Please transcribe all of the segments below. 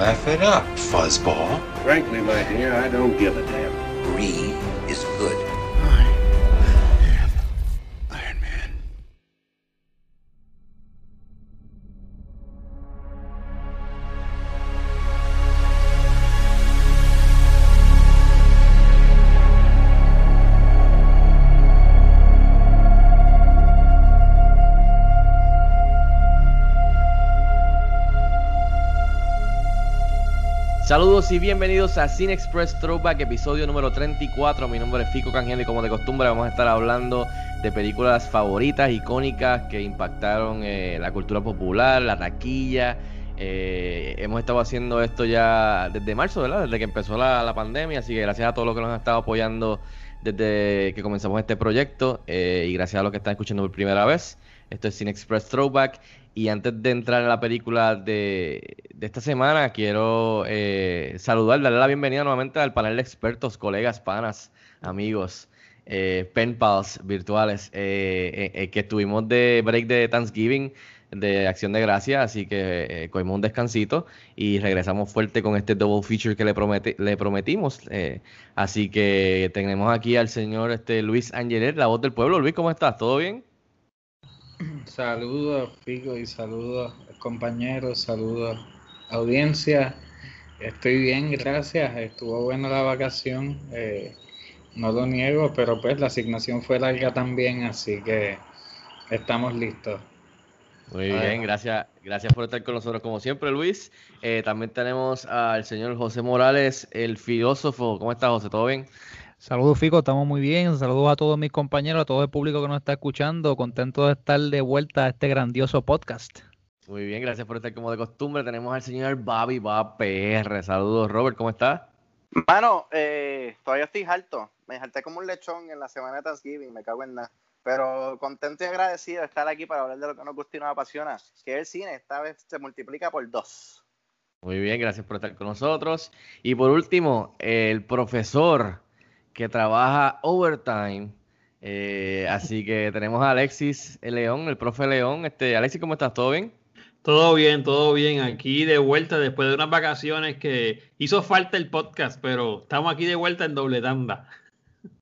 Laugh it up, fuzzball. Frankly, my dear, I don't give a damn. Brie is good. Y bienvenidos a Cine Express Throwback, episodio número 34. Mi nombre es Fico Cangel y como de costumbre vamos a estar hablando de películas favoritas, icónicas que impactaron eh, la cultura popular, la taquilla. Eh, hemos estado haciendo esto ya desde marzo, ¿verdad? Desde que empezó la, la pandemia, así que gracias a todos los que nos han estado apoyando desde que comenzamos este proyecto eh, y gracias a los que están escuchando por primera vez. Esto es Cine Express Throwback. Y antes de entrar en la película de, de esta semana, quiero eh, saludar, darle la bienvenida nuevamente al panel de expertos, colegas, panas, amigos, eh, pen pals virtuales, eh, eh, que estuvimos de break de Thanksgiving, de Acción de Gracia, así que eh, cogimos un descansito y regresamos fuerte con este double feature que le, prometi- le prometimos. así que tenemos aquí al señor este, Luis Angelet, la voz del pueblo. Luis, ¿cómo estás? ¿Todo bien? Saludos, Pico, y saludos, compañeros, saludos, audiencia. Estoy bien, gracias. Estuvo buena la vacación, eh, no lo niego, pero pues la asignación fue larga también, así que estamos listos. Muy bien, gracias, gracias por estar con nosotros como siempre, Luis. Eh, también tenemos al señor José Morales, el filósofo. ¿Cómo estás, José? ¿Todo bien? Saludos, Fico, estamos muy bien. Saludos a todos mis compañeros, a todo el público que nos está escuchando. Contento de estar de vuelta a este grandioso podcast. Muy bien, gracias por estar como de costumbre. Tenemos al señor Bobby Bob PR. Saludos, Robert, ¿cómo estás? Mano, eh, todavía estoy harto. Me harté como un lechón en la semana de Thanksgiving, me cago en nada. Pero contento y agradecido de estar aquí para hablar de lo que nos gusta y nos apasiona, que es el cine. Esta vez se multiplica por dos. Muy bien, gracias por estar con nosotros. Y por último, el profesor que trabaja overtime. Eh, así que tenemos a Alexis León, el profe León. Este, Alexis, ¿cómo estás? ¿Todo bien? Todo bien, todo bien. Aquí de vuelta después de unas vacaciones que hizo falta el podcast, pero estamos aquí de vuelta en doble tanda.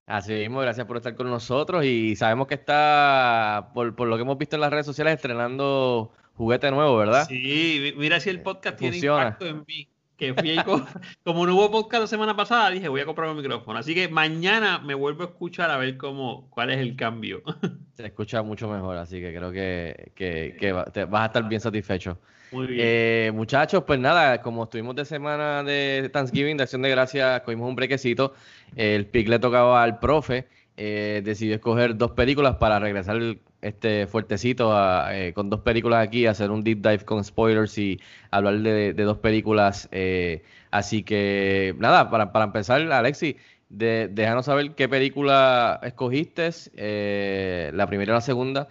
Así mismo, gracias por estar con nosotros y sabemos que está, por, por lo que hemos visto en las redes sociales, estrenando juguete nuevo, ¿verdad? Sí, mi- mira si el podcast tiene impacto en mí. Que fui ahí con- como no hubo podcast la semana pasada, dije voy a comprar un micrófono. Así que mañana me vuelvo a escuchar a ver cómo, cuál es el cambio. Se escucha mucho mejor, así que creo que, que- te- vas a estar bien satisfecho. Muy bien. Eh, muchachos, pues nada, como estuvimos de semana de Thanksgiving, de Acción de Gracias, cogimos un brequecito. El pick le tocaba al profe. eh, decidió escoger dos películas para regresar este fuertecito a, eh, con dos películas aquí, hacer un deep dive con spoilers y hablar de, de dos películas. eh, así que nada, para, para empezar, Alexi, de, déjanos saber qué película escogiste, eh, la primera y la segunda.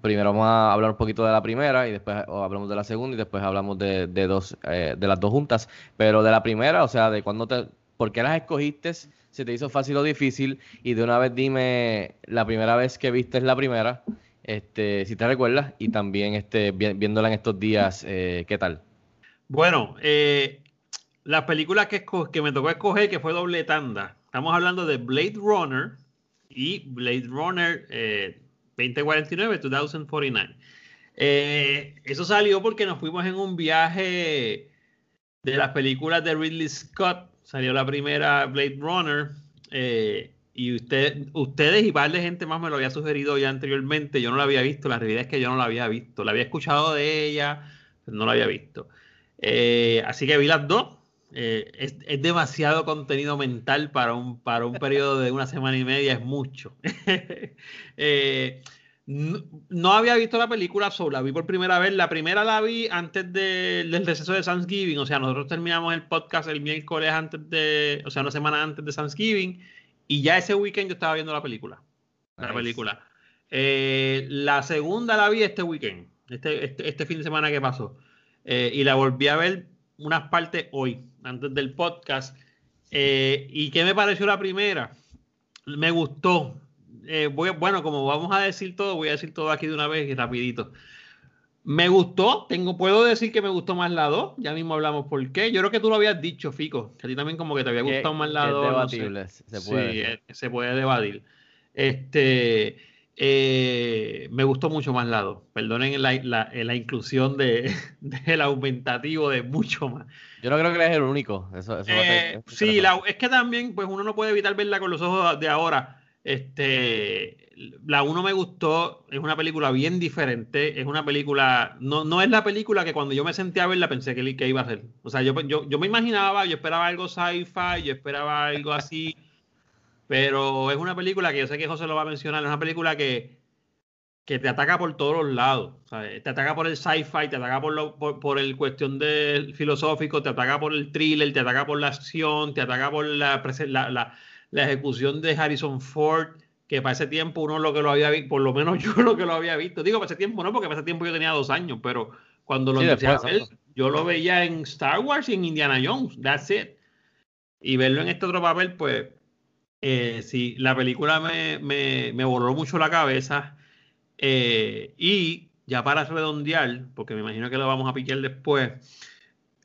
Primero vamos a hablar un poquito de la primera y después hablamos de la segunda y después hablamos de, de dos, eh, de las dos juntas. Pero de la primera, o sea, de cuándo te, ¿por qué las escogiste? ¿Se te hizo fácil o difícil? Y de una vez dime la primera vez que viste la primera, este, si te recuerdas, y también este, vi- viéndola en estos días, eh, ¿qué tal? Bueno, eh, la película que, me tocó escoger, que fue doble tanda, estamos hablando de Blade Runner y Blade Runner eh, 2049, 2049. Eh, eso salió porque nos fuimos en un viaje de las películas de Ridley Scott. Salió la primera Blade Runner. Y usted, ustedes y par de gente más me lo había sugerido ya anteriormente. Yo no la había visto. La realidad es que yo no la había visto. La había escuchado de ella, no la había visto. Eh, así que vi las dos. Eh, es, es demasiado contenido mental para un, para un periodo de una semana y media, es mucho. Eh, No, no había visto la película, solo la vi por primera vez. La primera la vi antes de- del receso de Thanksgiving. O sea, nosotros terminamos el podcast el miércoles antes de, o sea, una semana antes de Thanksgiving. Y ya ese weekend yo estaba viendo la película. La película. Eh, la segunda la vi este weekend, este, este, este fin de semana que pasó. Eh, y la volví a ver unas partes hoy, antes del podcast. Eh, ¿Y qué me pareció la primera? Me gustó. Voy bueno, como vamos a decir todo, voy a decir todo aquí de una vez y rapidito. Me gustó, tengo, puedo decir que me gustó más la 2, ya mismo hablamos por qué. Yo creo que tú lo habías dicho, Fico, que a ti también como que te había gustado más la que es 2. no sé. debatible, se puede. Sí, eh, se puede debatir. Este, eh, me gustó mucho más la 2. Perdonen la, la- la inclusión de, del aumentativo de mucho más. Yo no creo que eres el único. Eso, eso a Eh, es sí, la- es que también, pues uno no puede evitar verla con los ojos de ahora. Este, la 1 me gustó, es una película bien diferente, es una película, no, no es la película que cuando yo me senté a verla pensé que, iba a ser. O sea, yo, yo, yo me imaginaba, yo esperaba algo sci-fi, yo esperaba algo así, pero es una película que yo sé que José lo va a mencionar, es una película que, que te ataca por todos los lados. Te ataca por el sci-fi, te ataca por, lo- por, el cuestión del filosófico, te ataca por el thriller, te ataca por la acción, te ataca por la, la, la- la ejecución de Harrison Ford, que para ese tiempo uno lo que lo había visto, por lo menos yo lo que lo había visto. Digo, para ese tiempo no, porque para ese tiempo yo tenía dos años, pero cuando lo Sí, empecé a ver, yo lo veía en Star Wars y en Indiana Jones, that's it. Y verlo en este otro papel, pues eh, sí, la película me, me, me voló mucho la cabeza. Eh, y ya para redondear, porque me imagino que lo vamos a piquear después,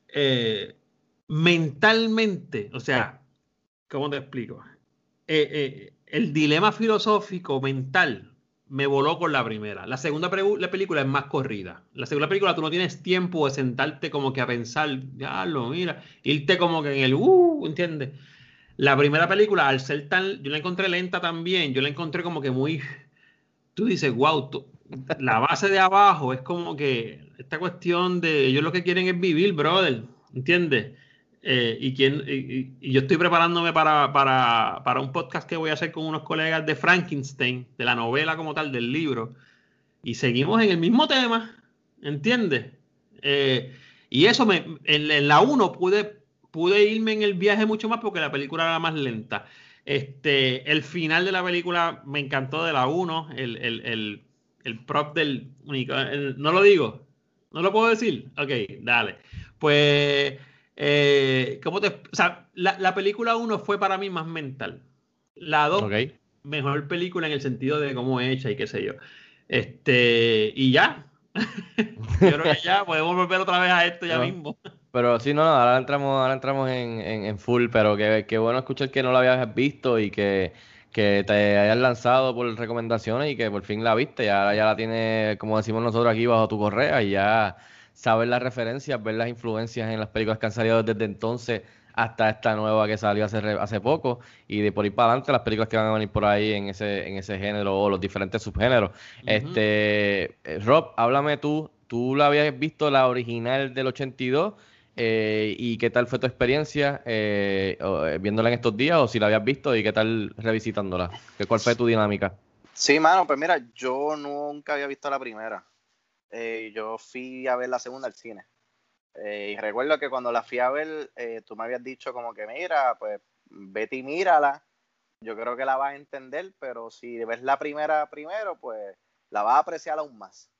eh, mentalmente, o sea, ¿cómo te explico? Eh, el dilema filosófico mental me voló con la primera. La segunda la película es más corrida. La segunda película tú no tienes tiempo de sentarte como que a pensar, ya lo mira, irte como que en el, uh, ¿entiendes? La primera película, al ser tan, yo la encontré lenta también, yo la encontré como que muy, tú dices, wow, la base de abajo es como que esta cuestión de ellos lo que quieren es vivir, brother, ¿entiendes? Eh, y, quién, y, y- yo estoy preparándome para, para, para un podcast que voy a hacer con unos colegas de Frankenstein, de la novela como tal, del libro, y seguimos en el mismo tema, ¿entiendes? Eh, y eso me, en, en la 1 pude, pude irme en el viaje mucho más porque la película era más lenta. Este, el final de la película me encantó de la 1, el, el, el, el prop del el- no lo digo, no lo puedo decir. Ok, dale. Pues, eh, ¿cómo te.? O sea, la, la película 1 fue para mí más mental. La 2, Ok. mejor película en el sentido de cómo es hecha y qué sé yo. Este, y ya. yo creo que ya podemos volver otra vez a esto ya No. mismo. Pero sí, no, no, ahora entramos, ahora entramos en, en, en full, pero qué, qué bueno escuchar que no la habías visto y que, que te hayas lanzado por recomendaciones y que por fin la viste. Y ahora ya la tienes, como decimos nosotros aquí, bajo tu correa y ya sabes las referencias, ver las influencias en las películas que han salido desde entonces hasta esta nueva que salió hace, re- hace poco y de por ahí para adelante las películas que van a venir por ahí en ese, en ese género o los diferentes subgéneros. Este, eh, Rob, háblame tú, tú la habías visto la original del 82 eh, y qué tal fue tu experiencia eh, o, eh, viéndola en estos días o si la habías visto y qué tal revisitándola, ¿Qué, cuál fue tu dinámica. Sí, mano, pues mira, yo nunca había visto la primera. Eh, yo fui a ver la segunda al cine. Eh, y recuerdo que cuando la fui a ver, eh, tú me habías dicho como que mira, pues vete y mírala. Yo creo que la vas a entender, pero si ves la primera primero, pues la vas a apreciar aún más.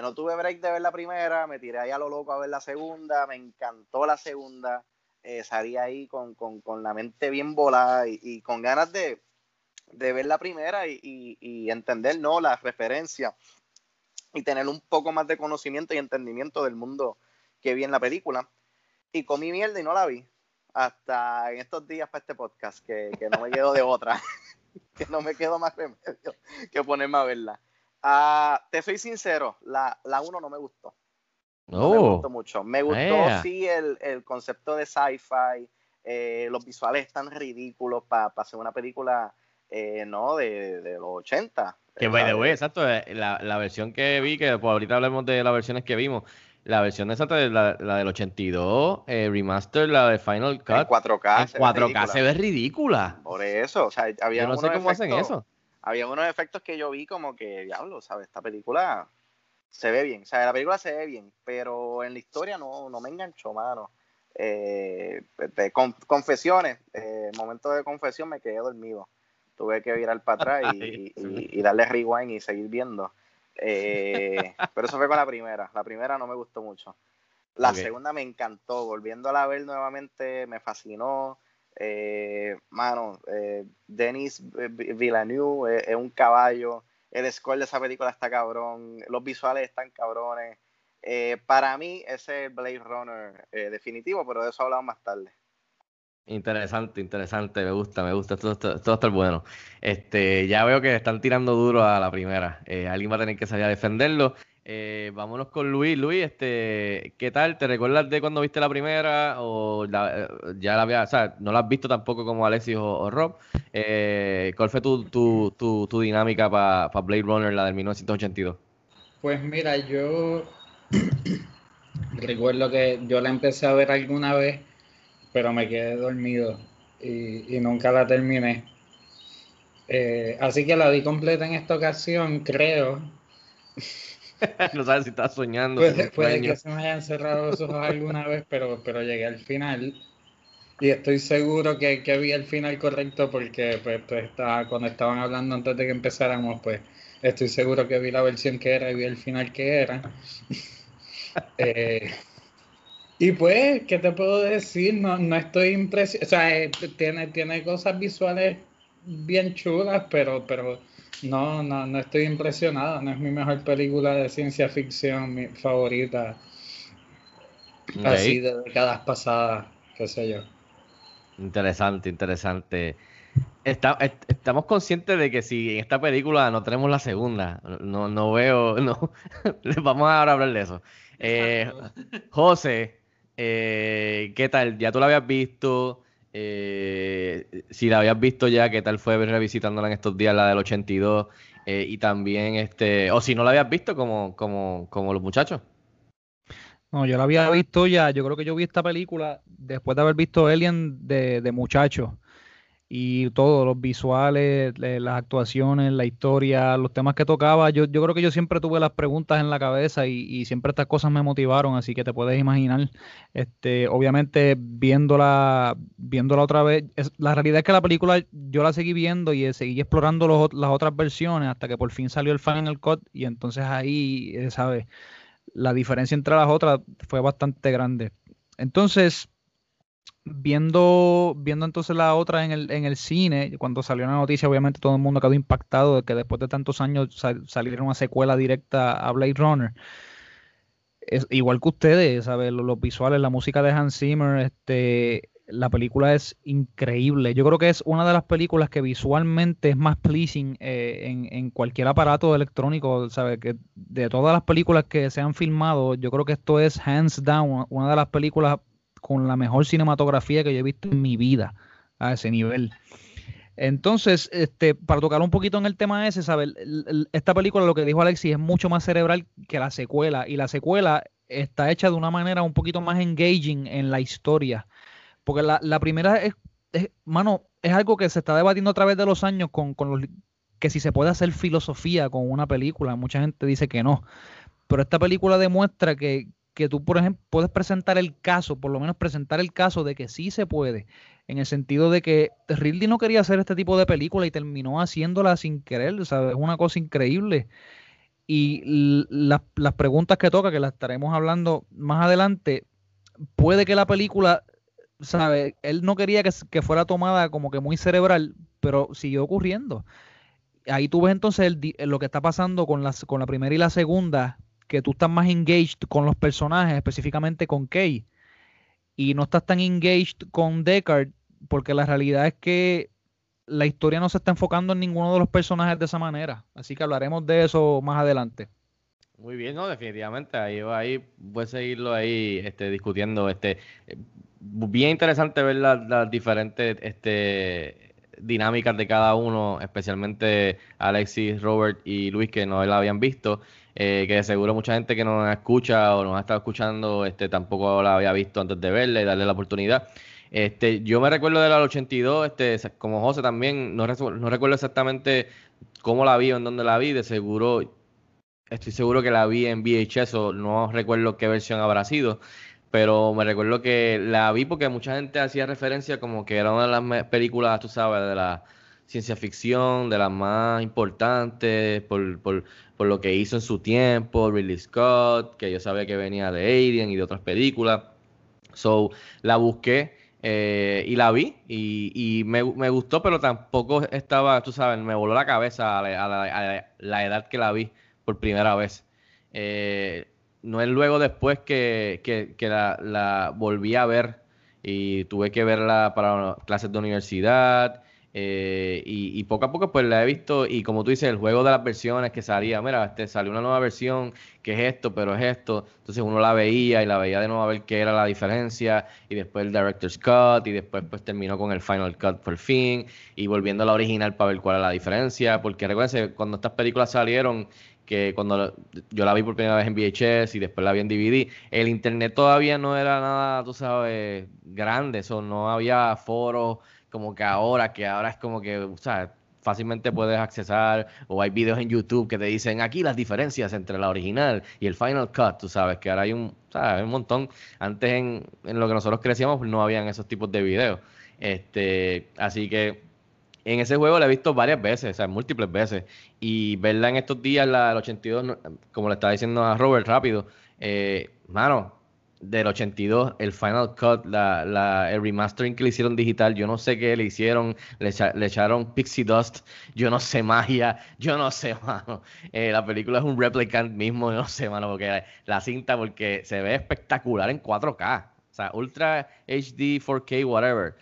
No tuve break de ver la primera, me tiré ahí a lo loco a ver la segunda, me encantó la segunda, salí ahí con, con- con la mente bien volada y, con ganas de, de ver la primera y, entender ¿no? las referencias y tener un poco más de conocimiento y entendimiento del mundo que vi en la película. Y comí mierda y no la vi. Hasta en estos días para este podcast, que, que no me quedo de otra. que no me quedo más remedio que ponerme a verla. Ah, te soy sincero, la, la uno no me gustó. No me Oh, gustó mucho. Me gustó sí el, el concepto de sci-fi, eh, los visuales están ridículos para hacer una película eh, no de, de los 80. que by the way, exacto, eh, la, la versión que vi, que pues, ahorita hablemos de las versiones que vimos, la versión exacta de la, la del 82, eh, remaster, la de Final Cut, En 4K. en se ve 4K ridícula. se ve ridícula. Por eso, o sea, había Yo no sé unos cómo hacen efectos- eso. había unos efectos que yo vi como que, diablo, ¿sabes? Esta película se ve bien, o sea, la película se ve bien, pero en la historia no, no me enganchó, mano. Eh, de- con- confesiones, eh, momento de confesión me quedé dormido. Tuve que virar para atrás y, y- y darle rewind y seguir viendo. Eh, pero eso fue con la primera. La primera no me gustó mucho. La segunda me encantó. Volviéndola a ver nuevamente me fascinó. Eh, mano, eh, Denis Villeneuve es, es un caballo. El score de esa película está cabrón. Los visuales están cabrones. Eh, para mí, ese es Blade Runner eh, definitivo, pero de eso hablamos más tarde. Interesante, interesante, me gusta, me gusta, todo, esto todo va a estar bueno. Este, ya veo que están tirando duro a la primera. Eh, alguien va a tener que salir a defenderlo. Eh, vámonos con Luis. Luis, este, ¿qué tal? ¿Te recuerdas de cuando viste la primera? O eh, ya la había, o sea, no la has visto tampoco como Alexis o, Rob. Eh, ¿cuál fue tu, tu, tu, tu dinámica para Blade Runner, la del 1982? Pues mira, yo recuerdo que yo la empecé a ver alguna vez, pero me quedé dormido y, y nunca la terminé. Eh, así que la vi completa en esta ocasión, creo. no sabes si estás soñando. Puede, puede que se me hayan cerrado los ojos alguna vez, pero, pero llegué al final. Y estoy seguro que, que vi el final correcto porque pues, pues, estaba, cuando estaban hablando antes de que empezáramos, pues estoy seguro que vi la versión que era y vi el final que era. Eh, y pues, ¿qué te puedo decir? No, no estoy impresionado. O sea, eh, tiene, tiene cosas visuales bien chulas, pero, pero no, no, no estoy impresionado. No es mi mejor película de ciencia ficción, mi favorita. Así de décadas pasadas, qué sé yo. Interesante, interesante. Está- est- estamos conscientes de que si en esta película no tenemos la segunda, no, no veo, no, vamos a ahora hablar de eso. Eh, José, eh, ¿qué tal? ¿Ya tú la habías visto? Eh, si la habías visto ya, ¿qué tal fue revisitándola en estos días, la del 82? Eh, y también, este, o si no la habías visto como, como, como los muchachos. No, yo la había visto ya, yo creo que yo vi esta película después de haber visto Alien de, de muchacho. Y todo, los visuales, le- las actuaciones, la historia, los temas que tocaba, yo, yo creo que yo siempre tuve las preguntas en la cabeza y, y siempre estas cosas me motivaron, así que te puedes imaginar, este, obviamente viéndola, viéndola otra vez, es- la realidad es que la película yo la seguí viendo y eh, seguí explorando los las otras versiones hasta que por fin salió el Final Cut y entonces ahí, eh, ¿sabes? la diferencia entre las otras fue bastante grande. Entonces, viendo, viendo entonces la otra en el, en el cine, cuando salió la noticia, obviamente todo el mundo quedó impactado de que después de tantos años sal- saliera una secuela directa a Blade Runner. Es, igual que ustedes, ¿sabes? Los, visuales, la música de Hans Zimmer, este, la película es increíble. Yo creo que es una de las películas que visualmente es más pleasing eh, en, en cualquier aparato electrónico, ¿sabes? Que de todas las películas que se han filmado, yo creo que esto es hands down, una de las películas con la mejor cinematografía que yo he visto en mi vida a ese nivel. Entonces, este, para tocar un poquito en el tema ese, ¿sabes? Esta película, lo que dijo Alexis, es mucho más cerebral que la secuela. Y la secuela está hecha de una manera un poquito más engaging en la historia. Porque la, la primera es, es- mano, es algo que se está debatiendo a través de los años con, con los, que si se puede hacer filosofía con una película. Mucha gente dice que no. Pero esta película demuestra que, que tú, por ejemplo, puedes presentar el caso, por lo menos presentar el caso de que sí se puede, en el sentido de que Ridley no quería hacer este tipo de película y terminó haciéndola sin querer, ¿sabes? Es una cosa increíble. Y las- preguntas que toca, que las estaremos hablando más adelante, puede que la película, ¿sabes? Él no quería que, que fuera tomada como que muy cerebral, pero siguió ocurriendo. Ahí tú ves entonces el lo que está pasando con, las, con la primera y la segunda, que tú estás más engaged con los personajes, específicamente con Kay, y no estás tan engaged con Deckard, porque la realidad es que la historia no se está enfocando en ninguno de los personajes de esa manera. Así que hablaremos de eso más adelante. Muy bien, no, definitivamente. Ahí, ahí voy a seguirlo ahí este, discutiendo. Este, eh, bien interesante ver las, las diferentes este, dinámicas de cada uno, especialmente Alexis, Robert y Luis, que no la habían visto. Eh, que de seguro mucha gente que nos escucha o nos ha estado escuchando este, tampoco la había visto antes de verla y darle la oportunidad. Este, yo me recuerdo de la 82, este, como José también, no, no recuerdo exactamente cómo la vi o en dónde la vi, de seguro, estoy seguro que la vi en VHS o no recuerdo qué versión habrá sido, pero me recuerdo que la vi porque mucha gente hacía referencia como que era una de las películas, tú sabes, de la ciencia ficción, de las más importantes, por, por, por lo que hizo en su tiempo, Ridley Scott, que yo sabía que venía de Alien y de otras películas. So, la busqué eh, y la vi y, me, gustó, pero tampoco estaba, tú sabes, me voló la cabeza a la, edad que la vi por primera vez. Eh, no es luego después que, la, volví a ver y tuve que verla para clases de universidad eh, y, poco a poco pues la he visto y como tú dices, el juego de las versiones que salía, mira, este, salió una nueva versión que es esto, pero es esto, entonces uno la veía y la veía de nuevo a ver qué era la diferencia y después el Director's Cut y después pues terminó con el Final Cut por fin y volviendo a la original para ver cuál era la diferencia, porque recuerden, cuando estas películas salieron que cuando yo la vi por primera vez en VHS y después la vi en DVD, el internet todavía no era nada, tú sabes, grande, eso no había foros como que ahora, que ahora es como que, o sea, fácilmente puedes accesar o hay videos en YouTube que te dicen aquí las diferencias entre la original y el Final Cut, tú sabes, que ahora hay un, ¿sabes? un montón. Antes en, en, lo que nosotros crecíamos pues no habían esos tipos de videos. Este, así que en ese juego la he visto varias veces, o sea, múltiples veces. Y verla en estos días, la del 82, como le estaba diciendo a Robert rápido, eh, mano, del 82, el Final Cut, la, la, el remastering que le hicieron digital, yo no sé qué le hicieron, le, echaron pixie dust, yo no sé magia, yo no sé, mano. Eh, la película es un replicant mismo, yo no sé, mano, porque la cinta, porque se ve espectacular en 4K, o sea, Ultra HD, 4K, whatever.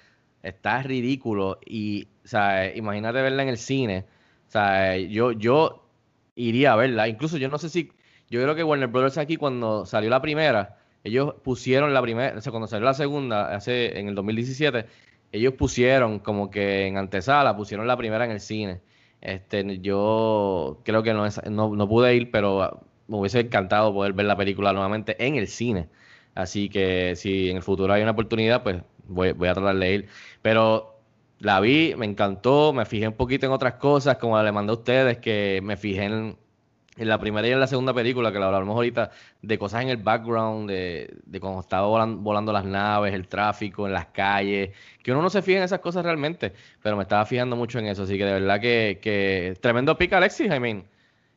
Está ridículo y, o sea, imagínate verla en el cine. O sea, yo, yo iría a verla. Incluso yo no sé si, yo creo que Warner Brothers aquí cuando salió la primera, ellos pusieron la primera, o sea, cuando salió la segunda, hace en el 2017, ellos pusieron como que en antesala, pusieron la primera en el cine. Este, yo creo que no, no, pude ir, pero me hubiese encantado poder ver la película nuevamente en el cine. Así que si en el futuro hay una oportunidad, pues voy, voy a tratar de ir. Pero la vi, me encantó, me fijé un poquito en otras cosas, como le mandé a ustedes, que me fijé en, en la primera y en la segunda película, que la hablamos ahorita, de cosas en el background, de, de cuando estaba volando, las naves, el tráfico en las calles, que uno no se fija en esas cosas realmente, pero me estaba fijando mucho en eso, así que de verdad que, que tremendo pica Alexis, I mean.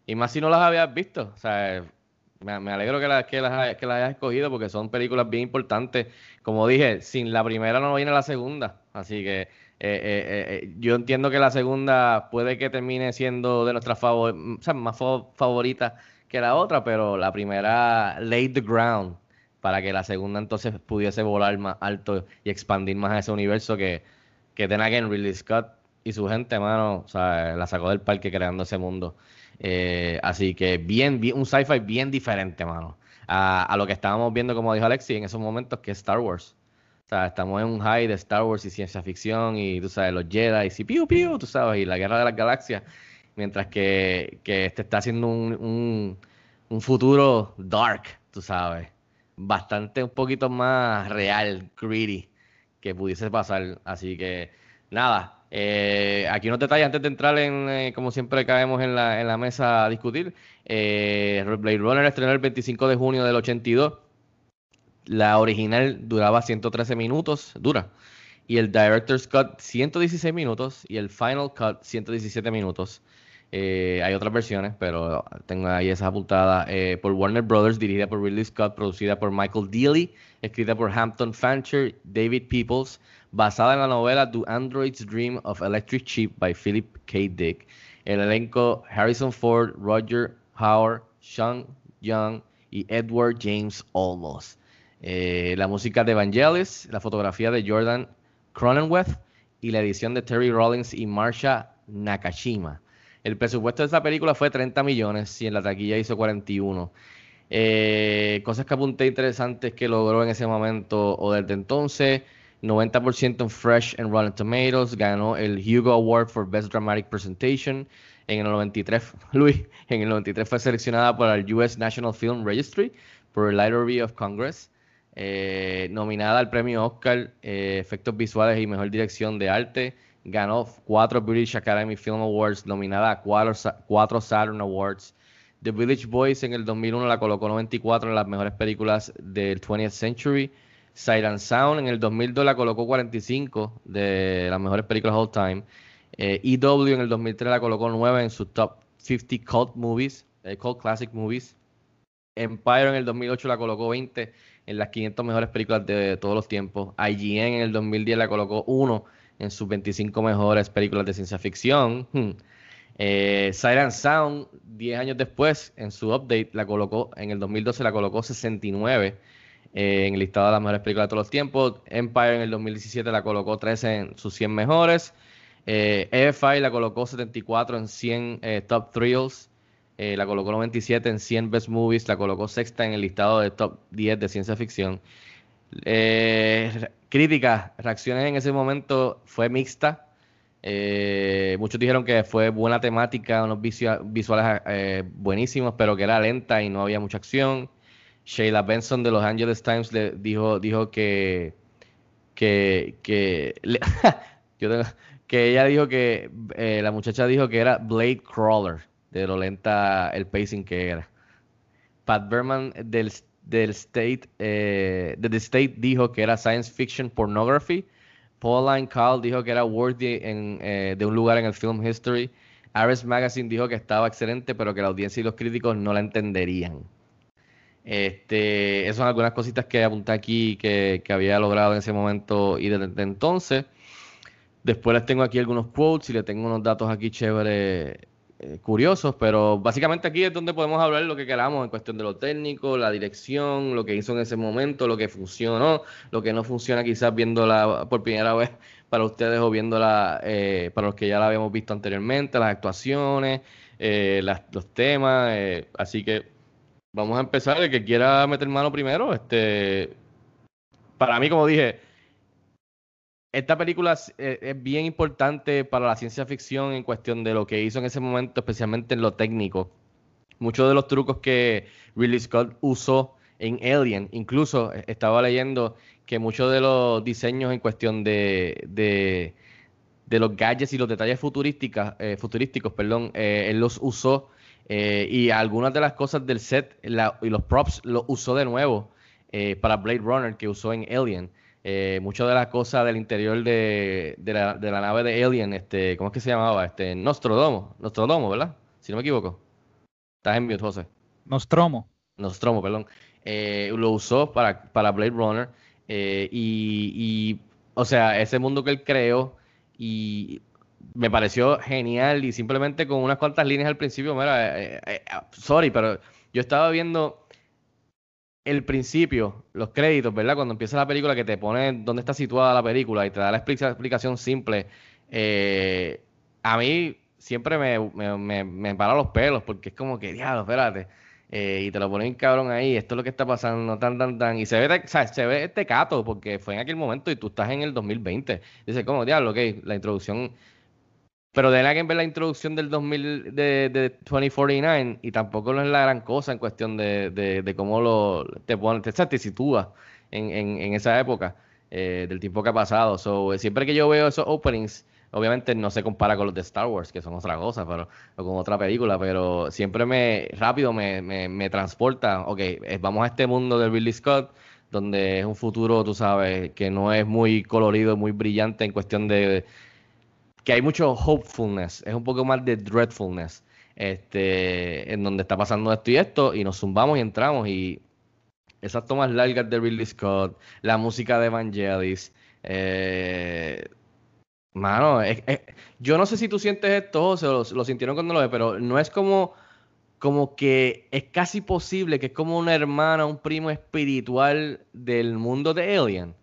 Y más si no las habías visto, o sea, me, me alegro que, que, las, que las hayas escogido porque son películas bien importantes. Como dije, sin la primera no viene la segunda, así que eh, eh, eh, yo entiendo que la segunda puede que termine siendo de nuestras favor o sea, más favoritas que la otra, pero la primera laid the ground para que la segunda entonces pudiese volar más alto y expandir más a ese universo que, que Ten Again, Ridley Scott y su gente, mano, o sea, la sacó del parque creando ese mundo. así que bien, bien un sci-fi bien diferente, mano, a, a, lo que estábamos viendo, como dijo Alexi, en esos momentos, que es Star Wars. O sea, estamos en un high de Star Wars y ciencia ficción y tú sabes, los Jedi y piu piu, tú sabes, y la guerra de las galaxias. Mientras que, que este está haciendo un, un, futuro dark, tú sabes. Bastante un poquito más real, greedy, que pudiese pasar. Así que, nada, eh, aquí unos detalles antes de entrar en, eh, como siempre caemos en la, en la mesa a discutir. Eh, Blade Runner estrenó el 25 de junio del 82 la original duraba 113 minutos, dura. Y el Director's Cut 116 minutos y el Final Cut 117 minutos. Eh, hay otras versiones, pero tengo ahí esa apuntada eh, por Warner Brothers, dirigida por Ridley Scott, producida por Michael Dealey, escrita por Hampton Fancher, David Peoples, basada en la novela The Android's Dream of Electric Sheep by Philip K. Dick. El elenco Harrison Ford, Roger Howard, Sean Young y Edward James Olmos. Eh, la música de Vangelis, la fotografía de Jordan Cronenweth y la edición de Terry Rollins y Marsha Nakashima. El presupuesto de esta película fue 30 millones y en la taquilla hizo 41. Eh, cosas que apunté interesantes que logró en ese momento o desde entonces. 90% en Fresh and Rotten Tomatoes. Ganó el Hugo Award for Best Dramatic Presentation. En el 93, Luis, en el 93 fue seleccionada por el US National Film Registry por el Library of Congress. Eh, nominada al premio Oscar, eh, efectos visuales y mejor dirección de arte. Ganó cuatro British Academy Film Awards, nominada a cuatro, cuatro Saturn Awards. The Village Boys en el 2001 la colocó 94 en las mejores películas del 20th Century. And Sound en el 2002 la colocó 45 de las mejores películas all time. Eh, EW en el 2003 la colocó 9 en su top 50 cult movies, cult classic movies. Empire en el 2008 la colocó 20 en las 500 mejores películas de todos los tiempos. IGN en el 2010 la colocó 1 en sus 25 mejores películas de ciencia ficción. Hmm. Eh, Sound, 10 años después, en su update, la colocó, en el 2012 la colocó 69 eh, en el listado de las mejores películas de todos los tiempos. Empire en el 2017 la colocó 13 en sus 100 mejores. Eh, EFI la colocó 74 en 100 eh, Top Thrills. Eh, la colocó 97 en 100 Best Movies. La colocó sexta en el listado de Top 10 de ciencia ficción. Eh, críticas, reacciones en ese momento fue mixta. Eh, muchos dijeron que fue buena temática, unos visu- visuales buenísimos, pero que era lenta y no había mucha acción. Sheila Benson de Los Angeles Times le dijo, dijo que, que, que, que ella dijo que la muchacha dijo que era Blade Crawler, de lenta el pacing que era. Pat Berman del, del State, eh, de The State dijo que era science fiction pornography. Pauline Kahl dijo que era worthy en, eh, de un lugar en el film history. Ares Magazine dijo que estaba excelente, pero que la audiencia y los críticos no la entenderían. Este, esas son algunas cositas que apunté aquí que, que había logrado en ese momento y desde entonces. Después les tengo aquí algunos quotes y les tengo unos datos aquí chéveres, eh, curiosos, pero básicamente aquí es donde podemos hablar lo que queramos en cuestión de lo técnico, la dirección, lo que hizo en ese momento, lo que funcionó, lo que no funciona quizás viéndola por primera vez para ustedes o viéndola eh, para los que ya la habíamos visto anteriormente, las actuaciones, eh, los temas, eh, así que vamos a empezar, el que quiera meter mano primero, este, para mí como dije, esta película es, eh, es bien importante para la ciencia ficción en cuestión de lo que hizo en ese momento, especialmente en lo técnico. Muchos de los trucos que Ridley Scott usó en Alien, incluso eh, estaba leyendo que muchos de los diseños en cuestión de, de, de los gadgets y los detalles eh, futurísticos, perdón, él los usó y algunas de las cosas del set y los props los usó de nuevo para Blade Runner que usó en Alien. Eh, muchas de las cosas del interior de, de la, de la nave de Alien, este, ¿cómo es que se llamaba? Este, Nostrodomo, Nostrodomo, ¿verdad? Si no me equivoco. Estás en mute, José. Nostromo. Nostromo, perdón. Eh, lo usó para, para Blade Runner. eh, y, y, o sea, ese mundo que él creó y me pareció genial y simplemente con unas cuantas líneas al principio, mira, eh, sorry, pero yo estaba viendo el principio, los créditos, ¿verdad? Cuando empieza la película que te pone dónde está situada la película y te da la explica- explicación simple. eh, a mí siempre me, me, me, me para los pelos porque es como que, diablo, espérate. eh, y te lo ponen cabrón ahí, esto es lo que está pasando, tan, tan, tan. Y se ve, o se ve este cato porque fue en aquel momento y tú estás en el 2020. Dice, como, diablo, ok, la introducción pero de que ver la introducción del 2000 de, de 2049 y tampoco no es la gran cosa en cuestión de, cómo lo te pone, te, te sitúa en, esa época eh, del tiempo que ha pasado. So, eh, siempre que yo veo esos openings, obviamente no se compara con los de Star Wars, que son otra cosa, pero, o con otra película, pero siempre me, rápido me, me, transporta, ok, eh, vamos a este mundo de Ridley Scott, donde es un futuro, tú sabes, que no es muy colorido, muy brillante en cuestión de que hay mucho hopefulness, es un poco más de dreadfulness, este, en donde está pasando esto y esto, y nos zumbamos y entramos, y esas tomas largas de Ridley Scott, la música de Vangelis, eh, mano, yo no sé si tú sientes esto, o se lo, lo sintieron cuando lo ve, pero no es como, como que es casi posible que es como una hermana, un primo espiritual del mundo de Alien.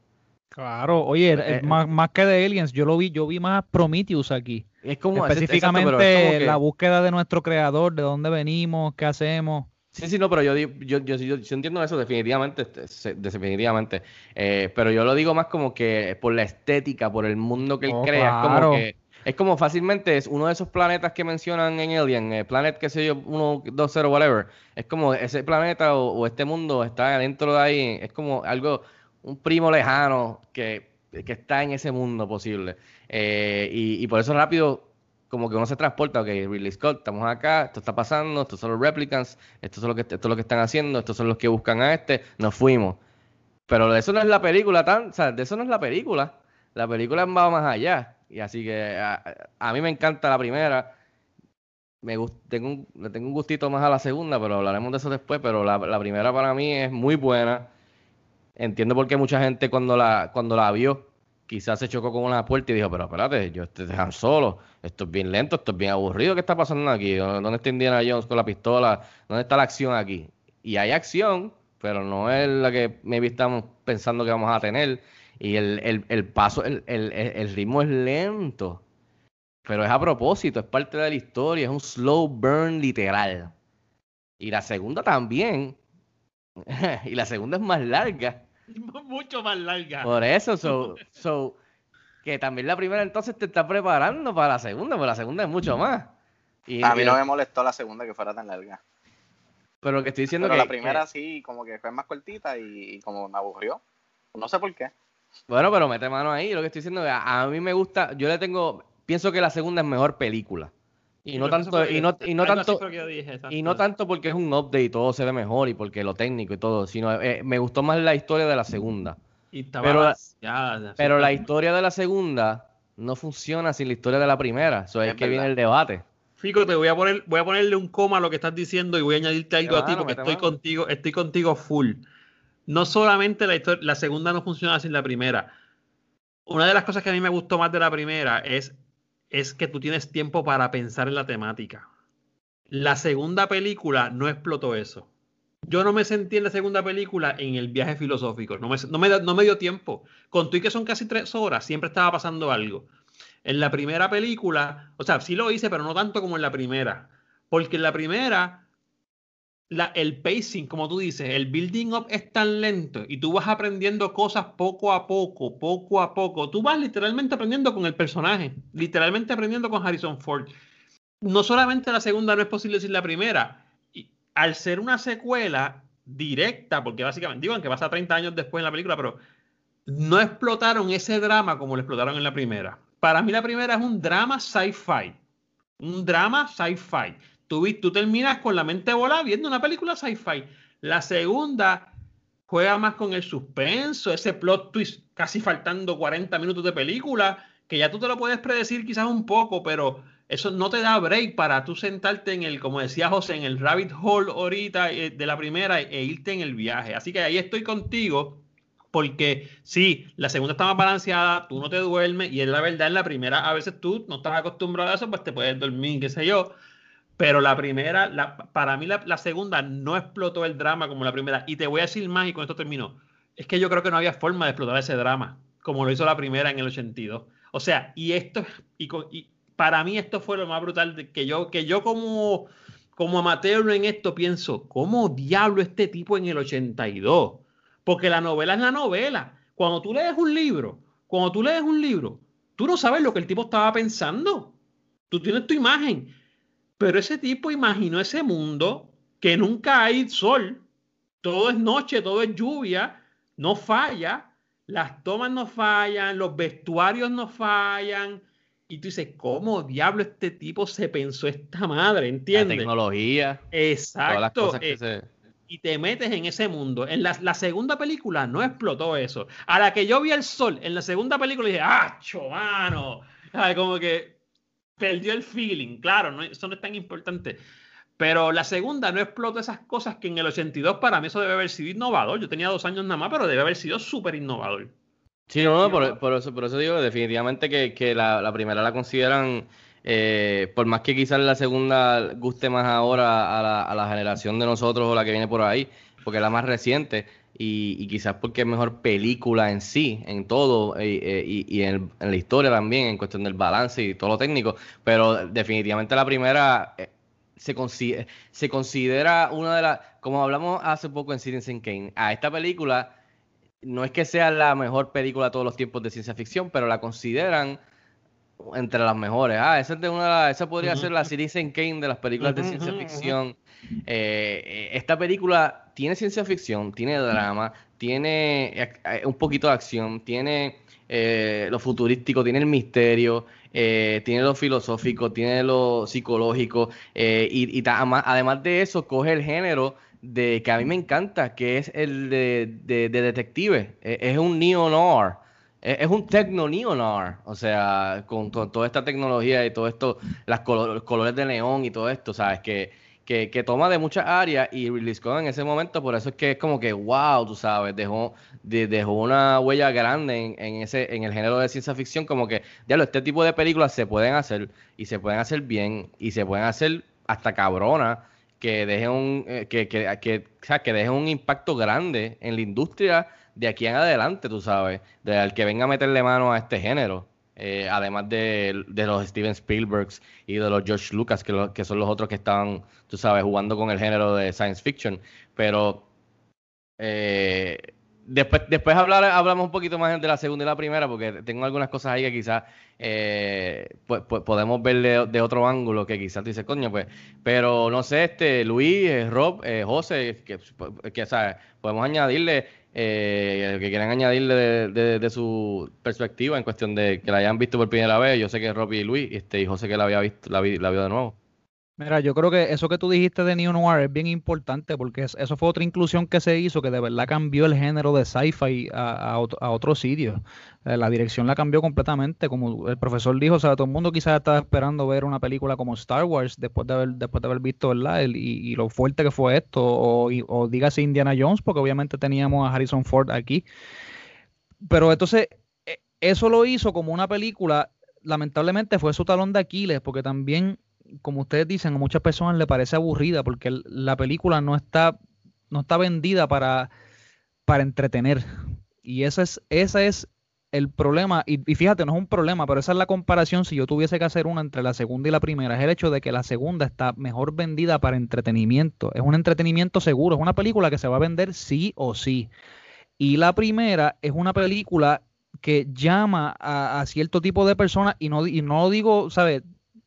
Claro, oye, Eh, eh, más, más que de Aliens, yo lo vi, yo vi más Prometheus aquí. Es como Específicamente pero es como que- la búsqueda de nuestro creador, de dónde venimos, qué hacemos. Sí, sí, no, pero yo, yo, yo, yo, entiendo eso definitivamente, este, definitivamente. Eh, pero yo lo digo más como que por la estética, por el mundo que él Oh, crea, es como que, Es como fácilmente es uno de esos planetas que mencionan en Alien, eh, Planet, qué sé yo, 120, whatever. Es como ese planeta o, o este mundo está dentro de ahí. Es como algo, un primo lejano que, que está en ese mundo posible. Eh, y, y por eso rápido como que uno se transporta, ok, Ridley Scott, estamos acá, esto está pasando, estos son los replicants, esto es lo que, esto es lo que están haciendo, estos son los que buscan a este, nos fuimos. Pero de eso no es la película tan, de eso no es la película. La película va más allá. Y así que a, a mí me encanta la primera. Me gust- tengo un, le tengo un gustito más a la segunda, pero hablaremos de eso después. Pero la, la primera para mí es muy buena. Entiendo por qué mucha gente cuando la, cuando la vio, quizás se chocó con una puerta y dijo, pero espérate, yo te dejan solo, esto es bien lento, esto es bien aburrido, ¿qué está pasando aquí? ¿Dónde está Indiana Jones con la pistola? ¿Dónde está la acción aquí? Y hay acción, pero no es la que maybe estamos pensando que vamos a tener. Y el, el, el paso, el, el, el ritmo es lento, pero es a propósito, es parte de la historia, es un slow burn literal. Y la segunda también. y la segunda es más larga. Mucho más larga. Por eso, so, so, que también la primera entonces te está preparando para la segunda, porque la segunda es mucho más. Y, A mí no me molestó la segunda que fuera tan larga. Pero lo que estoy diciendo Pero que, la primera que- sí, como que fue más cortita y, y como me aburrió. No sé por qué. bueno, pero mete mano ahí, lo que estoy diciendo que a, a mí me gusta, yo le tengo, pienso que la segunda es mejor película. Y no tanto, fue- y no, y no tanto, dije, y no porque es un update y todo se ve mejor y porque lo técnico y todo, sino eh, me gustó más la historia de la segunda. Y estaba Pero, pero la historia de la segunda no funciona sin la historia de la primera. Eso es, Es que viene el debate. Fico, te voy a poner, voy a ponerle un coma a lo que estás diciendo y voy a añadirte algo a ti porque estoy mano. contigo, estoy contigo full. No solamente la historia, la segunda no funciona sin la primera. Una de las cosas que a mí me gustó más de la primera es, es que tú tienes tiempo para pensar en la temática. La segunda película no explotó eso. Yo no me sentí en la segunda película en el viaje filosófico. No me, no me, no me dio tiempo. Con tú y que son casi tres horas, siempre estaba pasando algo. En la primera película, o sea, sí lo hice, pero no tanto como en la primera. Porque en la primera, el pacing, como tú dices, el building up es tan lento y tú vas aprendiendo cosas poco a poco, poco a poco. Tú vas literalmente aprendiendo con el personaje, literalmente aprendiendo con Harrison Ford. No solamente la segunda no es posible sin la primera. Y al ser una secuela directa, porque básicamente, digo, que pasa 30 años después en la película, pero no explotaron ese drama como lo explotaron en la primera. Para mí la primera es un drama sci-fi. Un drama sci-fi. Tú, tú terminas con la mente volada viendo una película sci-fi. La segunda juega más con el suspenso, ese plot twist casi faltando 40 minutos de película, que ya tú te lo puedes predecir quizás un poco, pero eso no te da break para tú sentarte en el, como decía José, en el rabbit hole ahorita eh, de la primera e irte en el viaje. Así que ahí estoy contigo. Porque sí, la segunda está más balanceada, tú no te duermes y es la verdad, en la primera a veces tú no estás acostumbrado a eso, pues te puedes dormir, qué sé yo. Pero la primera, la- para mí la, segunda no explotó el drama como la primera. Y te voy a decir más y con esto termino. Es que yo creo que no había forma de explotar ese drama como lo hizo la primera en el 82. O sea, y esto, y, y para mí esto fue lo más brutal que yo, que yo como, como amateur en esto pienso, ¿cómo diablo este tipo en el 82? Porque la novela es la novela. Cuando tú lees un libro, cuando tú lees un libro, tú no sabes lo que el tipo estaba pensando. Tú tienes tu imagen. Pero ese tipo imaginó ese mundo que nunca hay sol. Todo es noche, todo es lluvia, no falla. Las tomas no fallan, los vestuarios no fallan. Y tú dices, ¿cómo diablo este tipo se pensó esta madre? La ¿Entiendes? tecnología, todas las Exacto. cosas que eh, se... y te metes en ese mundo. En la, la segunda película no explotó eso. A la que yo vi el sol en la segunda película dije, ¡ah, mano! Como que perdió el feeling. Claro, no, eso no es tan importante. Pero la segunda no explotó esas cosas que en el 82 para mí eso debe haber sido innovador. Yo tenía dos años nada más, pero debe haber sido súper innovador. Sí, no, no, por, por eso, por eso digo definitivamente que, que la, la primera la consideran, eh, por más que quizás la segunda guste más ahora a la, a la generación de nosotros o la que viene por ahí, porque es la más reciente y, y quizás porque es mejor película en sí, en todo eh, eh, y, y en, en la historia también, en cuestión del balance y todo lo técnico, pero definitivamente la primera eh, se, consi- se considera una de las, como hablamos hace poco en Citizen Kane, a esta película no es que sea la mejor película de todos los tiempos de ciencia ficción, pero la consideran entre las mejores. Ah, esa, es de una, esa podría ser la Citizen Kane de las películas de ciencia ficción. Eh, eh, esta película tiene ciencia ficción, tiene drama, tiene eh, un poquito de acción, tiene lo futurístico, tiene el misterio, tiene lo filosófico, tiene lo psicológico, y, además de eso, coge el género de que a mí me encanta, que es el de, de, de detective. Eh, es un neo-noir. Es es un techno neonar, o sea, con, to- toda esta tecnología y todo esto, las colo- los colores de neón y todo esto, ¿sabes? Que, que, toma de muchas áreas y Ridley Scott en ese momento, por eso es que es como que, wow, tú sabes, dejó, de- dejó una huella grande en, ese, en el género de ciencia ficción, como que, diablo, este tipo de películas se pueden hacer y se pueden hacer bien y se pueden hacer hasta cabronas que dejen un, eh, que, que, que, o sea, que dejen un impacto grande en la industria de aquí en adelante, tú sabes, de al que venga a meterle mano a este género. Eh, además de, de los Steven Spielbergs y de los George Lucas, que, que son los otros que estaban, tú sabes, jugando con el género de science fiction. Pero eh, después, después hablar, hablamos un poquito más de la segunda y la primera, porque tengo algunas cosas ahí que quizás eh, pues, pues podemos ver de, otro ángulo que quizás tú dices, coño, pues. Pero no sé, este Luis, eh, Rob, eh, José, que, ¿sabes? podemos añadirle, eh, que quieran añadirle de su perspectiva en cuestión de que la hayan visto por primera vez. Yo sé que Rob y Luis, este, y José que la había visto, la, vi- la vio de nuevo. Mira, yo creo que eso que tú dijiste de Neo Noir es bien importante porque es- eso fue otra inclusión que se hizo que de verdad cambió el género de sci-fi a, a, otro, sitio. Eh, la dirección la cambió completamente, como el profesor dijo, o sea, todo el mundo quizás estaba esperando ver una película como Star Wars después de haber, después de haber visto ¿verdad? El- y, y lo fuerte que fue esto, o, y- o dígase Indiana Jones, porque obviamente teníamos a Harrison Ford aquí. Pero entonces, eh, eso lo hizo como una película, lamentablemente fue su talón de Aquiles, porque también, como ustedes dicen, a muchas personas le parece aburrida, porque la película no está, no está vendida para, para entretener. Y ese es, es el problema, y, y fíjate, no es un problema, pero esa es la comparación si yo tuviese que hacer una entre la segunda y la primera, es el hecho de que la segunda está mejor vendida para entretenimiento, es un entretenimiento seguro, es una película que se va a vender sí o sí. Y la primera es una película que llama a, a cierto tipo de personas y no, y no digo, ¿sabes?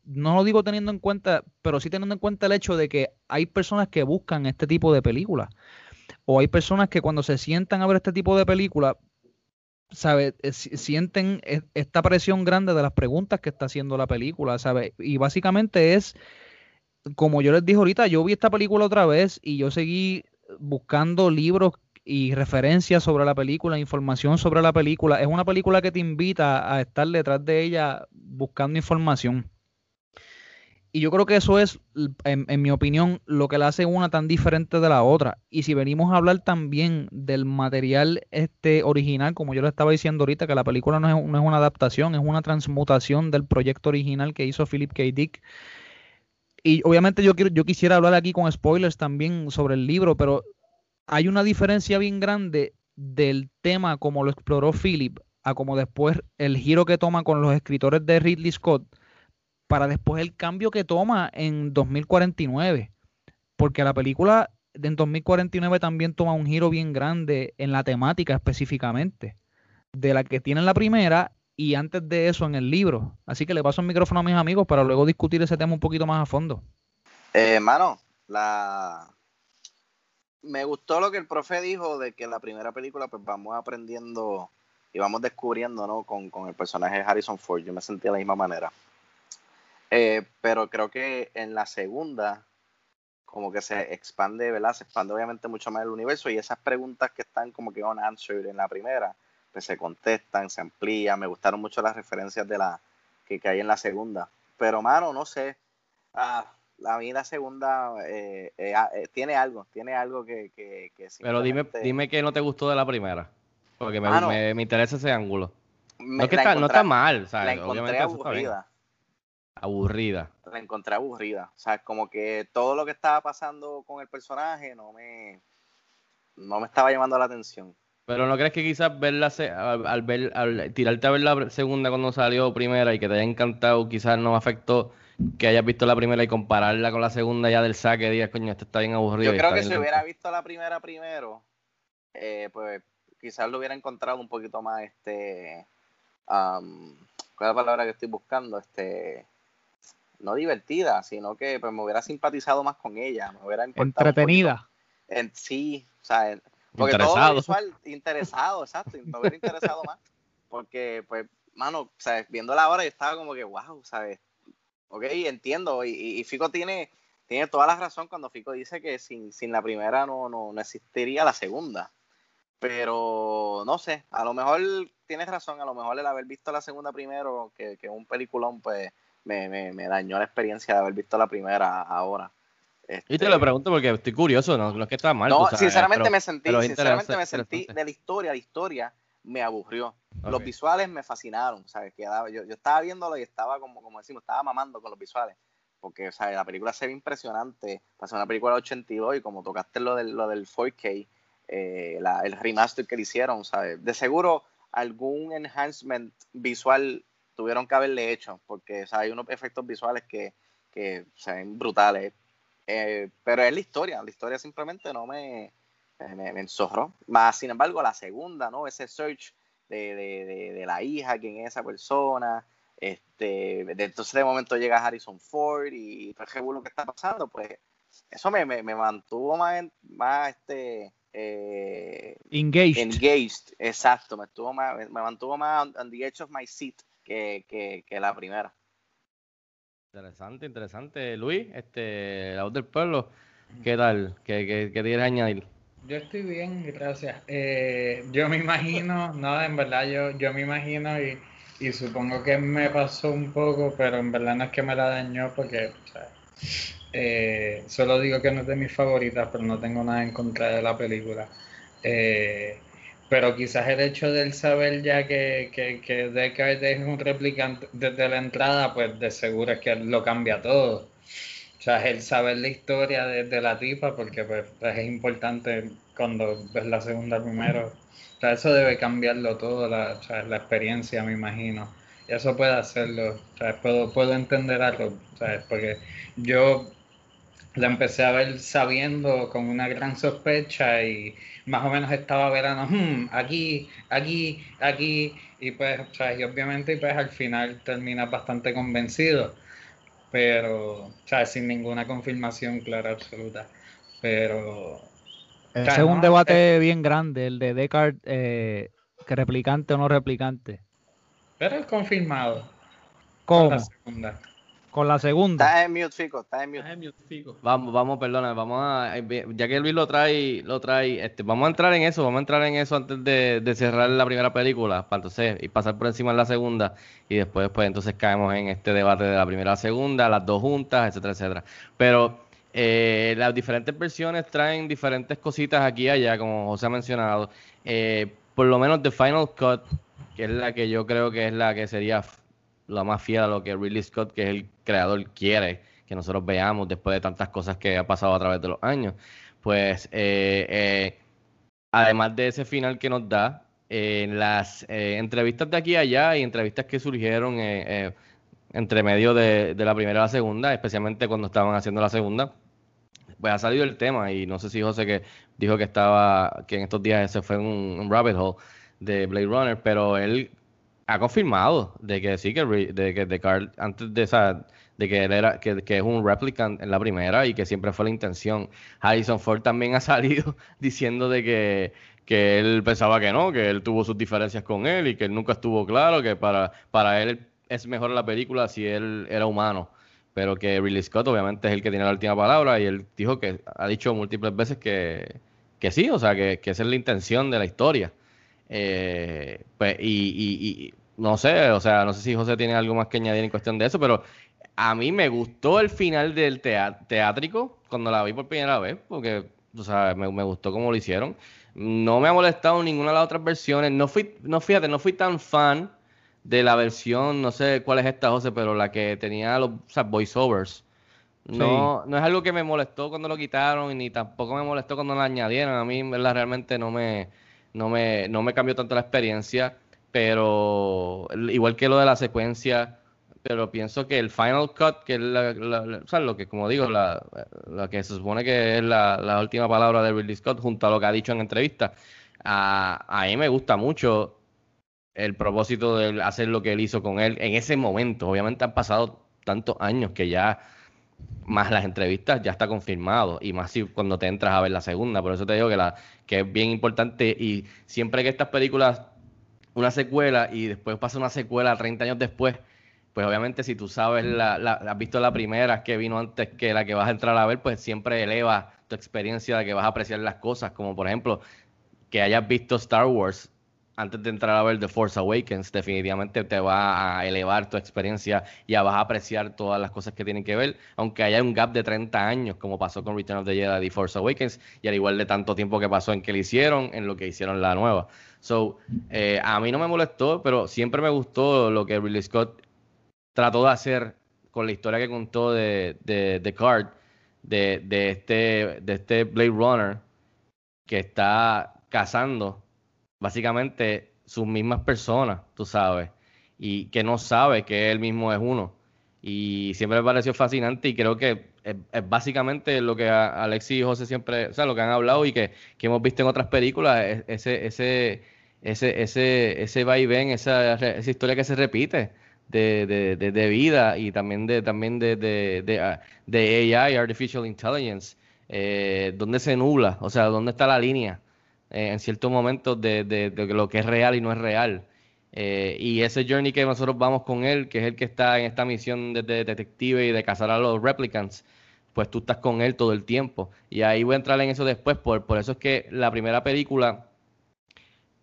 No lo digo teniendo en cuenta, pero sí teniendo en cuenta el hecho de que hay personas que buscan este tipo de películas. O hay personas que cuando se sientan a ver este tipo de películas, ¿sabes? Eh, si- Sienten e- esta presión grande de las preguntas que está haciendo la película, ¿sabes? Y básicamente es, como yo les dije ahorita, yo vi esta película otra vez y yo seguí buscando libros y referencias sobre la película, información sobre la película. Es una película que te invita a estar detrás de ella buscando información. Y yo creo que eso es, en mi opinión, lo que la hace una tan diferente de la otra. Y si venimos a hablar también del material este original, como yo le estaba diciendo ahorita, que la película no es, no es una adaptación, es una transmutación del proyecto original que hizo Philip K. Dick. Y obviamente yo, quiero, yo quisiera hablar aquí con spoilers también sobre el libro, pero hay una diferencia bien grande del tema como lo exploró Philip a como después el giro que toma con los escritores de Ridley Scott para después el cambio que toma en 2049. Porque la película en 2049 también toma un giro bien grande en la temática específicamente de la que tiene en la primera y antes de eso en el libro. Así que le paso el micrófono a mis amigos para luego discutir ese tema un poquito más a fondo. Eh, mano, la... me gustó lo que el profe dijo de que en la primera película pues vamos aprendiendo y vamos descubriendo, ¿no? Con, con el personaje de Harrison Ford. Yo me sentí de la misma manera. Eh, pero creo que en la segunda como que se expande, ¿verdad? Se expande obviamente mucho más el universo y esas preguntas que están como que unanswered en la primera, pues se contestan, se amplían. Me gustaron mucho las referencias de la que, que hay en la segunda. Pero, mano, no sé. Ah, a mí la segunda eh, eh, ah, eh, tiene algo, tiene algo que... que, que Pero dime, dime que no te gustó de la primera. Porque me, Mano. me, me interesa ese ángulo. me- no, es que está, no está mal, ¿sabes? La encontré Obviamente aburrida. Aburrida. la encontré aburrida. O sea, como que todo lo que estaba pasando con el personaje no me, no me estaba llamando la atención. Pero no crees que quizás verla se- al, al ver, al tirarte a ver la segunda cuando salió primera y que te haya encantado, quizás no afectó que hayas visto la primera y compararla con la segunda ya del saque, digas, coño, esto está bien aburrido. Yo creo que si hubiera lento". visto la primera primero, eh, pues quizás lo hubiera encontrado un poquito más este ¿cuál es la palabra que estoy buscando? Este, no divertida, sino que pues, me hubiera simpatizado más con ella, me hubiera Entretenida. En sí, o sea, porque todo Interesado. lo visual, interesado, exacto, me hubiera interesado más. Porque, pues, mano, ¿sabes? viéndola ahora yo estaba como que, wow, ¿sabes? Ok, entiendo, y, y- y Fico tiene, tiene toda la razón cuando Fico dice que sin, sin la primera no, no, no existiría la segunda. Pero no sé, a lo mejor tienes razón, a lo mejor el haber visto la segunda primero, que, que un peliculón, pues me, me, me dañó la experiencia de haber visto la primera ahora. Y te Este, lo pregunto porque estoy curioso, no, no es que está mal. no, sabes, sinceramente pero- me sentí, sinceramente me sentí de la historia, la historia me aburrió. Los Ok. visuales me fascinaron, ¿sabes? Quedaba, yo, yo estaba viéndolo y estaba como, como decimos, estaba mamando con los visuales. Porque, o sea, la película se ve impresionante. Ser una película de 82 y como tocaste lo del, lo del 4K, eh, la- el remaster que le hicieron, ¿sabes? De seguro algún enhancement visual tuvieron que haberle hecho, porque o sea, hay unos efectos visuales que, que se ven brutales. Eh, pero es la historia, la historia simplemente no me, me, me enzorró. Más, sin embargo, la segunda, ¿no? Ese search de, de, de, de la hija, quién es esa persona, este, de, entonces de momento llega Harrison Ford y todo el revuelo que está pasando, pues eso me, me, me mantuvo más, en- más este, eh, Engaged. engaged, exacto, me, estuvo más, me mantuvo más on, on the edge of my seat que, que, que la primera. Interesante, interesante. Luis, este, la voz del pueblo, ¿qué tal? ¿Qué, qué, qué quieres añadir? Yo estoy bien, gracias. Eh, yo me imagino, no, en verdad yo, yo me imagino y, y supongo que me pasó un poco, pero en verdad no es que me la dañó porque o sea, eh, solo digo que no es de mis favoritas, pero no tengo nada en contra de la película. Eh, pero quizás el hecho del saber ya que, que, que Deckard es un replicante desde la entrada, pues de seguro es que lo cambia todo. O sea, el saber la historia de, la tipa, porque pues, pues, es importante cuando ves la segunda primero. O sea, eso debe cambiarlo todo, la, o sea, la experiencia, me imagino. Y eso puede hacerlo. O sea, puedo, puedo entender algo, ¿sabes? Porque yo la empecé a ver sabiendo con una gran sospecha y más o menos estaba verano, "Hmm, aquí, aquí, aquí, y pues, o sea, y obviamente pues al final terminas bastante convencido, pero, o sea, sin ninguna confirmación clara absoluta, pero... Ese o sea, es un no, debate bien grande, el de Descartes, eh, que replicante o no replicante. Pero es confirmado. con ¿Cómo? la segunda. Con la segunda. Está en mute, Fico, está en mute. Vamos, vamos, perdona, vamos a, eh, ya que Luis lo trae, lo trae, este, vamos a entrar en eso, vamos a entrar en eso antes de, de cerrar la primera película, para entonces y pasar por encima de la segunda y después, pues entonces caemos en este debate de la primera a la segunda, las dos juntas, etcétera, etcétera. Pero eh, las diferentes versiones traen diferentes cositas aquí y allá, como José ha mencionado. Eh, por lo menos The Final Cut, que es la que yo creo que es la que sería la más fiel a lo que Ridley Scott, que es el creador, quiere que nosotros veamos después de tantas cosas que ha pasado a través de los años. Pues, eh, eh, además de ese final que nos da, en las eh, entrevistas de aquí y allá y entrevistas que surgieron entre medio de, la primera y la segunda, especialmente cuando estaban haciendo la segunda, pues ha salido el tema y no sé si José que dijo que estaba, que en estos días se fue un, rabbit hole de Blade Runner, pero él ha confirmado de que sí, que, de que Descartes, antes de esa, de que él era, que, que es un replicant en la primera y que siempre fue la intención. Harrison Ford también ha salido diciendo de que, que él pensaba que no, que él tuvo sus diferencias con él y que él nunca estuvo claro, que para, para él es mejor la película si él era humano. Pero que Ridley Scott obviamente es el que tiene la última palabra y él dijo que ha dicho múltiples veces que, que sí, o sea, que, que esa es la intención de la historia. Eh, pues, y, y- y no sé, o sea, no sé si José tiene algo más que añadir en cuestión de eso, pero a mí me gustó el final del tea- teátrico cuando la vi por primera vez, porque, o sea, me, me gustó cómo lo hicieron. No me ha molestado ninguna de las otras versiones. No fui, no fíjate, no fui tan fan de la versión, no sé cuál es esta, José, pero la que tenía los o sea, voiceovers. No, no es algo que me molestó cuando lo quitaron ni tampoco me molestó cuando lo añadieron. A mí, en verdad, realmente no me, no me, no me cambió tanto la experiencia, pero igual que lo de la secuencia, pero pienso que el Final Cut, que es la, lo que, como digo, la, que se supone que es la, última palabra de Ridley Scott, junto a lo que ha dicho en entrevistas, a, a mí me gusta mucho el propósito de hacer lo que él hizo con él en ese momento. Obviamente han pasado tantos años que ya más las entrevistas ya está confirmado y más si cuando te entras a ver la segunda. Por eso te digo que, la, que es bien importante y siempre que estas películas, una secuela y después pasa una secuela 30 años después, pues obviamente si tú sabes, la, la, has visto la primera que vino antes que la que vas a entrar a ver, pues siempre eleva tu experiencia de que vas a apreciar las cosas, como por ejemplo que hayas visto Star Wars antes de entrar a ver The Force Awakens, definitivamente te va a elevar tu experiencia y vas a apreciar todas las cosas que tienen que ver, aunque haya un gap de 30 años, como pasó con Return of the Jedi y Force Awakens, y al igual de tanto tiempo que pasó en que lo hicieron, en lo que hicieron la nueva. So, eh, a mí no me molestó, pero siempre me gustó lo que Ridley Scott trató de hacer con la historia que contó de, de, de Card, de, de, este, de este Blade Runner que está cazando básicamente sus mismas personas, tú sabes, y que no sabe que él mismo es uno. Y siempre me pareció fascinante y creo que es, básicamente lo que Alexis y José siempre, o sea, lo que han hablado y que, hemos visto en otras películas, ese, ese, ese, ese, ese va y ven, esa, esa historia que se repite. De, de, de, vida y también de también de, de, de AI, Artificial Intelligence, eh, donde se nubla, o sea, dónde está la línea eh, en ciertos momentos de, de, lo que es real y no es real. Eh, y ese journey que nosotros vamos con él, que es el que está en esta misión de, detective y de cazar a los replicants, pues tú estás con él todo el tiempo. Y ahí voy a entrar en eso después, por, por eso es que la primera película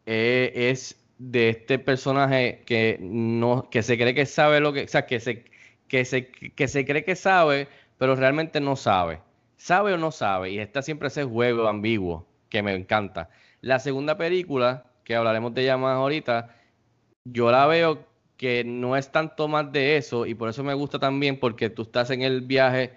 eh, es de este personaje que no que se cree que sabe lo que o sea que se que se que se cree que sabe pero realmente no sabe sabe o no sabe y está siempre ese juego ambiguo que me encanta. La segunda película, que hablaremos de ella más ahorita, yo la veo que no es tanto más de eso y por eso me gusta también porque tú estás en el viaje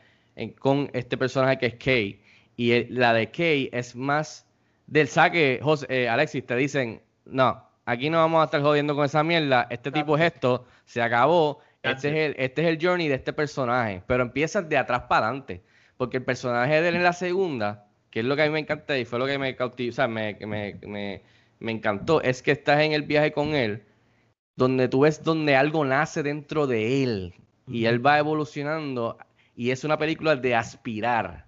con este personaje que es Kay y la de Kay es más del saque, José, eh, Alexis, te dicen, no, aquí no vamos a estar jodiendo con esa mierda, este tipo es esto, se acabó, este es, el, este es el journey de este personaje, pero empiezas de atrás para adelante, porque el personaje de él en la segunda que es lo que a mí me encanta y fue lo que me cautivó, o sea, me, me, encantó, es que estás en el viaje con él, donde tú ves donde algo nace dentro de él y él va evolucionando y es una película de aspirar,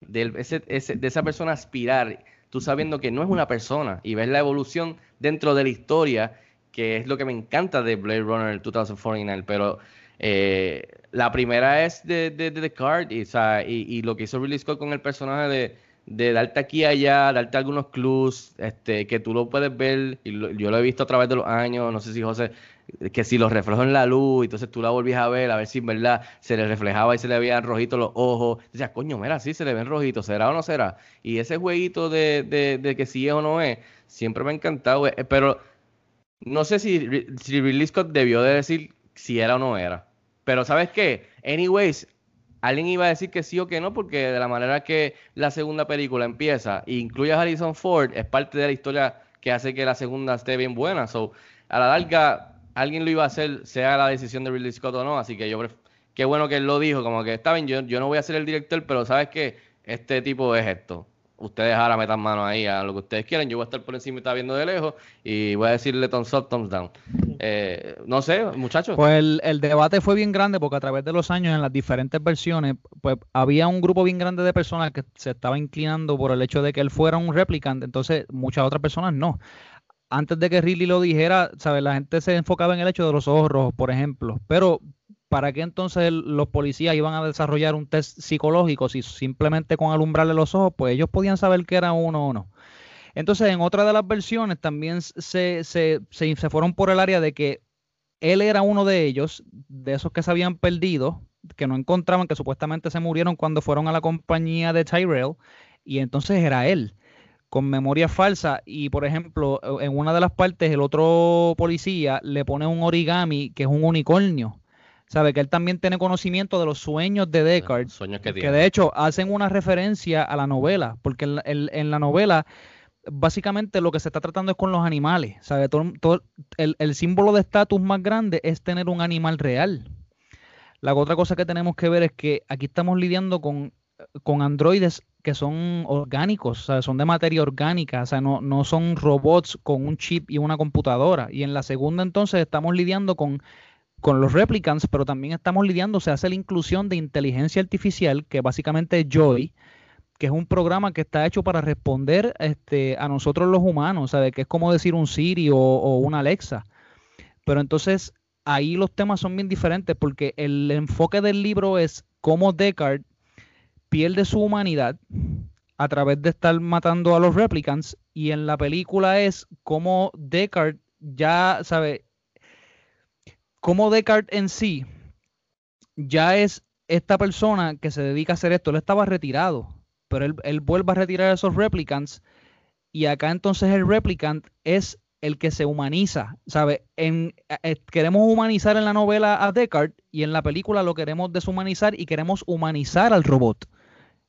de, de esa persona aspirar, tú sabiendo que no es una persona y ves la evolución dentro de la historia, que es lo que me encanta de Blade Runner 2049, pero eh, la primera es de, The Card y, y, lo que hizo Ridley Scott con el personaje de, de darte aquí y allá, darte algunos clues, este, que tú lo puedes ver, y yo lo he visto a través de los años, no sé si José, que si los reflejó en la luz, entonces tú la volvías a ver, a ver si en verdad se le reflejaba y se le veían rojitos los ojos, decías, coño, mira, sí, se le ven rojitos, ¿será o no será? Y ese jueguito de, de, que si es o no es, siempre me ha encantado, eh, pero no sé si, si Ridley Scott debió de decir si era o no era. Pero ¿sabes qué? Anyways, alguien iba a decir que sí o que no, porque de la manera que la segunda película empieza e incluye a Harrison Ford, es parte de la historia que hace que la segunda esté bien buena. So, a la larga, alguien lo iba a hacer, sea la decisión de Ridley Scott o no, así que yo qué bueno que él lo dijo, como que está bien, yo, yo no voy a ser el director, pero sabes que este tipo es esto ustedes ahora metan mano ahí a lo que ustedes quieran. Yo voy a estar por encima y estar viendo de lejos y voy a decirle thumbs up. Eh, no sé, muchachos. Pues el, debate fue bien grande porque a través de los años en las diferentes versiones, pues había un grupo bien grande de personas que se estaba inclinando por el hecho de que él fuera un replicante, entonces muchas otras personas no. Antes de que Ridley lo dijera, ¿sabes? La gente se enfocaba en el hecho de los ojos rojos, por ejemplo. Pero ¿para qué entonces los policías iban a desarrollar un test psicológico si simplemente con alumbrarle los ojos, pues ellos podían saber que era uno o no? Entonces, en otra de las versiones también se, se, se, fueron por el área de que él era uno de ellos, de esos que se habían perdido, que no encontraban, que supuestamente se murieron cuando fueron a la compañía de Tyrell, y entonces era él, con memoria falsa. Y por ejemplo, en una de las partes, el otro policía le pone un origami que es un unicornio sabe que él también tiene conocimiento de los sueños de Descartes, sueños que, que, de hecho hacen una referencia a la novela, porque en, la novela básicamente lo que se está tratando es con los animales, sabe todo, el, el, símbolo de estatus más grande es tener un animal real. La otra cosa que tenemos que ver es que aquí estamos lidiando con, con androides que son orgánicos, o sea, son de materia orgánica, o sea, no, no son robots con un chip y una computadora. Y en la segunda entonces estamos lidiando con, con los replicants, pero también estamos lidiando, se hace la inclusión de inteligencia artificial, que básicamente es Joy, que es un programa que está hecho para responder este, a nosotros los humanos, ¿sabe? que es como decir un Siri o, o una Alexa. Pero entonces ahí los temas son bien diferentes porque el enfoque del libro es cómo Descartes pierde su humanidad a través de estar matando a los replicants y en la película es cómo Descartes ya sabe cómo Descartes en sí ya es esta persona que se dedica a hacer esto. Él estaba retirado, pero él, él vuelve a retirar a esos replicants y acá entonces el replicant es el que se humaniza, ¿sabe? En, eh, queremos humanizar en la novela a Descartes y en la película lo queremos deshumanizar y queremos humanizar al robot.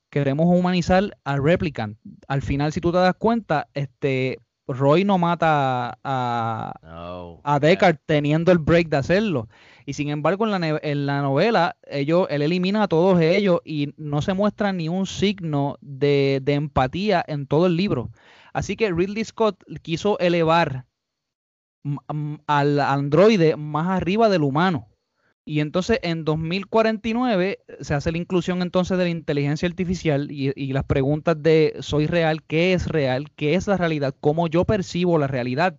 Queremos humanizar al replicant. Al final, si tú te das cuenta, este Roy no mata a, No. a Descartes teniendo el break de hacerlo. Y sin embargo, en la, en la novela, ellos, él elimina a todos ellos y no se muestra ni un signo de, de empatía en todo el libro. Así que Ridley Scott quiso elevar al androide más arriba del humano. Y entonces en 2049 se hace la inclusión entonces de la inteligencia artificial y, las preguntas de soy real, qué es real, qué es la realidad, cómo yo percibo la realidad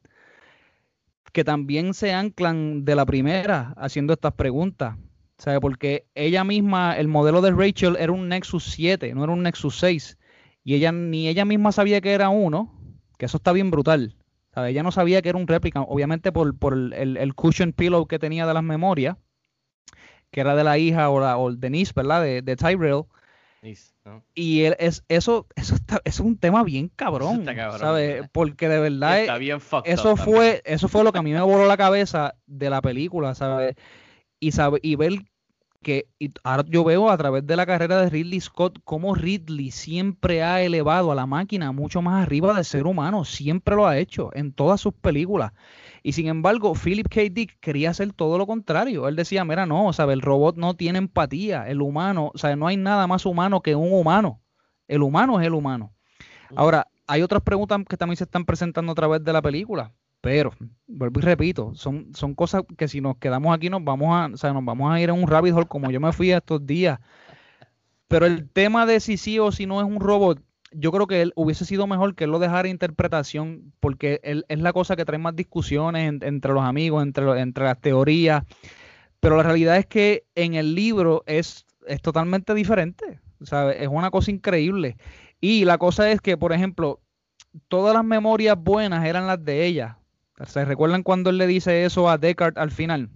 que también se anclan de la primera haciendo estas preguntas. ¿Sabe? Porque ella misma, el modelo de Rachel era un Nexus 7, no era un Nexus 6. Y ella ni ella misma sabía que era uno, que eso está bien brutal. ¿Sabe? Ella no sabía que era un réplica, obviamente por, el- el cushion pillow que tenía de las memorias, que era de la hija o, la, o de Denise, ¿verdad? De, de Tyrell. Y él, es, eso, eso, está, eso es un tema bien cabrón, está cabrón, ¿sabe? ¿verdad? Porque de verdad Está eh, bien eso fue, eso fue lo que a mí me voló la cabeza de la película, ¿sabes? Y sabe, y ver que y ahora yo veo a través de la carrera de Ridley Scott cómo Ridley siempre ha elevado a la máquina mucho más arriba del ser humano, siempre lo ha hecho en todas sus películas. Y sin embargo, Philip K. Dick quería hacer todo lo contrario. Él decía, mira, no, ¿sabe? el robot no tiene empatía, el humano, sea, no hay nada más humano que un humano. El humano es el humano. Ahora, hay otras preguntas que también se están presentando a través de la película, pero vuelvo y repito, son, son cosas que si nos quedamos aquí nos vamos a, o sea, nos vamos a ir en un rabbit hole como yo me fui estos días. Pero el tema de si sí o si no es un robot, yo creo que él hubiese sido mejor que él lo dejara interpretación, porque él, es la cosa que trae más discusiones en- entre los amigos, entre, los- entre las teorías. Pero la realidad es que en el libro es, es totalmente diferente. Es una cosa increíble. Y la cosa es que, por ejemplo, todas las memorias buenas eran las de ella. ¿Se recuerdan cuando él le dice eso a Descartes al final?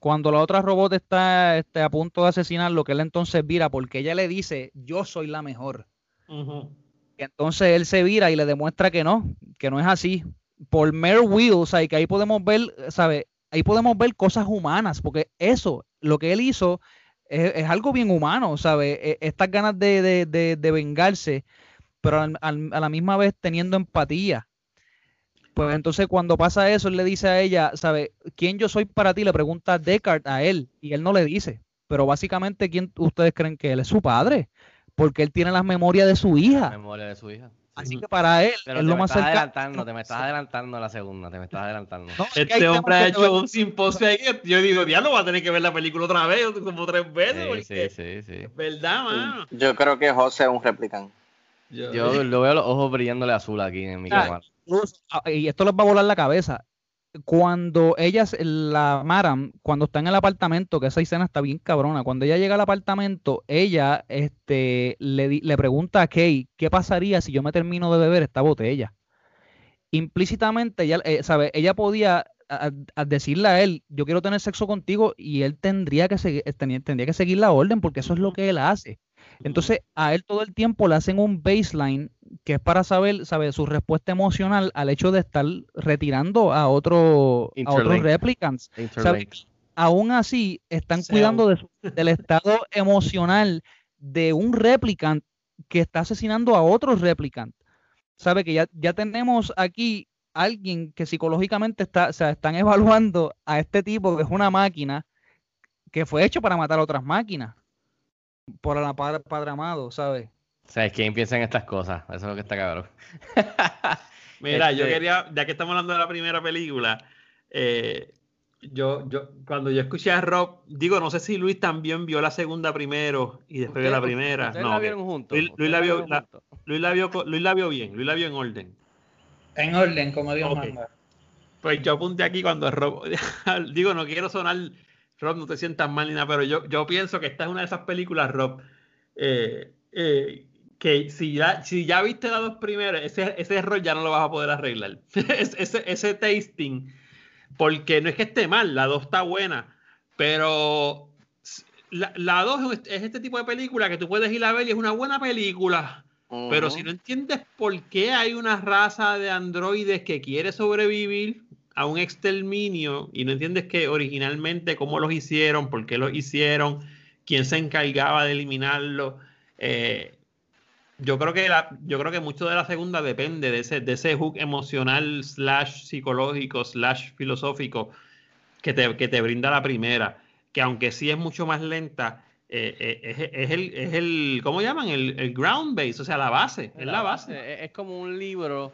Cuando la otra robot está este, a punto de asesinarlo, que él entonces vira porque ella le dice, yo soy la mejor. Entonces él se vira y le demuestra que no, que no es así. Por mere will, o sea, que ahí podemos ver, ¿sabe? Ahí podemos ver cosas humanas, porque eso, lo que él hizo, es, algo bien humano, ¿sabe? E- Estas ganas de, de- de- vengarse, pero a la misma vez teniendo empatía. Pues entonces cuando pasa eso, él le dice a ella, ¿sabe? ¿Quién yo soy para ti? Le pregunta Descartes a él, y él no le dice. Pero básicamente, ¿quién ustedes creen que él es su padre? Porque él tiene las memorias de su hija. Memoria de su hija. Así que para él, Pero es te lo me más estás cercano. adelantando, te me estás adelantando a la segunda, te me estás adelantando. Este hombre ha hecho un simposio ahí yo digo, diablo, va a tener que ver la película otra vez, como tres veces. Sí, sí, sí, sí. ¿Verdad, mano? Yo creo que José es un replicante. Yo lo veo los ojos brillándole azul aquí en mi Ah, cámara. incluso, ah, y esto les va a volar la cabeza. Cuando ella, se- la Maram, cuando está en el apartamento, que esa escena está bien cabrona, cuando ella llega al apartamento, ella este, le, le pregunta a Kay, ¿qué pasaría si yo me termino de beber esta botella? Implícitamente, ella, eh, ¿sabe? ella podía a- decirle a él, yo quiero tener sexo contigo, y él tendría que, eh, tendría que seguir la orden, porque eso es lo que él hace. Entonces, a él todo el tiempo le hacen un baseline que es para saber, sabe, su respuesta emocional al hecho de estar retirando a otro, a otros replicants. Aún así, están cuidando de su- del estado emocional de un replicant que está asesinando a otro replicant. Sabe que ya, ya tenemos aquí alguien que psicológicamente está, o sea, están evaluando a este tipo que es una máquina que fue hecho para matar a otras máquinas por la padre, padre amado, ¿sabes? ¿Sabes quién piensa en estas cosas? Eso es lo que está cabrón. Mira, yo Este- quería, ya que estamos hablando de la primera película, eh, yo, yo, cuando yo escuché a Rob, digo, no sé si Luis también vio la segunda primero y después vio la ¿Ustedes- primera. No, la ok. vieron juntos? Luis, Luis ¿Ustedes la vio, la-? Luis la vio, Luis la vio bien, Luis la vio en orden. En orden, como Dios Ok. manda. Pues yo apunté aquí cuando Rob, digo, no quiero sonar, Rob, no te sientas mal ni nada, pero yo, yo pienso que esta es una de esas películas, Rob, eh, eh, que si ya, si ya viste las dos primeras, ese, ese error ya no lo vas a poder arreglar. Es- ese, ese tasting, porque no es que esté mal, la dos está buena, pero la, la dos es, es este tipo de película que tú puedes ir a ver y es una buena película. Pero si no entiendes por qué hay una raza de androides que quiere sobrevivir a un exterminio y no entiendes que originalmente cómo los hicieron, por qué los hicieron, quién se encargaba de eliminarlo, eh, yo creo que la, yo creo que mucho de la segunda depende de ese, de ese hook emocional slash psicológico slash filosófico que te, que te brinda la primera, que aunque sí es mucho más lenta, eh, eh, es, es el, es el, ¿cómo llaman? El, el ground base, o sea, la base, es la base. Es, es como un libro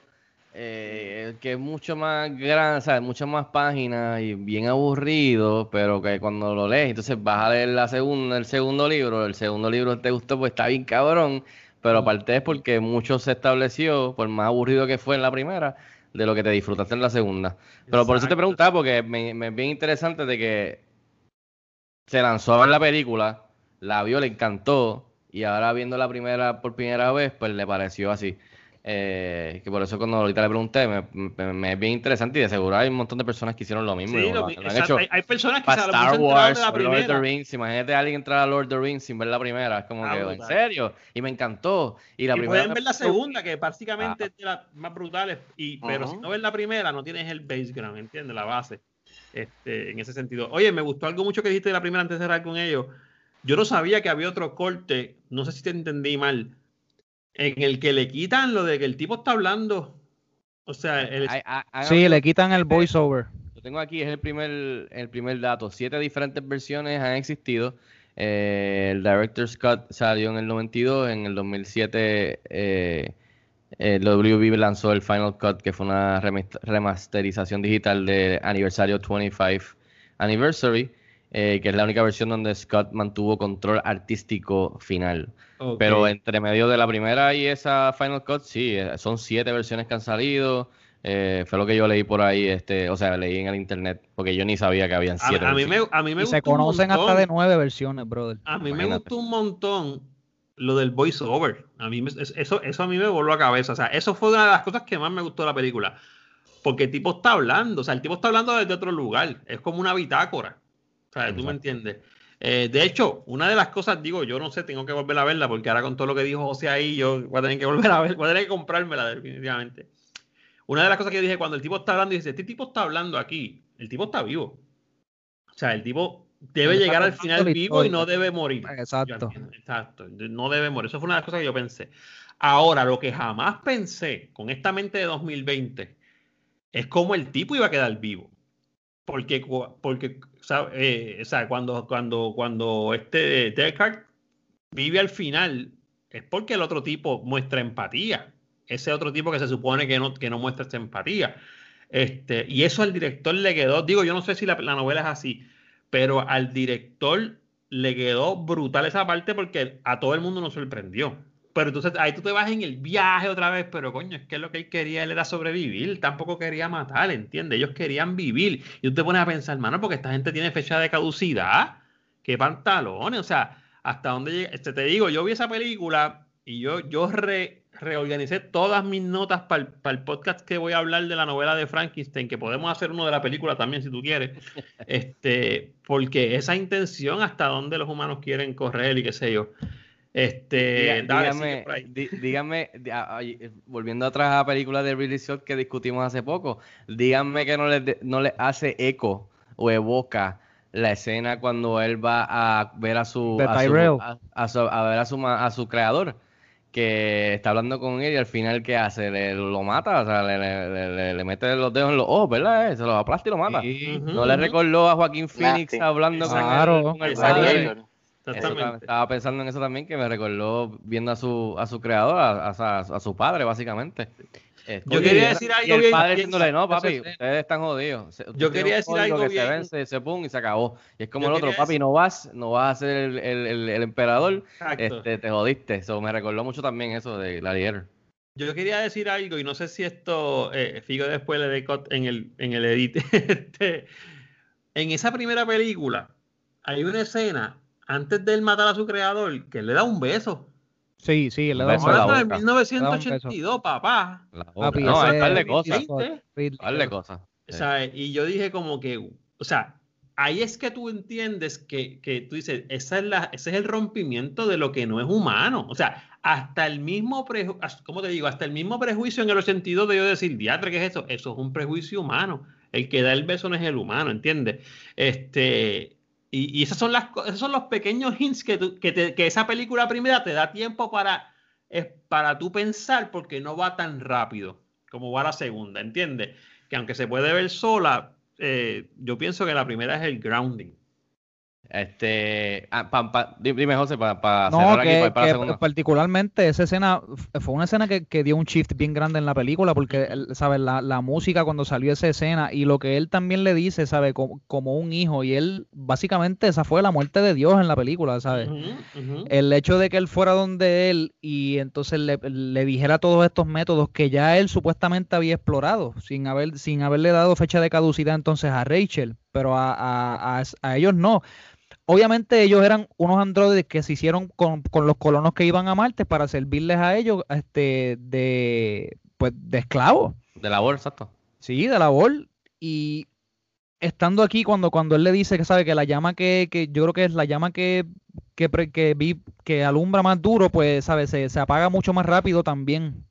eh, que es mucho más grande, ¿sabes? Muchas más páginas y bien aburrido, pero que cuando lo lees, entonces vas a leer la segunda, el segundo libro, el segundo libro te gustó, pues está bien cabrón, pero aparte es porque mucho se estableció, por más aburrido que fue en la primera, de lo que te disfrutaste en la segunda. Pero por eso te preguntaba, porque me, me es bien interesante de que se lanzó a ver la película, la vio, le encantó, y ahora viendo la primera por primera vez, pues le pareció así. Eh, que por eso cuando ahorita le pregunté, me, me- me es bien interesante y de seguro hay un montón de personas que hicieron lo mismo. Sí, lo lo- han exacto, hecho hay, hay personas que para se Star Wars de la o Lord of the. Rings. Imagínate a alguien entrar a Lord of the Rings sin ver la primera. Es como Ah, que, ¿en brutal. serio? Y me encantó. Y la y primera pueden ver la segunda, que básicamente es de las más brutales, y, pero si no ves la primera, no tienes el baseground, ¿entiendes? La base. Este, en ese sentido. Oye, me gustó algo mucho que dijiste de la primera antes de cerrar con ellos. Yo no sabía que había otro corte, no sé si te entendí mal, en el que le quitan lo de que el tipo está hablando. O sea, el, han Sí, le quitan el voiceover. Lo tengo aquí, es el primer, el primer dato. Siete diferentes versiones han existido. Eh, el Director's Cut salió en el 92, en el 2007 eh, el WB lanzó el Final Cut, que fue una remas- remasterización digital de aniversario 25 Anniversary, eh, que es la única versión donde Scott mantuvo control artístico final. Pero entre medio de la primera y esa Final Cut, sí, eh, son siete versiones que han salido. Eh, fue lo que yo leí por ahí, este, o sea, leí en el internet, porque yo ni sabía que habían a, siete a mí me, versiones. a mí me Y se gustó un conocen hasta montón. de nueve versiones, brother. A mí me gustó un montón lo del voiceover. A mí me- eso, eso a mí me voló a cabeza. O sea, eso fue una de las cosas que más me gustó de la película. Porque el tipo está hablando, o sea, el tipo está hablando desde otro lugar. Es como una bitácora. O sea, tú me entiendes. Eh, de hecho, una de las cosas, digo, yo no sé, tengo que volver a verla, porque ahora con todo lo que dijo José ahí, yo voy a tener que volver a ver, voy a tener que comprármela definitivamente. Una de las cosas que yo dije cuando el tipo está hablando, y dice, este tipo está hablando aquí, el tipo está vivo. O sea, el tipo debe llegar al final vivo y no debe morir. Exacto. Exacto, no debe morir. Eso fue una de las cosas que yo pensé. Ahora, lo que jamás pensé con esta mente de 2020 es cómo el tipo iba a quedar vivo. Porque, porque sea, eh, cuando, cuando, cuando este Descartes vive al final, es porque el otro tipo muestra empatía. Ese otro tipo que se supone que no, que no muestra esa empatía. Este, y eso al director le quedó, digo, yo no sé si la, la novela es así, pero al director le quedó brutal esa parte porque a todo el mundo nos sorprendió. Pero entonces ahí tú te vas en el viaje otra vez, pero coño, es que lo que él quería él era sobrevivir, tampoco quería matar, ¿entiendes? Ellos querían vivir. Y tú te pones a pensar, hermano, porque esta gente tiene fecha de caducidad, qué pantalones, o sea, hasta dónde llega. Este, te digo, yo vi esa película y yo, yo re- reorganicé todas mis notas para el podcast que voy a hablar de la novela de Frankenstein, que podemos hacer uno de la película también si tú quieres. Este, porque esa intención hasta dónde los humanos quieren correr y qué sé yo. Este, Diga- dale, dígame, por ahí. di- dígame, di- a- a- eh, volviendo atrás a la película de Ridley Scott que discutimos hace poco, díganme que no le, de- no le hace eco o evoca la escena cuando él va a ver a su, a, su- a- a su- a ver a su, ma- a su creador que está hablando con él y al final ¿qué hace? Le, lo mata, o sea, le, le- le- mete los dedos en los ojos, ¿verdad? Eh, Se los aplasta y lo mata. Sí. ¿No le recordó a Joaquín Phoenix Nasty. hablando con el- Claro, con el Gladiator. Exactamente. estaba pensando en eso también, que me recordó viendo a su, a su creador, a, a- a su padre, básicamente. Este, Yo y quería el- decir y algo el bien- padre diciéndole, no, papi, ustedes están jodidos. Yo quería decir algo que se bien- vence, se pum, y se acabó. Y es como Yo el otro, papi, no vas, no vas a ser el, el, el- el emperador, este, te jodiste. Eso me recordó mucho también eso de la líder. Yo quería decir algo y no sé si esto, eh, Figo después le dé cut en el, en el edit. Este, en esa primera película hay una escena antes de él matar a su creador que él le da un beso. Sí, sí, le Un da beso un en la Hablando de boca. 1982, papá. La. Papi, no, par de es- cosas. Ridley. par de cosas. O sea, y yo dije como que, o sea, ahí es que tú entiendes que, que tú dices, esa es la, ese es el rompimiento de lo que no es humano. O sea, hasta el mismo prejuicio, ¿cómo te digo? Hasta el mismo prejuicio en el sentido de yo decir, diatre, ¿qué es eso? Eso es un prejuicio humano. El que da el beso no es el humano, ¿entiendes? Este, y, esas son las, esos son los pequeños hints que, tú- que, te- que esa película primera te da tiempo para, es para tú pensar porque no va tan rápido como va la segunda, ¿entiendes? Que aunque se puede ver sola, eh, yo pienso que la primera es el grounding. Este, ah, pa- pa- di- dime, José, para No, cerrar aquí, que, para, para que la particularmente esa escena fue una escena que, que dio un shift bien grande en la película porque, ¿sabes? La, la música cuando salió esa escena y lo que él también le dice, ¿sabes? Como, como un hijo y él, básicamente, esa fue la muerte de Dios en la película, ¿sabes? El hecho de que él fuera donde él y entonces le, le dijera todos estos métodos que ya él supuestamente había explorado sin, haber, sin haberle dado fecha de caducidad entonces a Rachel, pero a, a- a- a ellos no. Obviamente ellos eran unos androides que se hicieron con, con los colonos que iban a Marte para servirles a ellos este, de, pues, de esclavos. De labor, exacto. Sí, de labor. Y estando aquí, cuando, cuando él le dice que sabe que la llama que, que yo creo que es la llama que, que, que, vi, que alumbra más duro, pues, ¿sabes? Se, se apaga mucho más rápido también.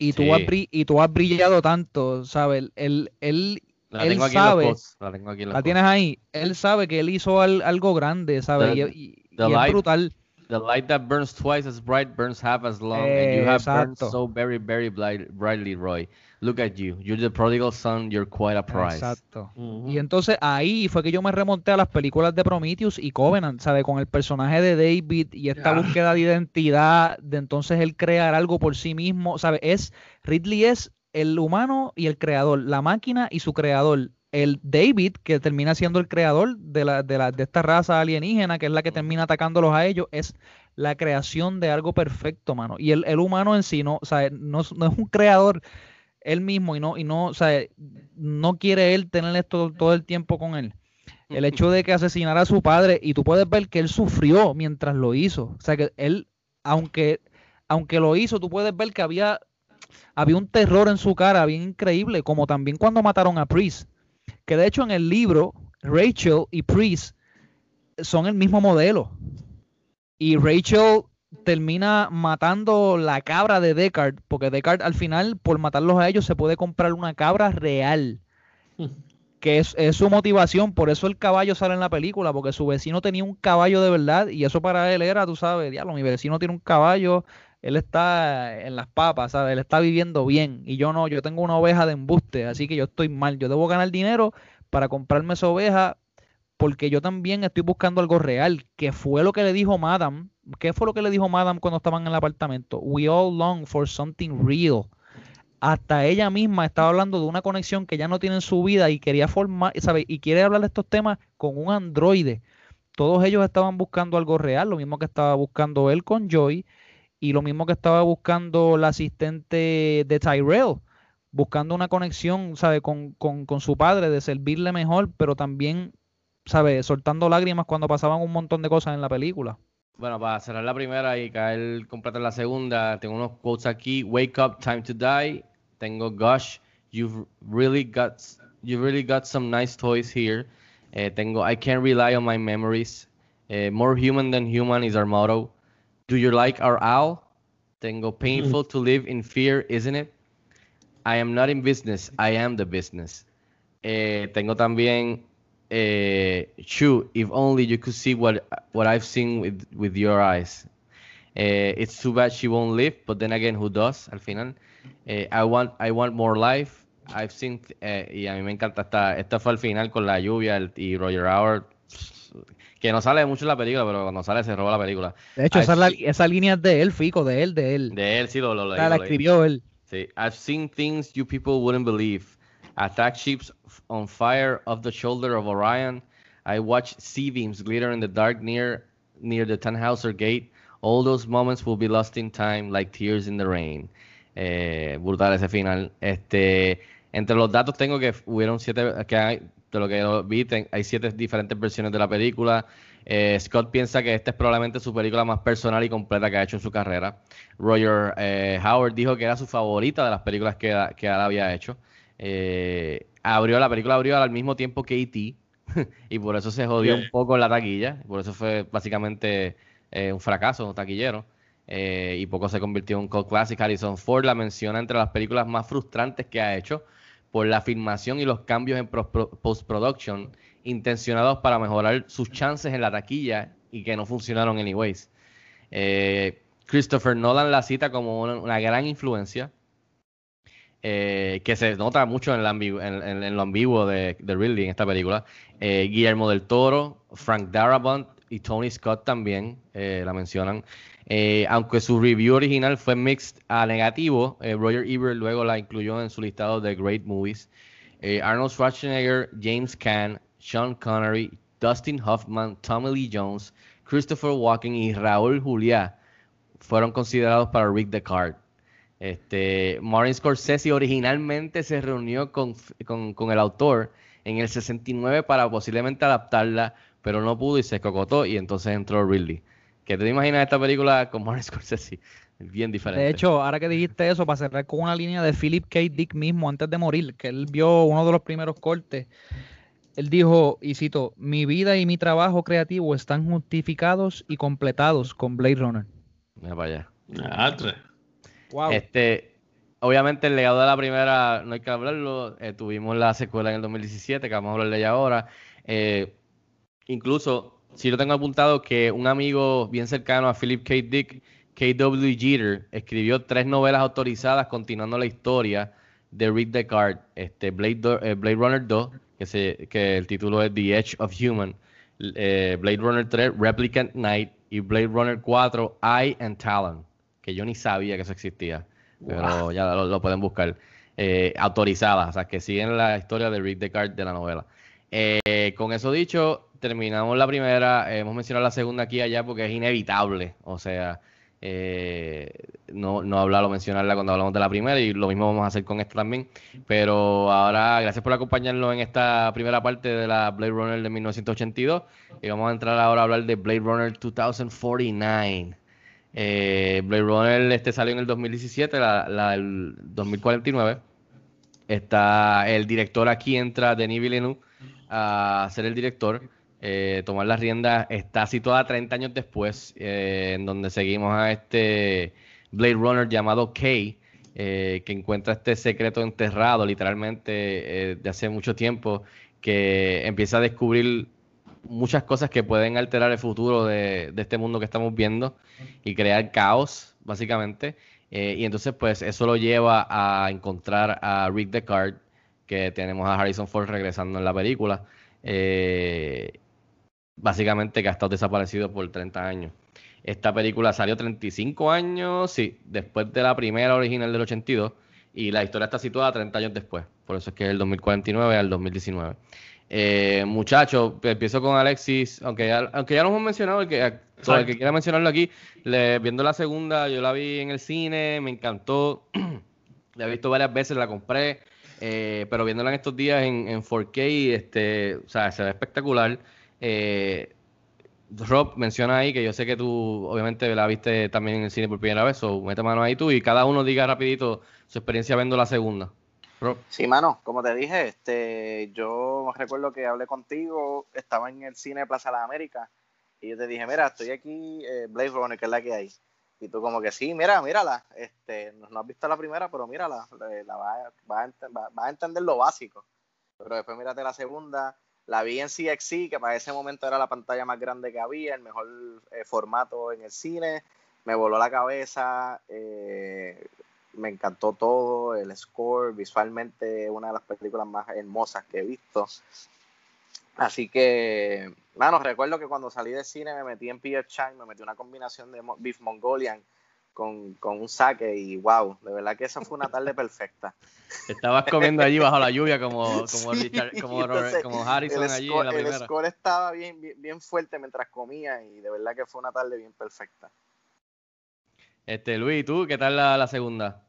Y tú, Sí. has, y tú has brillado tanto, ¿sabes? Él, él, La él tengo aquí sabe, en los posts. La tengo aquí en los la tienes ahí, él sabe que él hizo al- algo grande, ¿sabes? The- Y, y- the y es light- brutal. The light that burns twice as bright burns half as long, and you have burned so very, very bright, brightly, Roy. Look at you. You're the prodigal son. You're quite a prize. Exacto. Y entonces ahí fue que yo me remonté a las películas de Prometheus y Covenant, ¿sabes? Con el personaje de David y esta búsqueda de identidad, de entonces él crear algo por sí mismo, ¿sabes? Es, Ridley es el humano y el creador, la máquina y su creador. El David, que termina siendo el creador de, la, de, la, de esta raza alienígena, que es la que termina atacándolos a ellos, es la creación de algo perfecto, mano. Y el, el humano en sí no, o sea, no, es- no es un creador él mismo y no, y no, o sea, no quiere él tener esto todo el tiempo con él. El hecho de que asesinara a su padre, y tú puedes ver que él sufrió mientras lo hizo. O sea que él, aunque, aunque lo hizo, tú puedes ver que había, había un terror en su cara bien increíble, como también cuando mataron a Priest. Que de hecho en el libro, Rachel y Priest son el mismo modelo. Y Rachel termina matando la cabra de Deckard, porque Deckard al final, por matarlos a ellos, se puede comprar una cabra real. Que es, es su motivación, por eso el caballo sale en la película, porque su vecino tenía un caballo de verdad, y eso para él era, tú sabes, diablo, mi vecino tiene un caballo, él está en las papas, ¿sabes? Él está viviendo bien, y yo no, yo tengo una oveja de embuste, así que yo estoy mal, yo debo ganar dinero para comprarme esa oveja, porque yo también estoy buscando algo real, que fue lo que le dijo Madame, ¿qué fue lo que le dijo Madame cuando estaban en el apartamento? We all long for something real. Hasta ella misma estaba hablando de una conexión que ya no tiene en su vida y quería formar, ¿sabes? Y quiere hablar de estos temas con un androide. Todos ellos estaban buscando algo real, lo mismo que estaba buscando él con Joy y lo mismo que estaba buscando la asistente de Tyrell, buscando una conexión, ¿sabe? Con, con, con su padre, de servirle mejor, pero también, ¿sabe? Soltando lágrimas cuando pasaban un montón de cosas en la película. Bueno, para cerrar la primera y caer completa en la segunda, tengo unos quotes aquí. Wake up, time to die. Tengo gosh, you've really got you really got some nice toys here. Eh, tengo I can't rely on my memories. Eh, more human than human is our motto. Do you like our owl? Tengo painful to live in fear, isn't it? I am not in business, I am the business. Eh, tengo también eh, Shoo, if only you could see what what I've seen with, with your eyes. Eh, it's too bad she won't live, but then again, who does? Al final, Eh, I want I want more life. I've seen eh, y a mí me encanta esta esta fue al final con la lluvia el- y Roger Howard que no sale mucho en la película, pero cuando sale se roba la película. De hecho, esa, es la- esa línea es de él, Fico, de él, de él. de él sí lo, lo leí. O sea, la lo leí. escribió él. Sí. I've seen things you people wouldn't believe. Attack ships on fire off the shoulder of Orion. I watched sea beams glitter in the dark near near the Tannhauser Gate. All those moments will be lost in time like tears in the rain. Eh, brutal ese final. Este, entre los datos tengo que hubieron siete, que hay, de lo que yo vi, ten- hay siete diferentes versiones de la película. Eh, Scott piensa que esta es probablemente su película más personal y completa que ha hecho en su carrera. Roger eh, Howard dijo que era su favorita de las películas que, que él había hecho. Eh, abrió la película abrió al mismo tiempo que E.T. y por eso se jodió Yeah. un poco la taquilla. Por eso fue básicamente eh, un fracaso un taquillero. y poco se convirtió en un cult classic. Harrison Ford la menciona entre las películas más frustrantes que ha hecho por la filmación y los cambios en pro- pro- post-production intencionados para mejorar sus chances en la taquilla y que no funcionaron anyways. Eh, Christopher Nolan la cita como una, gran influencia eh, que se nota mucho en, la en lo ambiguo de, de Ridley en esta película. Eh, Guillermo del Toro, Frank Darabont y Tony Scott también eh, la mencionan. Eh, aunque su review original fue mixed a negativo, eh, Roger Ebert luego la incluyó en su listado de Great Movies. Eh, Arnold Schwarzenegger, James Caan, Sean Connery, Dustin Hoffman, Tommy Lee Jones, Christopher Walken y Raúl Juliá fueron considerados para Rick the Card. Este, Martin Scorsese originalmente se reunió con, con- con el autor en el 69 para posiblemente adaptarla, pero no pudo y se cocotó y entonces entró Ridley. ¿Qué te imaginas esta película con Martin Scorsese? Bien diferente. De hecho, ahora que dijiste eso, para cerrar con una línea de Philip K. Dick mismo antes de morir, que él vio uno de los primeros cortes, él dijo, y cito, mi vida y mi trabajo creativo están justificados y completados con Blade Runner. Mira para allá. Ah, tres. Wow. Este, obviamente el legado de la primera no hay que hablarlo. eh, tuvimos la secuela en el 2017, que vamos a hablar de ella ahora. Eh, incluso, si lo tengo apuntado, que un amigo bien cercano a Philip K. Dick, K.W. Jeter, escribió tres novelas autorizadas continuando la historia de Rick Descartes, este, Blade, Do- eh, Blade Runner 2, que, se, que el título es The Edge of Human, eh, Blade Runner 3, Replicant Night y Blade Runner 4, Eye and Talon, que yo ni sabía que eso existía, pero ya lo, lo pueden buscar. Eh, autorizadas, o sea, que siguen la historia de Rick Descartes de la novela. Con eso dicho, terminamos la primera, eh, hemos mencionado la segunda aquí allá porque es inevitable, o sea, eh, no, no hablarlo, mencionarla cuando hablamos de la primera y lo mismo vamos a hacer con esta también. Pero ahora, gracias por acompañarnos en esta primera parte de la Blade Runner de 1982 y vamos a entrar ahora a hablar de Blade Runner 2049. Eh, Blade Runner este salió en el 2017, la, la del 2049. Está el director aquí entra Denis Villeneuve a ser el director, eh, tomar las riendas. Está situada 30 años después, eh, en donde seguimos a este Blade Runner llamado Kay, eh, que encuentra este secreto enterrado literalmente eh, de hace mucho tiempo, que empieza a descubrir muchas cosas que pueden alterar el futuro de, de este mundo que estamos viendo y crear caos, básicamente. Y entonces, pues, eso lo lleva a encontrar a Rick Descartes, que tenemos a Harrison Ford regresando en la película. eh, básicamente que ha estado desaparecido por 30 años. Esta película salió 35 años, sí, después de la primera original del 82, y la historia está situada 30 años después. Por eso es que es el 2049 al 2019. Eh, muchachos, empiezo con Alexis, aunque ya, aunque ya lo hemos mencionado, el que, el que quiera mencionarlo aquí, le- viendo la segunda, yo la vi en el cine, me encantó, la he visto varias veces, la compré, eh, pero viéndola en estos días en, en 4K, este, o sea, se ve espectacular. Eh, Rob menciona ahí que yo sé que tú obviamente la viste también en el cine por primera vez, o mete mano ahí tú y cada uno diga rapidito su experiencia viendo la segunda. Rob. Sí, mano, como te dije, este, yo recuerdo que hablé contigo, estaba en el cine Plaza de las Américas, y yo te dije, mira, estoy aquí, eh, Blade Runner, que es la que hay. Y tú como que sí, mira, mírala, este, no, has visto la primera, pero mírala, eh, la vas a, vas a ent- va- vas a entender lo básico. Pero después mírate la segunda, la vi en CXC, que para ese momento era la pantalla más grande que había, el mejor eh, formato en el cine, me voló la cabeza, eh, me encantó todo, el score, visualmente una de las películas más hermosas que he visto. Así que, mano, recuerdo que cuando salí de cine me metí en Pierre Chang, me metí una combinación de Beef Mongolian con, con un saque y wow, de verdad que esa fue una tarde perfecta. Estabas comiendo allí bajo la lluvia como, como, Sí, Richard- como, entonces, como Harrison el allí score, en la el primera. score estaba bien, bien, bien fuerte mientras comía y de verdad que fue una tarde bien perfecta. Este, Luis, ¿tú qué tal la, la segunda?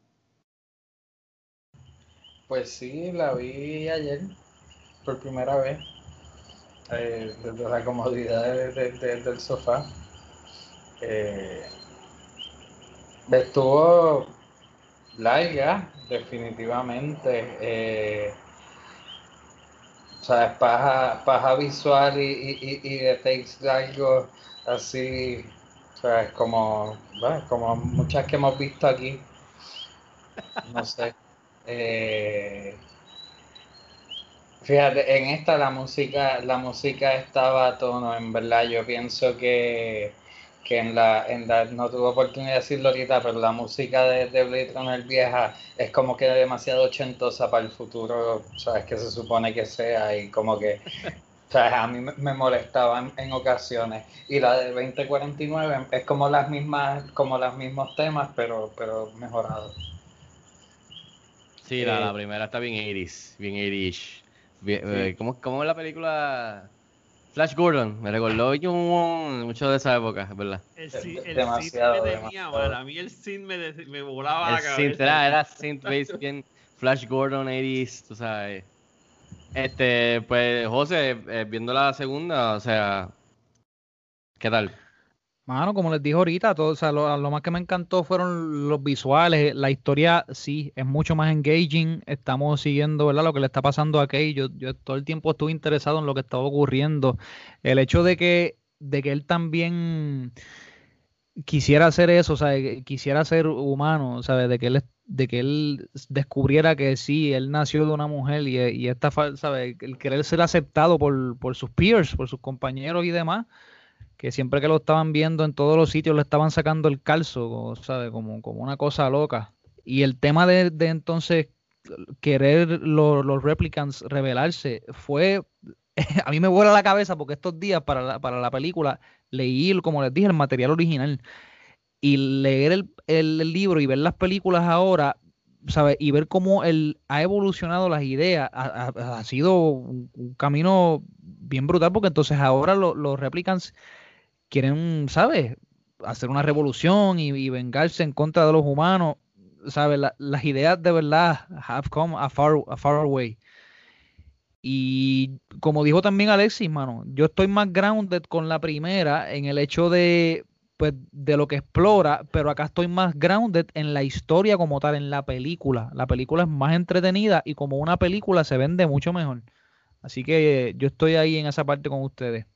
Pues sí, la vi ayer por primera vez eh, desde la comodidad de- de- de- del sofá. Eh, estuvo larga, definitivamente. eh, o sea, paja, paja visual y, y, y- de takes largos, así, o sea, es como, como muchas que hemos visto aquí. No sé. Eh, fíjate, en esta la música, la música estaba a tono, en verdad. Yo pienso que, que en la, en la, no tuve oportunidad de decirlo ahorita, pero la música de, de Blade Runner vieja es como que demasiado ochentosa para el futuro, sabes que se supone que sea, y como que sea, a mí me- molestaba en, en ocasiones. Y la de 2049 es como las mismas, como los mismos temas, pero, pero mejorados. Sí, la, Eh, la primera está bien 80s, bien 80ish. Bien- Sí. eh, ¿cómo, cómo es la película? Flash Gordon, me recordó yo mucho de esa época, es ¿verdad? El, el Demasiado, synth me tenía. A mí el synth me, de- me volaba El la cabeza. synth era, era synth bien Flash Gordon 80s, tú sabes. Este, pues José, eh, viendo la segunda, o sea, ¿qué tal? Mano, como les dije ahorita, todo, o sea, lo, lo más que me encantó fueron los visuales. La historia sí es mucho más engaging. Estamos siguiendo, ¿verdad? Lo que le está pasando a Kay. Yo, yo todo el tiempo estuve interesado en lo que estaba ocurriendo. El hecho de que, de que él también quisiera hacer eso, o sea, quisiera ser humano, ¿sabes? De que él, de que él descubriera que sí, él nació de una mujer y, y esta, ¿sabes? El querer ser aceptado por, por sus peers, por sus compañeros y demás que siempre que lo estaban viendo en todos los sitios le estaban sacando el calzo, ¿sabe? Como, como una cosa loca. Y el tema de, de entonces querer lo- los replicants revelarse fue, a mí me vuela la cabeza porque estos días para la, para la película leí, como les dije, el material original y leer el, el- libro y ver las películas ahora, ¿sabes? Y ver cómo él ha evolucionado las ideas, ha, sido un, camino bien brutal porque entonces ahora lo- los replicants quieren, ¿sabes? Hacer una revolución y, vengarse en contra de los humanos, ¿sabes? La- las ideas de verdad have come a far, a far way. Y como dijo también Alexis, mano, yo estoy más grounded con la primera en el hecho de, pues, de lo que explora, pero acá estoy más grounded en la historia como tal, en la película. La película es más entretenida y como una película se vende mucho mejor. Así que yo estoy ahí en esa parte con ustedes.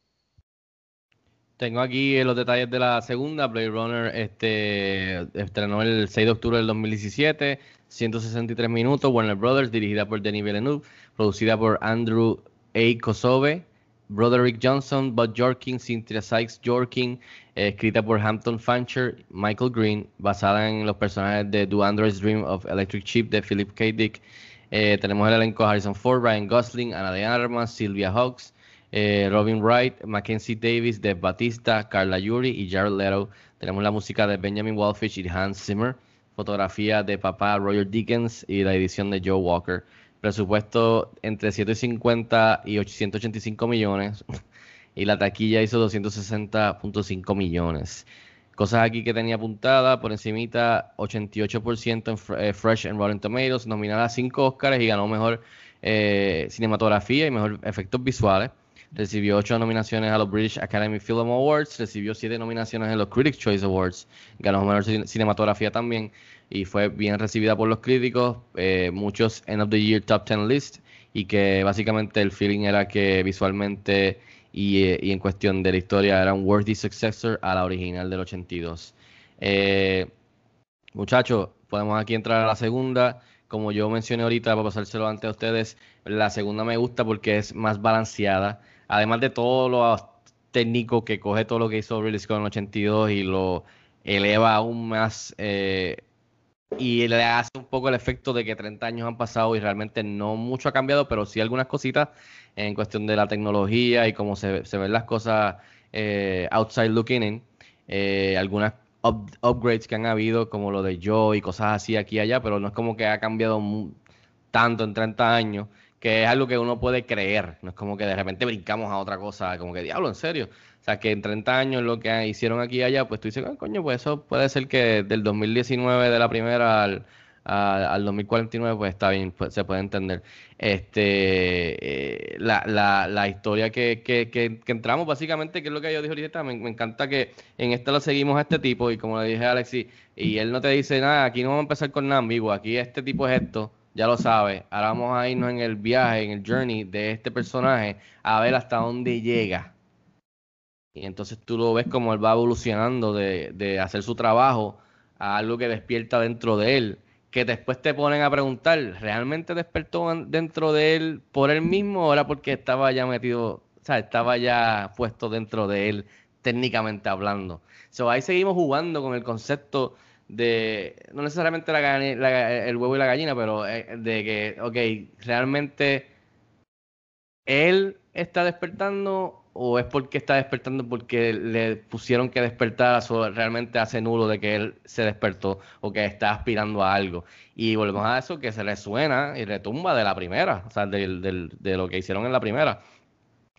Tengo aquí los detalles de la segunda. Blade Runner este, estrenó el 6 de octubre del 2017, 163 minutos. Warner Brothers, dirigida por Denis Villeneuve, producida por Andrew A. Kosove, Broderick Johnson, Bud Jorkin, Cynthia Sykes Jorkin, escrita por Hampton Fancher, Michael Green, basada en los personajes de Do Android's Dream of Electric Sheep de Philip K. Dick. Eh, tenemos el elenco Harrison Ford, Ryan Gosling, Ana de Armas, Sylvia Hawks, eh, Robin Wright, Mackenzie Davis, Dave Batista, Carla Yuri y Jared Leto. Tenemos la música de Benjamin Wallfish y Hans Zimmer, fotografía de papá Roger Dickens y la edición de Joe Walker. Presupuesto entre 750 y 885 millones y la taquilla hizo 260.5 millones. Cosas aquí que tenía apuntada por encimita 88% en eh, Fresh en Rotten Tomatoes, nominada a 5 Oscars y ganó mejor eh, cinematografía y mejor efectos visuales. Recibió 8 nominaciones a los British Academy Film Awards, recibió 7 nominaciones en los Critics' Choice Awards, ganó mejor cin- cinematografía también y fue bien recibida por los críticos, eh, muchos End of the Year Top 10 List y que básicamente el feeling era que visualmente y, eh, en cuestión de la historia era un worthy successor a la original del 82. Eh, muchachos, podemos aquí entrar a la segunda. Como yo mencioné ahorita, para pasárselo antes a ustedes, la segunda me gusta porque es más balanceada. Además de todo lo técnico que coge todo lo que hizo Ridley Scott en el 82 y lo eleva aún más eh, y le hace un poco el efecto de que 30 años han pasado y realmente no mucho ha cambiado, pero sí algunas cositas en cuestión de la tecnología y cómo se, se ven las cosas eh, outside looking in. Eh, algunas up- upgrades que han habido, como lo de Joe y cosas así aquí y allá, pero no es como que ha cambiado tanto en 30 años, que es algo que uno puede creer. No es como que de repente brincamos a otra cosa, como que diablo, en serio. O sea, que en 30 años lo que hicieron aquí y allá, pues tú dices, "Ah, coño, pues eso puede ser que del 2019 de la primera al, al 2049, pues está bien, pues, se puede entender. Este, eh, la, la, la historia que, que, que, entramos, básicamente, que es lo que yo dije ahorita, me, me encanta que en esta lo seguimos a este tipo, y como le dije a Alexi, y él no te dice nada, aquí no vamos a empezar con nada ambiguo, aquí este tipo es esto, ya lo sabes, ahora vamos a irnos en el viaje, en el journey de este personaje, a ver hasta dónde llega. Y entonces tú lo ves como él va evolucionando de, hacer su trabajo a algo que despierta dentro de él, que después te ponen a preguntar, ¿realmente despertó en- dentro de él por él mismo o era porque estaba ya metido, o sea, estaba ya puesto dentro de él, técnicamente hablando? So, ahí seguimos jugando con el concepto de, no necesariamente la el huevo y la gallina, pero eh, de que, ok, realmente él está despertando o es porque está despertando porque le pusieron que despertar o realmente hace nulo de que él se despertó o que está aspirando a algo. Y volvemos a eso que se le suena y retumba de la primera, o sea, del, del- de lo que hicieron en la primera,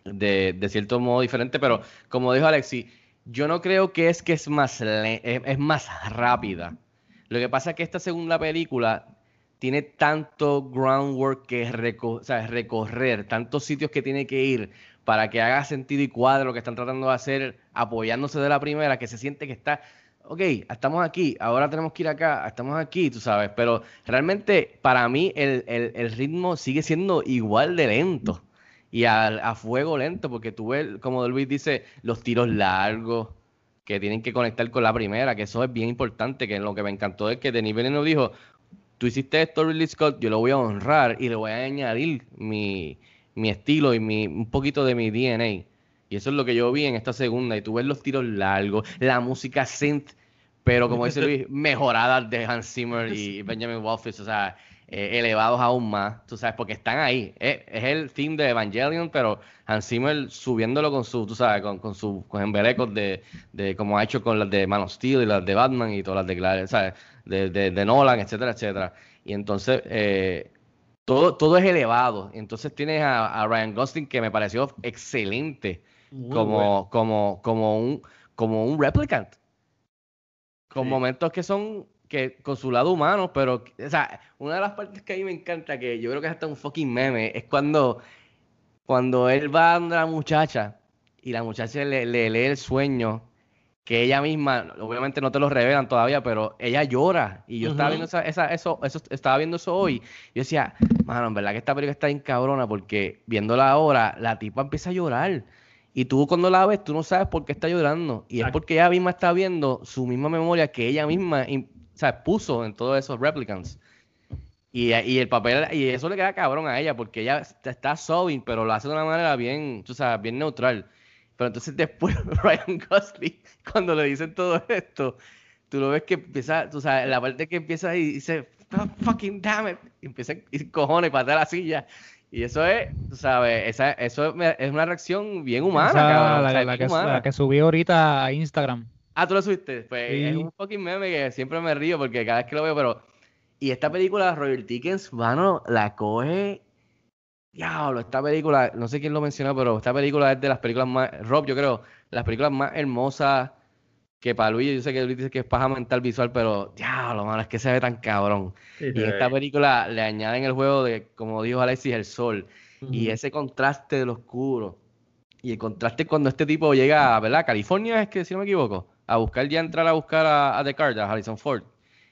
de, de cierto modo diferente, pero como dijo Alexi, yo no creo que es que es más, le- es, más rápida. Lo que pasa es que esta segunda película tiene tanto groundwork que reco- recorrer, tantos sitios que tiene que ir para que haga sentido y cuadre lo que están tratando de hacer, apoyándose de la primera, que se siente que está, ok, estamos aquí, ahora tenemos que ir acá, estamos aquí, tú sabes, pero realmente para mí el ritmo sigue siendo igual de lento y a, a fuego lento, porque tú ves, como Luis dice, los tiros largos que tienen que conectar con la primera, que eso es bien importante, que lo que me encantó es que Denis Villeneuve dijo, tú hiciste esto, Ridley Scott, yo lo voy a honrar y le voy a añadir mi, mi estilo y mi, un poquito de mi DNA. Y eso es lo que yo vi en esta segunda. Y tú ves los tiros largos, la música synth, pero como dice Luis, mejorada de Hans Zimmer y Benjamin Wolfis, o sea, eh, elevados aún más, tú sabes, porque están ahí. Es, es el theme de Evangelion, pero Hans Zimmer subiéndolo con su, tú sabes, con, con sus con embelecos de, de como ha hecho con las de Man of Steel y las de Batman y todas las de, ¿sabes? de, de, de Nolan, etcétera, etcétera. Y entonces, eh, todo, todo es elevado. Entonces tienes a, a Ryan Gosling que me pareció excelente Muy como, bueno. como, como un, como un replicant. Con Sí. momentos que son que con su lado humano, pero, o sea, una de las partes que a mí me encanta, que yo creo que es hasta un fucking meme, es cuando, cuando él va a la muchacha y la muchacha le, le lee el sueño que ella misma, obviamente no te lo revelan todavía, pero ella llora. Y yo estaba viendo esa, esa- eso, eso, estaba viendo eso hoy. Yo decía, mano, en verdad que esta película está bien cabrona, porque viéndola ahora, la tipa empieza a llorar. Y tú cuando la ves, tú no sabes por qué está llorando. Y es porque ella misma está viendo su misma memoria que ella misma sea, puso en todos esos replicants. Y, y el papel, y eso le queda cabrón a ella, porque ella está, sobbing, pero lo hace de una manera bien, tú sabes, bien neutral. Pero entonces después Ryan Gosling, cuando le dicen todo esto, tú lo ves que empieza, tú sabes, la parte que empieza y dice, "Oh, fucking damn it, y empieza a ir cojones y patear la silla. Y eso es, tú sabes, esa, eso es, una reacción bien humana, cabrón, o sea, la que, humana. la que subí ahorita a Instagram. Ah, tú lo subiste. Pues es un fucking meme que siempre me río porque cada vez que lo veo, pero. Y esta película, Roger Dickens, mano, la coge. Diablo, esta película, no sé quién lo mencionó, pero esta película es de las películas más. Rob, yo creo, las películas más hermosas que para Luis, yo sé que Luis dice que es paja mental visual, pero diablo, mano, es que se ve tan cabrón. Sí, Y en esta película le añaden el juego de, como dijo Alexis, el sol. Y ese contraste de lo oscuro. Y el contraste cuando este tipo llega, ¿verdad? California es que, si no me equivoco, a buscar ya entrar a buscar a, a Descartes, a Harrison Ford.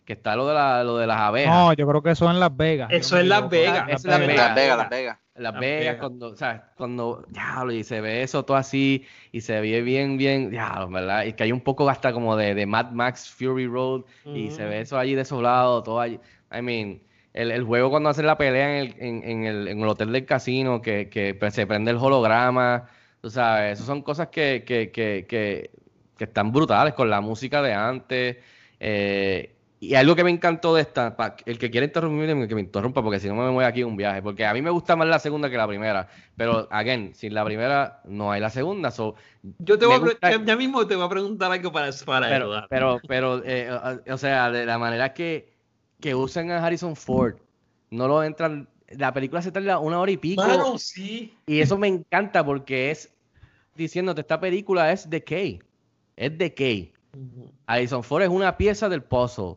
Que está lo de, la, lo de las abejas. No, yo creo que eso en Las Vegas. Eso es Las. Vegas. Eso es Las Las Vegas. Vegas, Las Vegas. Las Vegas, Vegas. cuando, o sea, cuando, diablo, y se ve eso todo así, y se ve bien, bien, diablo, ¿verdad? Y que hay un poco hasta como de, de Mad Max Fury Road, y se ve eso allí desolado, todo allí. I mean, el, el juego cuando hacen la pelea en el, en, en el, en el hotel del casino, que, que pues, se prende el holograma, tú sabes, esas son cosas que, que, que, que, que están brutales con la música de antes. eh, y algo que me encantó de esta, pa- el que quiera interrumpirme, que me interrumpa, porque si no me voy aquí a un viaje. Porque a mí me gusta más la segunda que la primera. Pero, again, sin la primera no hay la segunda. So, Yo te voy a gusta- ya- ya mismo te voy a preguntar algo para, para pero, pero, pero eh, o- sea, de la manera que, que usan a Harrison Ford, no lo entran. La película se tarda una hora y pico. Mano, sí. Y eso me encanta porque es diciéndote, esta película es decay. Es decay. Harrison Ford es una pieza del puzzle.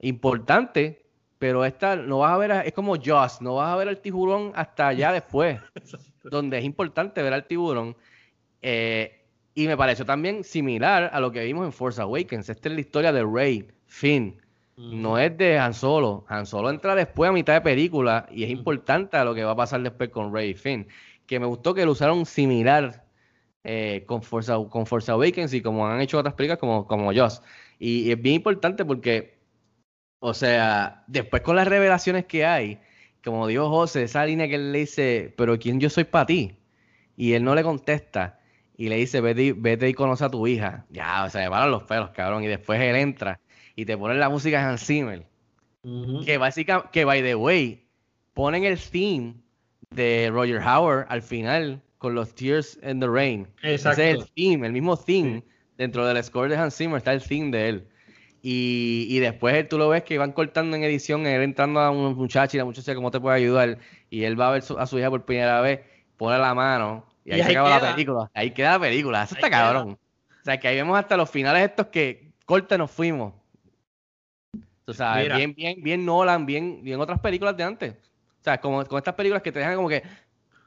Importante, pero esta no vas a ver, es como Jaws, no vas a ver al tiburón hasta allá después, donde es importante ver al tiburón. Eh, y me pareció también similar a lo que vimos en Force Awakens. Esta es la historia de Rey, Finn. No es de Han Solo. Han Solo entra después a mitad de película y es importante a lo que va a pasar después con Rey y Finn. Que me gustó que lo usaron similar eh, con, Force, Aw- con Force Awakens y como han hecho otras películas como, como Joss. Y, y es bien importante porque, o sea, después con las revelaciones que hay, como dijo José, esa línea que él le dice, pero ¿quién yo soy para ti? Y él no le contesta y le dice, vete, y- vete y conoce a tu hija. Ya, o sea, le paran los pelos, cabrón. Y después él entra y te pone la música de Hans Zimmer. Que básicamente, que by the way, ponen el theme de Roger Howard al final con los Tears in the Rain. Exacto. Ese es el theme, el mismo theme. Dentro del score de Hans Zimmer está el theme de él. Y, y después tú lo ves que van cortando en edición, él entrando a un muchacho y la muchacha cómo te puede ayudar. Y él va a ver su- a su hija por primera vez, pone la mano y ahí Y se acaba la queda. película. Ahí queda la película. Eso Ahí está queda. cabrón. O sea, que ahí vemos hasta los finales estos que corte nos fuimos. Sabes, Mira. bien, bien, bien Nolan, bien, bien otras películas de antes. O sea, como con estas películas que te dejan como que, "Ah,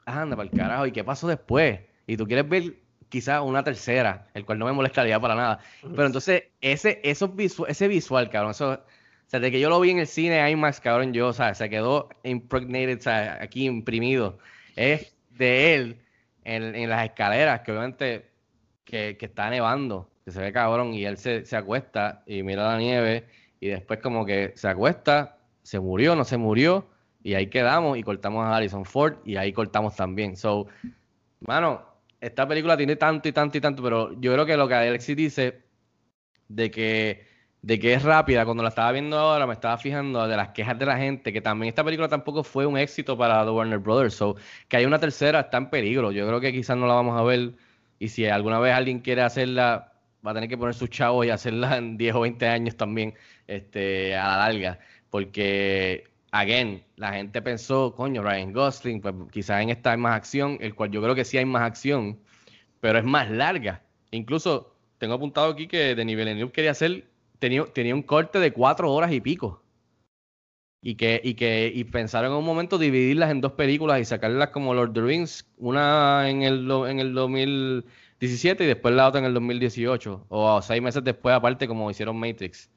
anda para el carajo, ¿y qué pasó después? Y tú quieres ver quizás una tercera, el cual no me molestaría para nada. Pero entonces, ese, esos visu- ese visual, cabrón, eso, o sea, de que yo lo vi en el cine IMAX, cabrón, yo, o sea, se quedó impregnated, o sea, aquí imprimido. Es de él en, en las escaleras, que obviamente que, que está nevando, que se ve cabrón, y él se, se acuesta y mira la nieve, y después como que se acuesta, se murió, no se murió, y ahí quedamos, y cortamos a Harrison Ford, y ahí cortamos también. So, mano, esta película tiene tanto y tanto y tanto, pero yo creo que lo que Alexis dice de que, de que es rápida, cuando la estaba viendo ahora me estaba fijando de las quejas de la gente, que también esta película tampoco fue un éxito para The Warner Brothers, so que hay una tercera está en peligro, yo creo que quizás no la vamos a ver y si alguna vez alguien quiere hacerla, va a tener que poner sus chavos y hacerla en 10 o 20 años también, este, a la larga, porque, again, la gente pensó, coño, Ryan Gosling, pues quizás en esta hay más acción, el cual yo creo que sí hay más acción, pero es más larga. Incluso tengo apuntado aquí que Denis Villeneuve quería hacer, tenía, tenía un corte de cuatro horas y pico. Y que, y que y pensaron en un momento dividirlas en dos películas y sacarlas como Lord of Rings, una en el, en el 2017 y después la otra en el 2018, o seis meses después aparte como hicieron Matrix.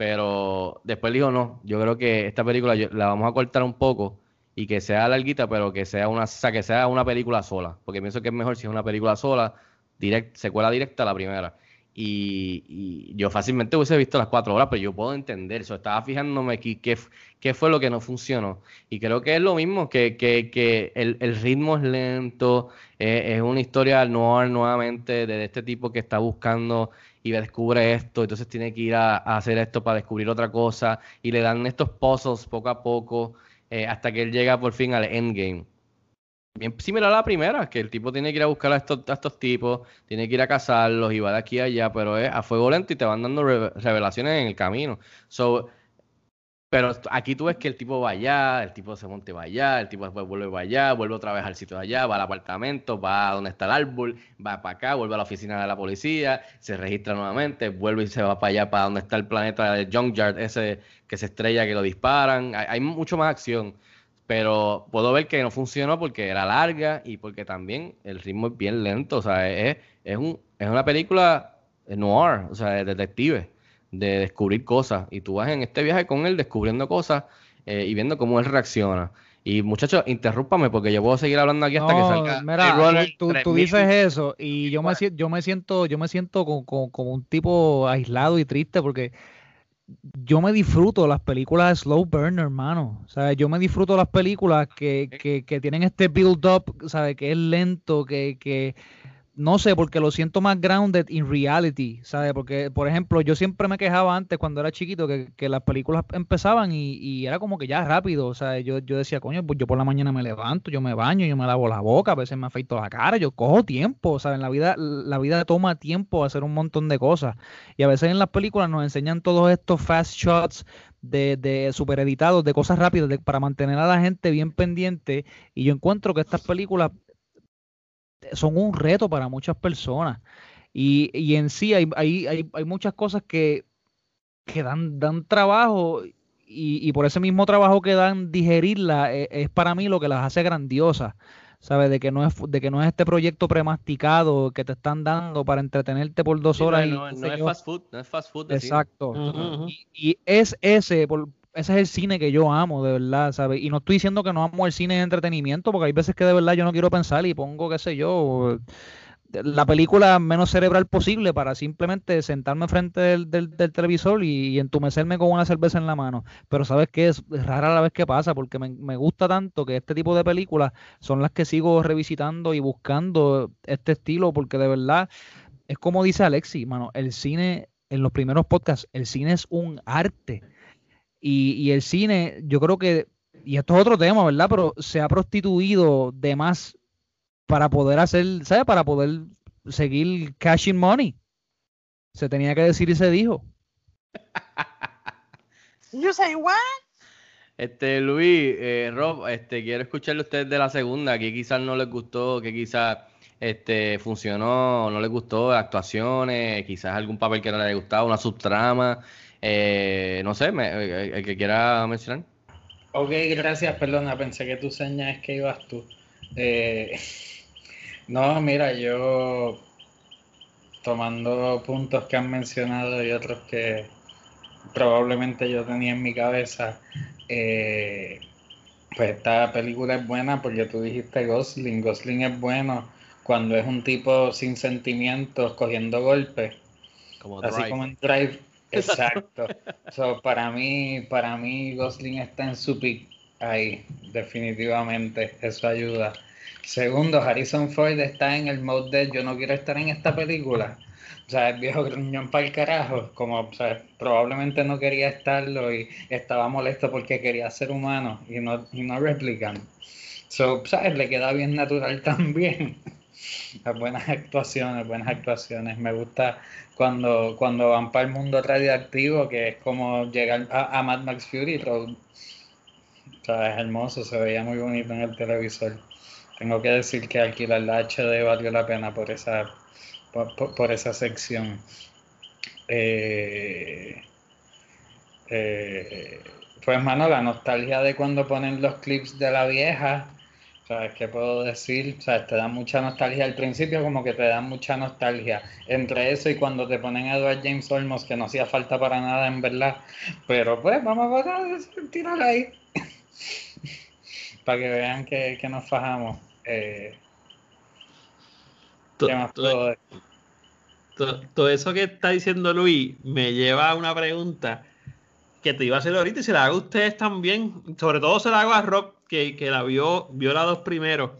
Pero después dijo, no, yo creo que esta película la vamos a cortar un poco y que sea larguita, pero que sea una, o sea, que sea una película sola, porque pienso que es mejor si es una película sola, direct, secuela directa a la primera. Y, y yo fácilmente hubiese visto las cuatro horas, pero yo puedo entender eso. Estaba fijándome aquí qué, qué fue lo que no funcionó. Y creo que es lo mismo, que, que, que el, el ritmo es lento, eh, es una historia noir nuevamente de este tipo que está buscando y descubre esto, entonces tiene que ir a, hacer esto para descubrir otra cosa, y le dan estos puzzles poco a poco, eh, hasta que él llega por fin al endgame. Bien similar a la primera, que el tipo tiene que ir a buscar a estos, estos tipos, tiene que ir a cazarlos y va de aquí a allá, pero es a fuego lento y te van dando re- revelaciones en el camino. So, pero aquí tú ves que el tipo va allá, el tipo se monte va allá, el tipo después vuelve para allá, vuelve otra vez al sitio de allá, va al apartamento, va a donde está el árbol, va para acá, vuelve a la oficina de la policía, se registra nuevamente, vuelve y se va para allá, para donde está el planeta de Junkyard, ese que se estrella, que lo disparan. Hay, hay mucho más acción, pero puedo ver que no funcionó porque era larga y porque también el ritmo es bien lento. O sea, es, es, un, es una película noir, o sea, de detective, de descubrir cosas. Y tú vas en este viaje con él descubriendo cosas eh, y viendo cómo él reacciona. Y muchachos, interrúpame porque yo puedo seguir hablando aquí hasta que No, salga. mira, tú, tú 3000. dices eso y yo me, yo me siento, yo me siento como, como- como un tipo aislado y triste porque yo me disfruto las películas de slow burner, hermano. O sea, yo me disfruto las películas que, que, que tienen este build up, ¿sabes? Que es lento, que, que no sé, porque lo siento más grounded in reality, ¿sabes? Porque, por ejemplo, yo siempre me quejaba antes cuando era chiquito que, que las películas empezaban y, y, era como que ya rápido, o sea, yo, yo decía, coño, pues yo por la mañana me levanto, yo me baño, yo me lavo la boca, a veces me afeito la cara, yo cojo tiempo, ¿sabes? En la vida, la vida toma tiempo hacer un montón de cosas y a veces en las películas nos enseñan todos estos fast shots de, de super editados, de cosas rápidas, de, para mantener a la gente bien pendiente y yo encuentro que estas películas son un reto para muchas personas. Y, y en sí hay, hay, hay, hay, muchas cosas que, que dan, dan trabajo y, y, por ese mismo trabajo que dan digerirla es, es, para mí lo que las hace grandiosas. ¿Sabes? De que no es de que no es este proyecto premasticado que te están dando para entretenerte por dos horas. Sí, no, y, no, no es fast food, no es fast food. Exacto. Uh -huh. Y, y, es ese, por, ese es el cine que yo amo, de verdad, ¿sabes? Y no estoy diciendo que no amo el cine de entretenimiento, porque hay veces que de verdad yo no quiero pensar y pongo, qué sé yo, la película menos cerebral posible para simplemente sentarme frente del, del, del televisor y, entumecerme con una cerveza en la mano. Pero sabes que es rara la vez que pasa, porque me, me, gusta tanto que este tipo de películas son las que sigo revisitando y buscando este estilo, porque de verdad es como dice Alexi, mano, el cine, en los primeros podcasts, el cine es un arte. Y, y, el cine, yo creo que, y esto es otro tema, ¿verdad? Pero se ha prostituido de más para poder hacer, ¿sabes? Para poder seguir cashing money. Se tenía que decir y se dijo. You say what? Este, Luis, eh, Rob, este, quiero escucharle a ustedes de la segunda, que quizás no les gustó, que quizás este, funcionó, no les gustó, actuaciones, quizás algún papel que no les gustaba, una subtrama. Eh, no sé, me, eh, el que quiera mencionar. Ok, gracias, perdona, pensé que tú señas que ibas tú. Eh, no, mira, yo tomando puntos que han mencionado y otros que probablemente yo tenía en mi cabeza, eh, pues esta película es buena porque tú dijiste Gosling, Gosling es bueno cuando es un tipo sin sentimientos cogiendo golpes, como así Drive. como en Drive Exacto. so, para mí, para mí Gosling está en su pick ahí, definitivamente. Eso ayuda. Segundo, Harrison Ford está en el mode de yo no quiero estar en esta película. O sea, el viejo gruñón para el carajo, como o sea, probablemente no quería estarlo y estaba molesto porque quería ser humano y no, y no replicando. So, ¿sabes? Le queda bien natural también. Las buenas actuaciones, buenas actuaciones. Me gusta cuando, cuando van para el mundo radioactivo, que es como llegar a, Mad Max Fury Road. O sea, es hermoso, se veía muy bonito en el televisor. Tengo que decir que alquilar la HD valió la pena por esa, por, por, por esa sección. Eh, eh, pues, mano, la nostalgia de cuando ponen los clips de la vieja ¿Sabes qué puedo decir? O sea, te da mucha nostalgia al principio, como que te da mucha nostalgia. Entre eso y cuando te ponen a Edward James Olmos, que no hacía falta para nada, en verdad. Pero pues, vamos a tirar ahí. para que vean que, que nos fajamos. Eh, ¿Qué más puedo decir? Todo, todo eso que está diciendo Luis me lleva a una pregunta que te iba a hacer ahorita y se la hago a ustedes también. Sobre todo se la hago a Rob, que, que la vio, vio las dos primero.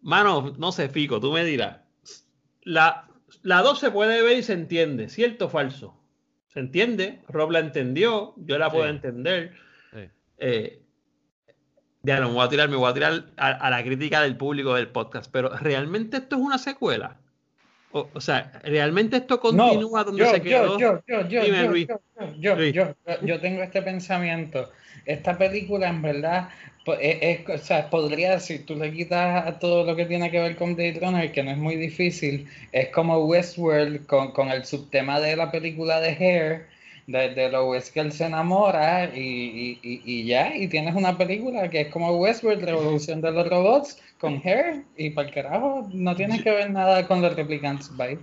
Mano, no sé, Fico, tú me dirás. La, la dos se puede ver y se entiende, ¿cierto o falso? Se entiende, Rob la entendió, yo la puedo sí. entender. Sí. Eh, ya no me voy a tirar, me voy a tirar a, a, la crítica del público del podcast, pero ¿realmente esto es una secuela? O, o sea, ¿realmente esto continúa no, donde yo, se quedó? Yo, yo, yo, Dime, Luis. Yo, yo, yo, tengo este pensamiento. Esta película, en verdad, es, es, o sea, podría, si tú le quitas a todo lo que tiene que ver con Blade Runner, que no es muy difícil, es como Westworld con, con el subtema de la película de Hair, de, de lo es que él se enamora y, y, y, ya, y tienes una película que es como Westworld, Revolución de los Robots, con Hair, y para el carajo, no tiene que ver nada con los Replicants, bye.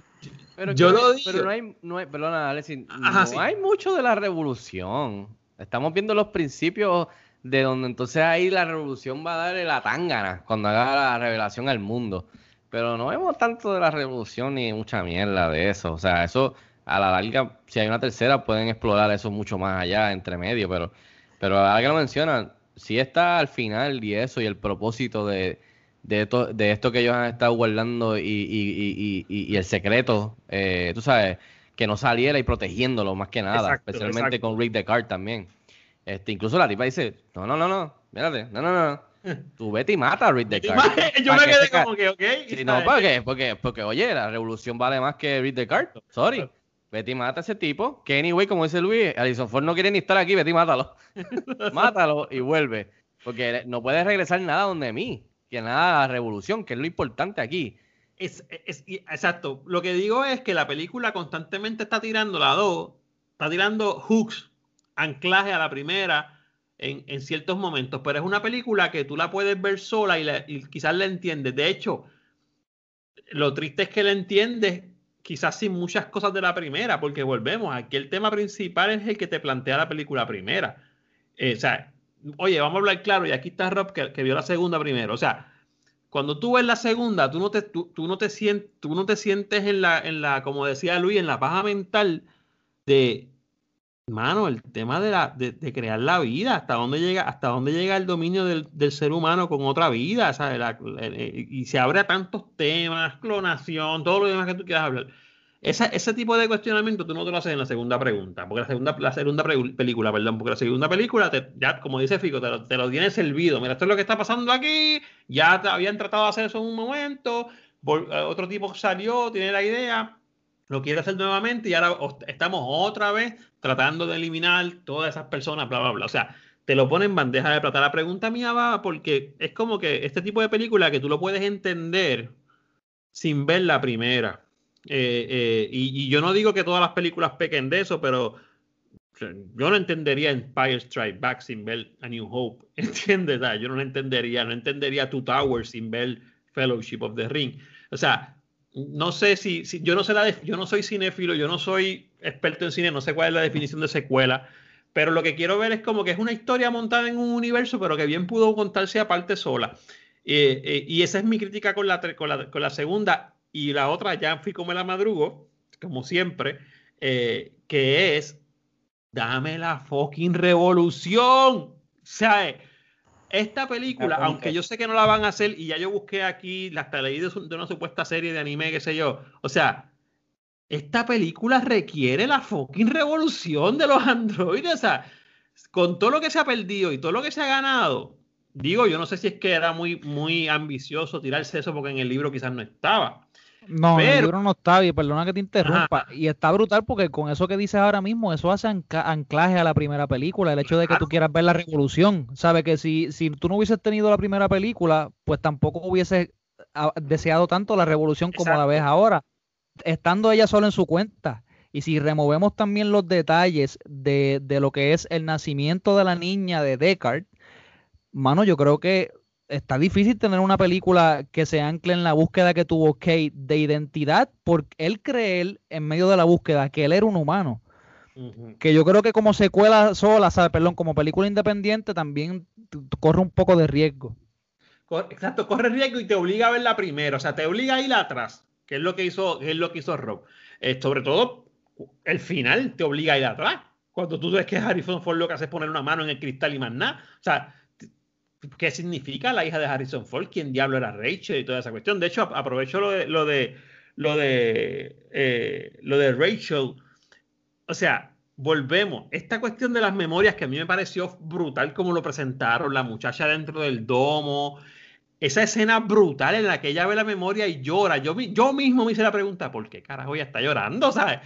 Pero, yo que, lo digo. Pero no hay, no hay perdona, Alexis, no sí. hay mucho de la revolución. Estamos viendo los principios de donde entonces ahí la revolución va a darle la tangana cuando haga la revelación al mundo. Pero no vemos tanto de la revolución ni mucha mierda de eso. O sea, eso a la larga, si hay una tercera, pueden explorar eso mucho más allá, entre medio. Pero, pero ahora que lo mencionan, si está al final y eso, y el propósito de, de esto, de esto que ellos han estado guardando y, y, y, y el secreto, eh, tú sabes, que no saliera y protegiéndolo más que nada, Exacto, especialmente exacto. con Rick Descartes también. Este, incluso la tipa dice, no, no, no, no, mírate, no, no, no, tú vete y mata a Rick Descartes. Yo me quedé como que, ok. Sí, no, ¿por qué? Porque, porque, oye, la revolución vale más que Rick Descartes. Sorry. Vete y mata a ese tipo. Que anyway, como dice Luis, Alison Ford no quiere ni estar aquí, vete y mátalo. mátalo y vuelve. Porque no puede regresar nada donde mí. Que nada a la revolución, que es lo importante aquí. Es, es- exacto. Lo que digo es que la película constantemente está tirando la 2, está tirando hooks, anclaje a la primera en, en ciertos momentos, pero es una película que tú la puedes ver sola y, quizás la entiendes. De hecho, lo triste es que la entiendes quizás sin muchas cosas de la primera, porque volvemos, aquí el tema principal es el que te plantea la película primera. Eh, o sea, oye, vamos a hablar claro, y aquí está Rob que, que vio la segunda primero. O sea, cuando tú ves la segunda, tú no te, tú, tú no te, sientes, tú no te sientes en la, en la, como decía Luis, en la paja mental de, mano, el tema de, la, de, de crear la vida, hasta dónde llega, hasta dónde llega el dominio del, del ser humano con otra vida, ¿sabes? La- eh, y se abre a tantos temas, clonación, todo lo demás que tú quieras hablar. Esa- ese tipo de cuestionamiento tú no te lo haces en la segunda pregunta, porque la segunda, la segunda película, perdón, porque la segunda película, te- ya como dice Fico, te lo, te lo tiene servido. Mira, esto es lo que está pasando aquí, ya te habían tratado de hacer eso en un momento, eh, otro tipo salió, tiene la idea, lo quiere hacer nuevamente y ahora os- estamos otra vez tratando de eliminar todas esas personas, bla, bla, bla. O sea, te lo pone en bandeja de plata. La pregunta mía va porque es como que este tipo de película que tú lo puedes entender sin ver la primera. Eh, eh, y, yo no digo que todas las películas pequen de eso, pero yo no entendería Empire Strike Back sin ver A New Hope, ¿entiendes? Yo no lo entendería, no entendería Two Towers sin ver Fellowship of the Ring. O sea, no sé si, si- yo no sé la yo no soy cinéfilo, yo no soy experto en cine, no sé cuál es la definición de secuela, pero lo que quiero ver es como que es una historia montada en un universo, pero que bien pudo contarse aparte sola. Eh, eh, y esa es mi crítica con la, con la, con la segunda. Y la otra, ya fui como la madrugo, como siempre, eh, que es, dame la fucking revolución. O esta película, aunque yo sé que no la van a hacer, y ya yo busqué aquí, hasta leí de una supuesta serie de anime, qué sé yo. O sea, esta película requiere la fucking revolución de los androides. O sea, con todo lo que se ha perdido y todo lo que se ha ganado, digo, yo no sé si es que era muy, muy ambicioso tirarse eso porque en el libro quizás no estaba. No, en el Pero- libro no está, y perdona que te interrumpa. Y está brutal porque con eso que dices ahora mismo, eso hace anclaje a la primera película, el hecho de que tú quieras ver la revolución. Sabes que si, si tú no hubieses tenido la primera película, pues tampoco hubieses ah, deseado tanto la revolución como la ves ahora, estando ella sola en su cuenta. Y si removemos también los detalles de, de lo que es el nacimiento de la niña de Descartes, mano, yo creo que está difícil tener una película que se ancle en la búsqueda que tuvo Kate de identidad, porque él cree en medio de la búsqueda que él era un humano. Que yo creo que como secuela sola, ¿sabes? Perdón, como película independiente también corre un poco de riesgo. Exacto, corre riesgo y te obliga a ver la primera, o sea, te obliga a ir atrás, que es lo que hizo, que es lo que hizo Rob. Eh, sobre todo, el final te obliga a ir atrás. Cuando tú ves que Harrison Ford lo que hace es poner una mano en el cristal y más nada. O sea, ¿qué significa la hija de Harrison Ford? ¿Quién diablo era Rachel y toda esa cuestión? De hecho, ap- aprovecho lo de lo de lo de eh, lo de Rachel. O sea, volvemos. Esta cuestión de las memorias que a mí me pareció brutal como lo presentaron, la muchacha dentro del domo, esa escena brutal en la que ella ve la memoria y llora. Yo, yo mismo me hice la pregunta, ¿por qué carajo ella está llorando? ¿Sabes?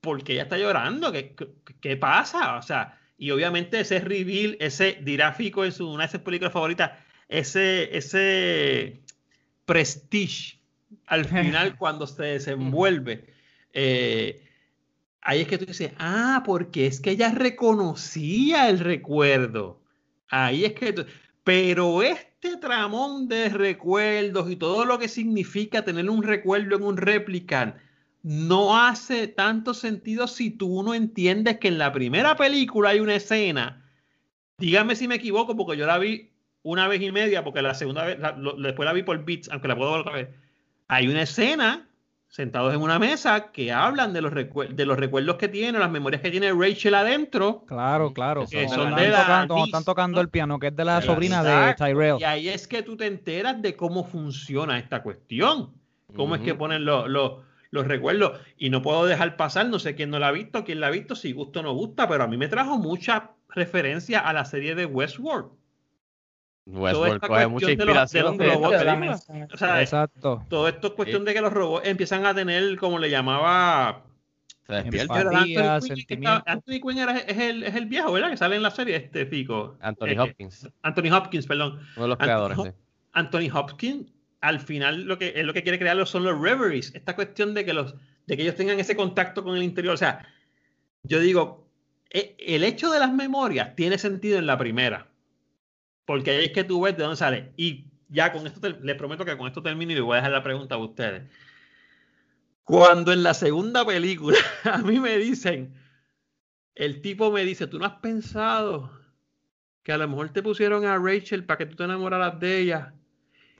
¿Por qué ella está llorando? ¿Qué, qué, qué pasa? O sea, y obviamente ese reveal, ese dirá Fico en su, una de sus películas favoritas, ese, ese prestige al final cuando se desenvuelve. eh, ahí es que tú dices, ah, porque es que ella reconocía el recuerdo. Ahí es que tú- pero este tramón de recuerdos y todo lo que significa tener un recuerdo en un replicant no hace tanto sentido si tú no entiendes que en la primera película hay una escena. Dígame si me equivoco, porque yo la vi una vez y media, porque la segunda vez, la- lo- después la vi por bits, aunque la puedo ver otra vez. Hay una escena sentados en una mesa que hablan de los, de los recuerdos que tiene, las memorias que tiene Rachel adentro. Claro, claro. Que Cuando son están de la tocando, están tocando el piano, que es de la De la sobrina de. Tyrell. Y ahí es que tú te enteras de cómo funciona esta cuestión. Cómo es que ponen los, los, los recuerdos. Y no puedo dejar pasar, no sé quién no la ha visto, quién la ha visto, si gusta o no gusta, pero a mí me trajo mucha referencia a la serie de Westworld. Westworld coge mucha cuestión de los- de inspiración los de esta robots. O sea, Exacto. todo esto es cuestión de que los robots empiezan a tener, como le llamaba. Se despierta. Era Anthony Quinn, Anthony Quinn era, es, el, es el viejo, ¿verdad? Que sale en la serie, este Fico. Anthony Eh, Hopkins, Anthony Hopkins, perdón. uno de los Anthony creadores. Anthony Hopkins, al final lo que es lo que quiere crear son los reveries, esta cuestión de que los de que ellos tengan ese contacto con el interior, o sea, yo digo, e- el hecho de las memorias tiene sentido en la primera, porque ahí es que tú ves de dónde sale y ya con esto te- les prometo que con esto termino y voy a dejar la pregunta a ustedes. Cuando en la segunda película a mí me dicen, el tipo me dice, tú no has pensado que a lo mejor te pusieron a Rachel para que tú te enamoraras de ella.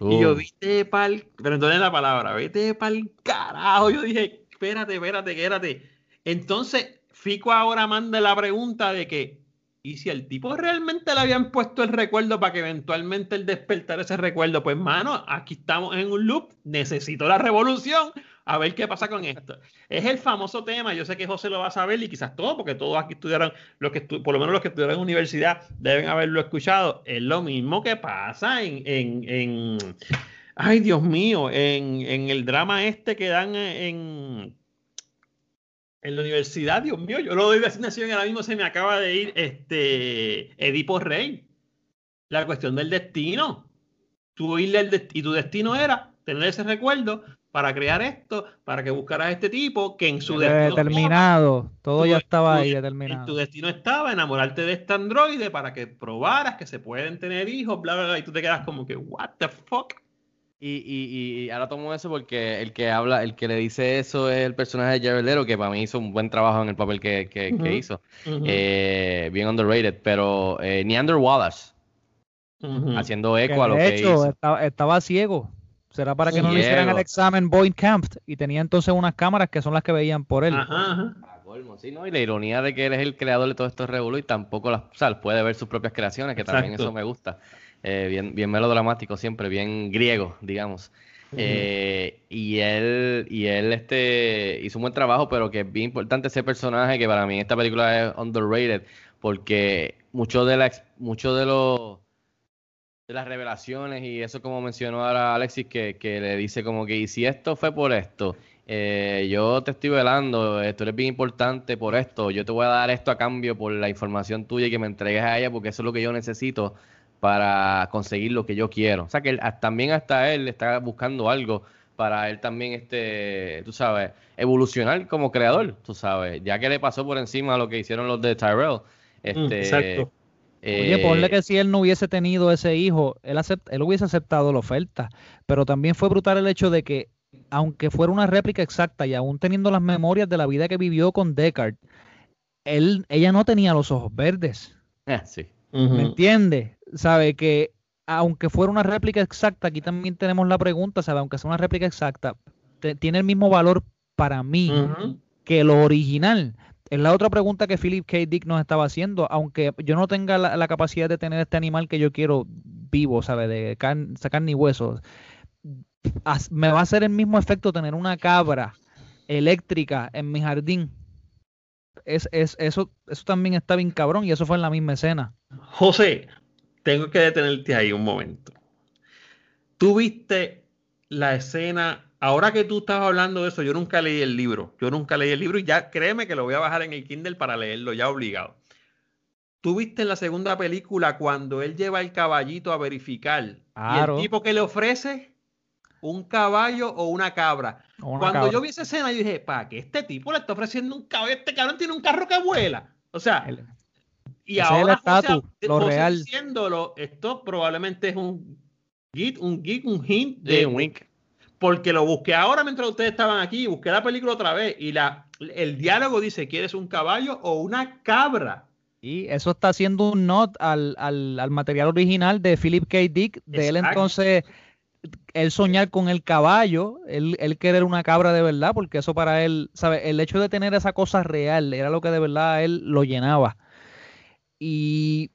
Y yo, viste pa'l, perdónen la palabra, vete pa'l carajo. Yo dije, espérate, espérate, espérate. Entonces, Fico ahora manda la pregunta de que, ¿y si el tipo realmente le habían puesto el recuerdo para que eventualmente él despertara ese recuerdo? Pues, mano, aquí estamos en un loop, necesito la revolución, a ver qué pasa con esto. Es el famoso tema, yo sé que José lo va a saber y quizás todos, porque todos aquí estudiaron, los que por lo menos los que estudiaron en universidad deben haberlo escuchado. Es lo mismo que pasa en, en, en- ay Dios mío, en, en el drama este que dan en, en la universidad, Dios mío, yo lo doy de asignación y ahora mismo se me acaba de ir este Edipo Rey. La cuestión del destino. Tú y tu destino era tener ese recuerdo para crear esto, para que buscaras a este tipo que en su destino Determinado. Todo ya estaba ahí en determinado. tu destino estaba enamorarte de este androide para que probaras que se pueden tener hijos, bla, bla, bla, y tú te quedas como que, what the fuck? Y, y, y ahora tomo eso porque el que habla, el que le dice eso es el personaje de Jared que para mí hizo un buen trabajo en el papel que, que- hizo. Eh, bien underrated, pero eh, Neander Wallace, haciendo Que eco a lo de que hecho, hizo. estaba, estaba ciego. Será para que no le hicieran el examen Boyd Camp. Y tenía entonces unas cámaras que son las que veían por él. Ajá, ajá. A colmo, sí, ¿no? Y la ironía de que él es el creador de todo esto revolú y tampoco las, o sea, puede ver sus propias creaciones, que también eso me gusta. Eh, bien, bien melodramático siempre, bien griego, digamos. Eh, y él, y él este, hizo un buen trabajo, pero que es bien importante ese personaje que para mí en esta película es underrated, porque mucho de la, mucho de los de las revelaciones y eso como mencionó ahora Alexis que, que le dice como que y si esto fue por esto eh, yo te estoy velando eh, tú eres bien importante por esto yo te voy a dar esto a cambio por la información tuya y que me entregues a ella porque eso es lo que yo necesito para conseguir lo que yo quiero o sea que él- también hasta él está buscando algo para él también este tú sabes evolucionar como creador tú sabes ya que le pasó por encima a lo que hicieron los de Tyrell este exacto. Oye, eh, ponle que si él no hubiese tenido ese hijo, él, acept- él hubiese aceptado la oferta. Pero también fue brutal el hecho de que, aunque fuera una réplica exacta y aún teniendo las memorias de la vida que vivió con Deckard, él, ella no tenía los ojos verdes. eh, sí ¿Me entiende? Sabe que aunque fuera una réplica exacta, aquí también tenemos la pregunta, ¿sabe? Aunque sea una réplica exacta, te- tiene el mismo valor para mí que lo original. Es la otra pregunta que Philip K. Dick nos estaba haciendo. Aunque yo no tenga la, capacidad de tener este animal que yo quiero vivo, ¿sabe? De carne, sacar ni huesos. Me va a hacer el mismo efecto tener una cabra eléctrica en mi jardín. Es, es, eso, eso también está bien cabrón y eso fue en la misma escena. José, tengo que detenerte ahí un momento. Tú viste la escena, ahora que tú estabas hablando de eso, yo nunca leí el libro, yo nunca leí el libro y ya créeme que lo voy a bajar en el Kindle para leerlo, ya obligado. Tú viste en la segunda película cuando él lleva el caballito a verificar Claro. y el tipo que le ofrece un caballo o una cabra. O una Cuando cabra. yo vi esa escena, yo dije, ¿para qué este tipo le está ofreciendo un caballo? Este cabrón tiene un carro que vuela. O sea, El- y el ahora lo José real. diciéndolo, esto probablemente es un git, un git, un hint de un wink. Porque lo busqué ahora mientras ustedes estaban aquí, busqué la película otra vez y la el diálogo dice, ¿quieres un caballo o una cabra? Y eso está haciendo un not al, al, al material original de Philip K. Dick, de él entonces él soñar con el caballo, él, él querer una cabra de verdad, porque eso para él, ¿sabe? El hecho de tener esa cosa real era lo que de verdad a él lo llenaba. Y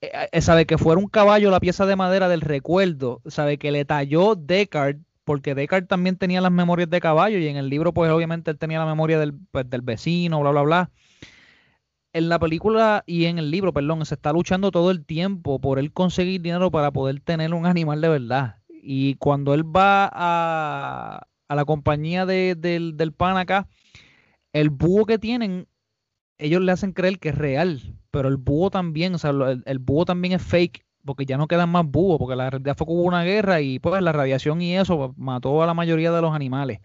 eh, eh, sabe que fuera un caballo la pieza de madera del recuerdo, sabe que le talló Descartes, porque Descartes también tenía las memorias de caballo y en el libro pues obviamente él tenía la memoria del, pues, del vecino, bla, bla, bla en la película y en el libro, perdón, se está luchando todo el tiempo por él conseguir dinero para poder tener un animal de verdad. Y cuando él va a, a la compañía de, del, del pan acá, el búho que tienen, ellos le hacen creer que es real, pero el búho también, o sea, el, el búho también es fake, porque ya no quedan más búhos, porque la realidad fue que hubo una guerra y pues la radiación y eso mató a la mayoría de los animales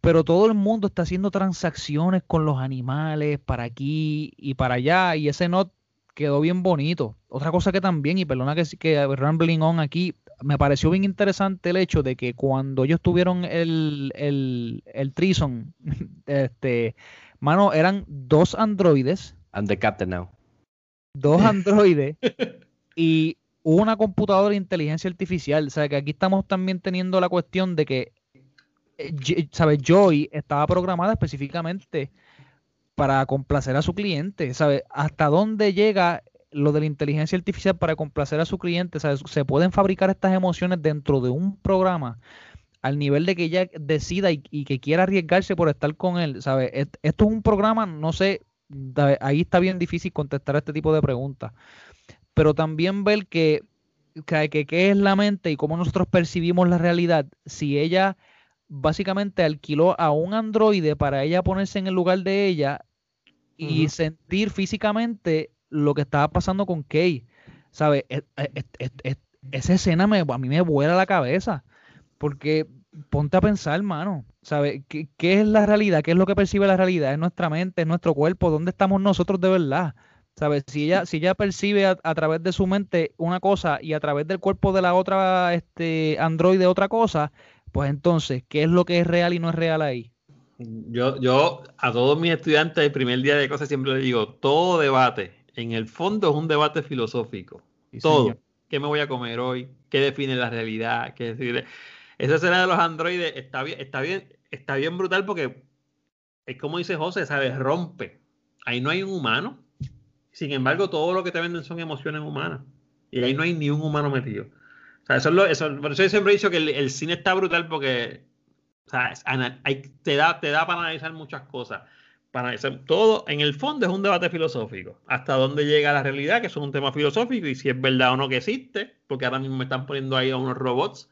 pero todo el mundo está haciendo transacciones con los animales para aquí y para allá y ese not quedó bien bonito. Otra cosa que también, y perdona que, que rambling on aquí, me pareció bien interesante el hecho de que cuando ellos tuvieron el, el, el Trison, este, mano, eran dos androides. I'm the captain now. Dos androides y una computadora de inteligencia artificial. O sea que aquí estamos también teniendo la cuestión de que eh, ¿sabes? Joy estaba programada específicamente para complacer a su cliente, ¿sabes? ¿Hasta dónde llega lo de la inteligencia artificial para complacer a su cliente? ¿sabes? Se pueden fabricar estas emociones dentro de un programa al nivel de que ella decida y, que quiera arriesgarse por estar con él, ¿sabes? Esto es un programa, no sé, ahí está bien difícil contestar este tipo de preguntas, pero también ver que, que, que qué es la mente y cómo nosotros percibimos la realidad, si ella básicamente alquiló a un androide para ella ponerse en el lugar de ella y sentir físicamente lo que estaba pasando con Kay. ¿Sabes? esa escena me, a mí me vuela la cabeza. Porque ponte a pensar, hermano. ¿Sabes? ¿Qué, ¿Qué, es la realidad? ¿Qué es lo que percibe la realidad? ¿Es nuestra mente? ¿Es nuestro cuerpo? ¿Dónde estamos nosotros de verdad? ¿Sabes? Si ella, si ella percibe a, a, través de su mente una cosa y a través del cuerpo de la otra este, androide otra cosa, pues entonces, ¿qué es lo que es real y no es real ahí? Yo, yo a todos mis estudiantes el primer día de cosas siempre les digo, todo debate, en el fondo es un debate filosófico. todo. ¿Qué me voy a comer hoy? ¿Qué define la realidad? ¿Qué decir? Esa escena de los androides está bien, está bien, está bien brutal porque es como dice José, ¿sabes? Rompe. Ahí no hay un humano. Sin embargo, todo lo que te venden son emociones humanas. Y ahí no hay ni un humano metido eso eso, por eso yo siempre he dicho que el, cine está brutal porque te, da, te da para analizar muchas cosas. Para analizar todo, en el fondo es un debate filosófico. Hasta dónde llega la realidad, que es un tema filosófico, y si es verdad o no que existe, porque ahora mismo me están poniendo ahí a unos robots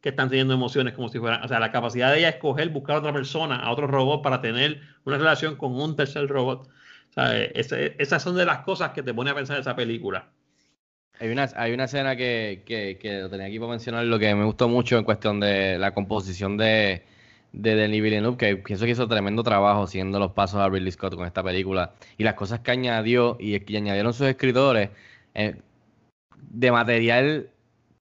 que están teniendo emociones como si fueran, o sea, la capacidad de ella escoger, buscar a otra persona, a otro robot para tener una relación con un tercer robot. Esas son de las cosas que te pone a pensar esa película. Hay una, hay una escena que, que, que, lo tenía aquí para mencionar, lo que me gustó mucho en cuestión de la composición de, de Denis Villeneuve, que pienso que hizo tremendo trabajo siguiendo los pasos a Ridley Scott con esta película y las cosas que añadió y que añadieron sus escritores eh, de material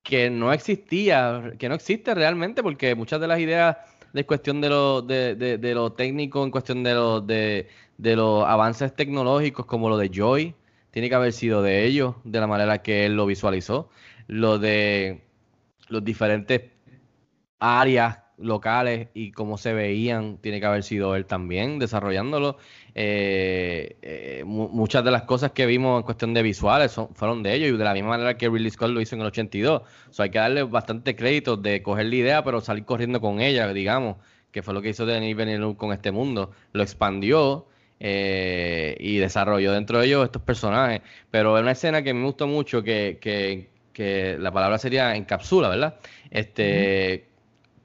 que no existía, que no existe realmente, porque muchas de las ideas de cuestión de lo, de, de, de lo técnico, en cuestión de, lo, de, de los avances tecnológicos como lo de Joy, tiene que haber sido de ellos, de la manera que él lo visualizó. Lo de los diferentes áreas locales y cómo se veían, tiene que haber sido él también desarrollándolo. Eh, eh, muchas de las cosas que vimos en cuestión de visuales son, fueron de ellos y de la misma manera que Ridley Scott lo hizo en el 82. O hay que darle bastante crédito de coger la idea, pero salir corriendo con ella, digamos, que fue lo que hizo Denis Villeneuve con este mundo. Lo expandió eh, y desarrolló dentro de ellos estos personajes. Pero es una escena que me gustó mucho, que, que, que la palabra sería encapsula, ¿verdad? Este,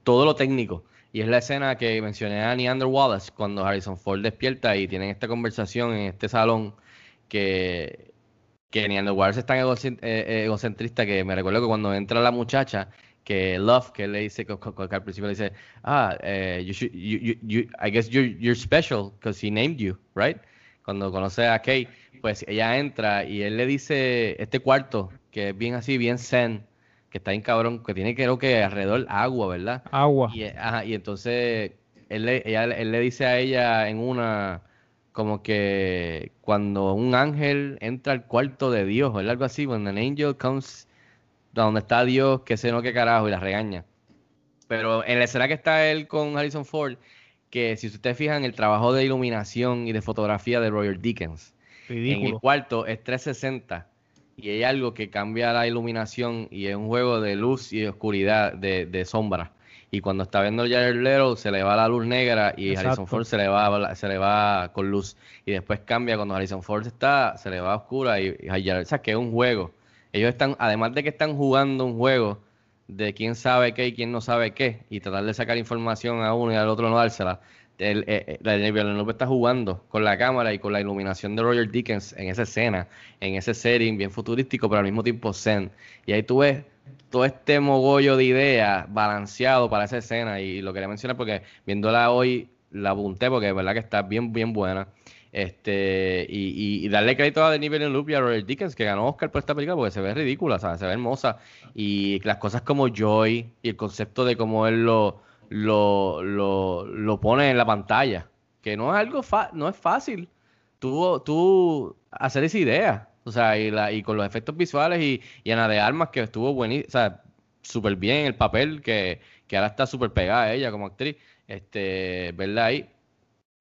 Todo lo técnico. Y es la escena que mencioné a Neander Wallace cuando Harrison Ford despierta y tienen esta conversación en este salón que, que Neander Wallace es tan eh, egocentrista que me recuerdo que cuando entra la muchacha que Love, que le dice, que, al principio le dice, ah, eh, you should, you, you, I guess you're, you're special because he named you, right? Cuando conoce a Kay, pues ella entra y él le dice, este cuarto, que es bien así, bien zen, que está bien cabrón, que tiene creo que alrededor agua, ¿verdad? Agua. Y, ajá, y entonces él le, ella, él le dice a ella en una, como que cuando un ángel entra al cuarto de Dios, o algo así, when an angel comes donde está Dios, que sé no qué carajo, y la regaña. Pero en la escena que está él con Harrison Ford, que si ustedes fijan el trabajo de iluminación y de fotografía de Roger Dickens, en el cuarto es 360 y hay algo que cambia la iluminación y es un juego de luz y de oscuridad, de, de sombra. Y cuando está viendo el Jared Leto se le va la luz negra y Harrison. Ford se le va se le va con luz y después cambia cuando Harrison Ford está se le va a oscura y, y Jared- o sea que es un juego. Ellos están además de que están jugando un juego de quién sabe qué y quién no sabe qué y tratar de sacar información a uno y al otro no dársela. El, eh, eh, Denis Villeneuve está jugando con la cámara y con la iluminación de Roger Dickens en esa escena, en ese setting bien futurístico, pero al mismo tiempo zen. Y ahí tú ves todo este mogollo de ideas balanceado para esa escena y lo quería mencionar porque viéndola hoy la apunté porque de verdad que está bien, bien buena. Este, y darle crédito a Denis Villeneuve y a Roger Dickens que ganó Oscar por esta película porque se ve ridícula, ¿sabes? se ve hermosa. Y las cosas como Joy y el concepto de cómo él lo, lo, lo, lo pone en la pantalla, que no es algo fa- no es fácil tú, tú hacer esa idea, o sea, y, la, y con los efectos visuales y, y Ana de Armas que estuvo buenísimo, o sea, súper bien el papel, que, que ahora está súper pegada ella como actriz, este, verla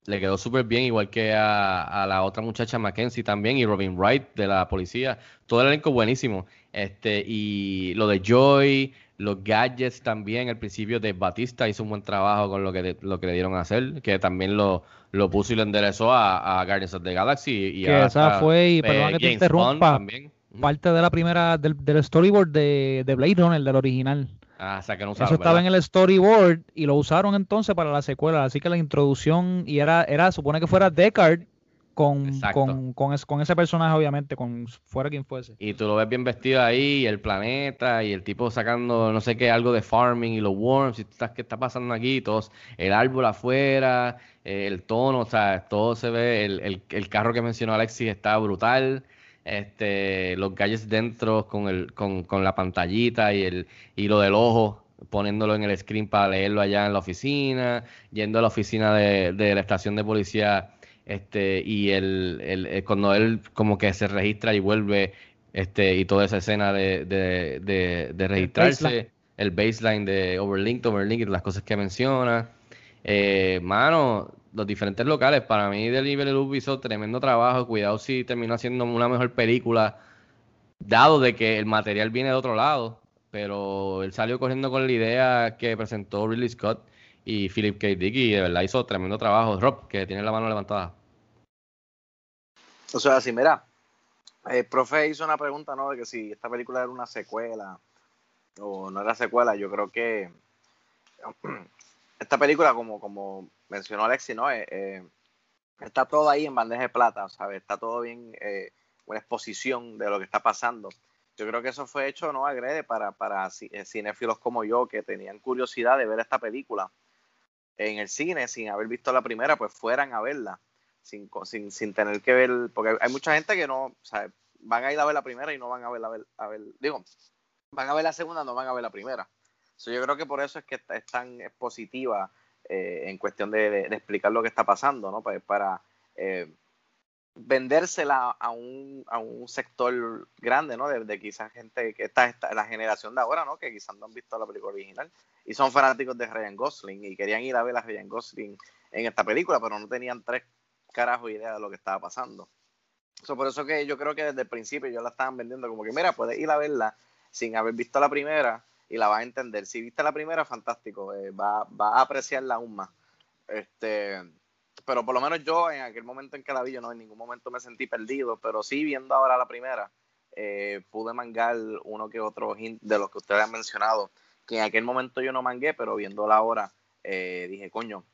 le quedó súper bien, igual que a, a la otra muchacha Mackenzie también, y Robin Wright de la policía, todo el elenco buenísimo, este, y lo de Joy, los gadgets también, al principio de Batista hizo un buen trabajo con lo que, le- lo que le dieron a hacer, que también lo, lo puso y lo enderezó a, a Guardians of the Galaxy. Y que ahora esa fue, y eh, perdona que te interrumpa, también. parte de la primera, del, del storyboard de, de Blade Runner, del original. Ah, o sea, que no Eso usaron, estaba ¿verdad? en el storyboard y lo usaron entonces para la secuela. Así que la introducción, y era, era supone que fuera Deckard con, con, con, es- con ese personaje, obviamente, con fuera quien fuese. Y tú lo ves bien vestido ahí, y el planeta, y el tipo sacando no sé qué, algo de farming y los worms, y tú estás, ¿qué está pasando aquí? Todos, el árbol afuera, eh, el tono, o sea, todo se ve, el, el, el carro que mencionó Alexis está brutal, este, los gadgets dentro con el, con, con la pantallita y el, y lo del ojo, poniéndolo en el screen para leerlo allá en la oficina, yendo a la oficina de, de la estación de policía, este, y el, el- el- cuando él como que se registra y vuelve, este, y toda esa escena de, de, de, de registrarse, el baseline de Overlink, Overlink y las cosas que menciona. Eh, mano, los diferentes locales, para mí Delivery Loop hizo tremendo trabajo, cuidado si terminó haciendo una mejor película, dado de que el material viene de otro lado, pero él salió corriendo con la idea que presentó Ridley Scott y Philip K. Dick y de verdad hizo tremendo trabajo. Rob, que tiene la mano levantada. O sea, si mira, el profe hizo una pregunta, ¿no? De que si esta película era una secuela o no era secuela. Yo creo que esta película, como, como mencionó Alexi, ¿no? Eh, eh, está todo ahí en bandeja de plata, ¿sabes? Está todo bien, eh, una exposición de lo que está pasando. Yo creo que eso fue hecho, ¿no? Agrede para, para ci- eh, cinéfilos como yo que tenían curiosidad de ver esta película en el cine sin haber visto la primera, pues fueran a verla sin, sin, sin tener que ver, porque hay mucha gente que no, sea, van a ir a ver la primera y no van a ver la ver, a ver, digo, van a ver la segunda, no van a ver la primera. So, yo creo que por eso es que es tan expositiva eh, en cuestión de, de- de explicar lo que está pasando, ¿no? Pues para eh, vendérsela a un, a un sector grande, ¿no? De, quizás gente que está, está- la generación de ahora, ¿no? Que quizás no han visto la película original y son fanáticos de Ryan Gosling y querían ir a ver a Ryan Gosling en esta película, pero no tenían tres carajo idea de lo que estaba pasando. So, por eso que yo creo que desde el principio yo la estaban vendiendo como que, mira, puedes ir a verla sin haber visto la primera y la vas a entender. Si viste la primera, fantástico, eh, va, va a apreciarla aún más. Este, pero por lo menos yo en aquel momento en que la vi, yo no en ningún momento me sentí perdido, pero sí viendo ahora la primera, eh, pude mangar uno que otro de los que ustedes han mencionado, que en aquel momento yo no mangué, pero viéndola ahora, eh, dije, coño,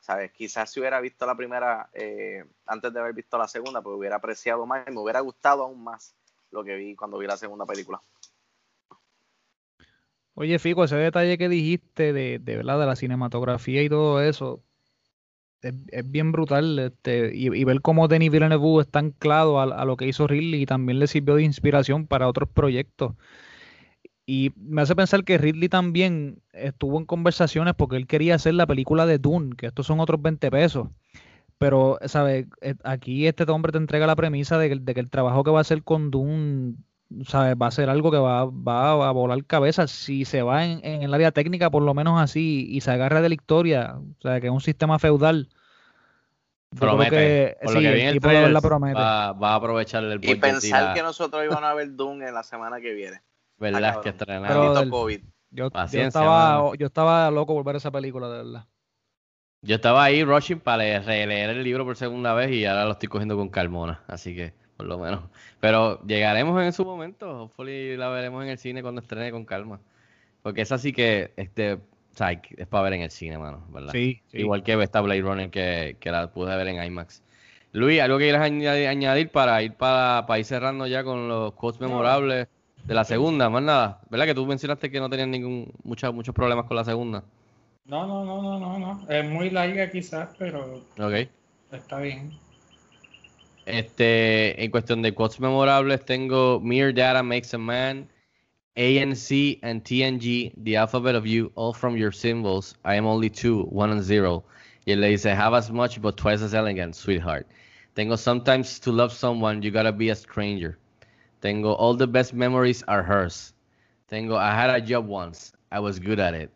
¿sabes? Quizás si hubiera visto la primera eh, antes de haber visto la segunda, pues hubiera apreciado más y me hubiera gustado aún más lo que vi cuando vi la segunda película. Oye, Fico, ese detalle que dijiste de, de verdad de la cinematografía y todo eso es, es bien brutal. Este, y, y ver cómo Denis Villeneuve está anclado a, a lo que hizo Ridley y también le sirvió de inspiración para otros proyectos. Y me hace pensar que Ridley también estuvo en conversaciones porque él quería hacer la película de Dune, que estos son otros 20 pesos. Pero, ¿sabes? Eh, Aquí este hombre te entrega la premisa de que, de que el trabajo que va a hacer con Dune ¿sabes? va a ser algo que va, va a volar cabeza si se va en, en, el área técnica, por lo menos así, y se agarra de la historia, o sea, que es un sistema feudal. Promete. Que, por lo sí, que viene el trailer, promete. va, va a aprovechar el Y pensar la- que nosotros íbamos a ver Doom en la semana que viene. verdad que estrenar. Pero Maldito del- COVID. Yo, estaba, yo estaba loco por ver esa película, de verdad. Yo estaba ahí rushing para leer, releer el libro por segunda vez y ahora lo estoy cogiendo con calmona, así que por lo menos. Pero llegaremos en su momento, hopefully la veremos en el cine cuando estrene con calma. Porque esa sí que este, o sea, es para ver en el cine, mano, ¿verdad? Sí, sí. Igual que esta Blade Runner que, que la pude ver en IMAX. Luis, ¿algo que quieras añadir, añadir para ir para, para ir cerrando ya con los quotes memorables de la segunda? Más nada, ¿verdad? Que tú mencionaste que no tenías ningún mucha- muchos problemas con la segunda. No, no, no, no, no, no. Es muy larga quizás, pero está bien. Este, en cuestión de quotes memorables, tengo Mere Data Makes a Man, ANC and TNG, The Alphabet of You, all from your symbols. I am only two, one and zero. Y él le dice, Have as much, but twice as elegant, sweetheart. Tengo Sometimes to love someone, you gotta be a stranger. Tengo All the best memories are hers. Tengo I had a job once, I was good at it.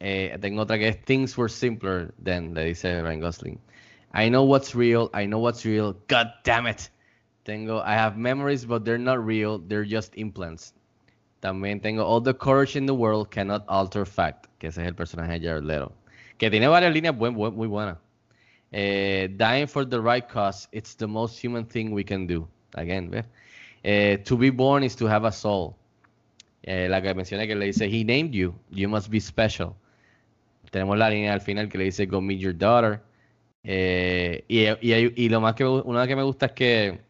Eh, tengo otra que es Things were simpler then, le dice Ryan Gosling. I know what's real, I know what's real, god damn it. Tengo I have memories but they're not real, they're just implants. También tengo All the courage in the world cannot alter fact, que ese es el personaje de Jared Leto. Que tiene varias líneas buen, buen- muy buenas. Eh, dying for the right cause, it's the most human thing we can do. Again, ¿ves? Eh, to be born is to have a soul. Eh, la que mencioné que le dice, He named you, you must be special. Tenemos la línea al final que le dice, Go meet your daughter. Eh, y, y, hay- y lo más que una que me gusta es que,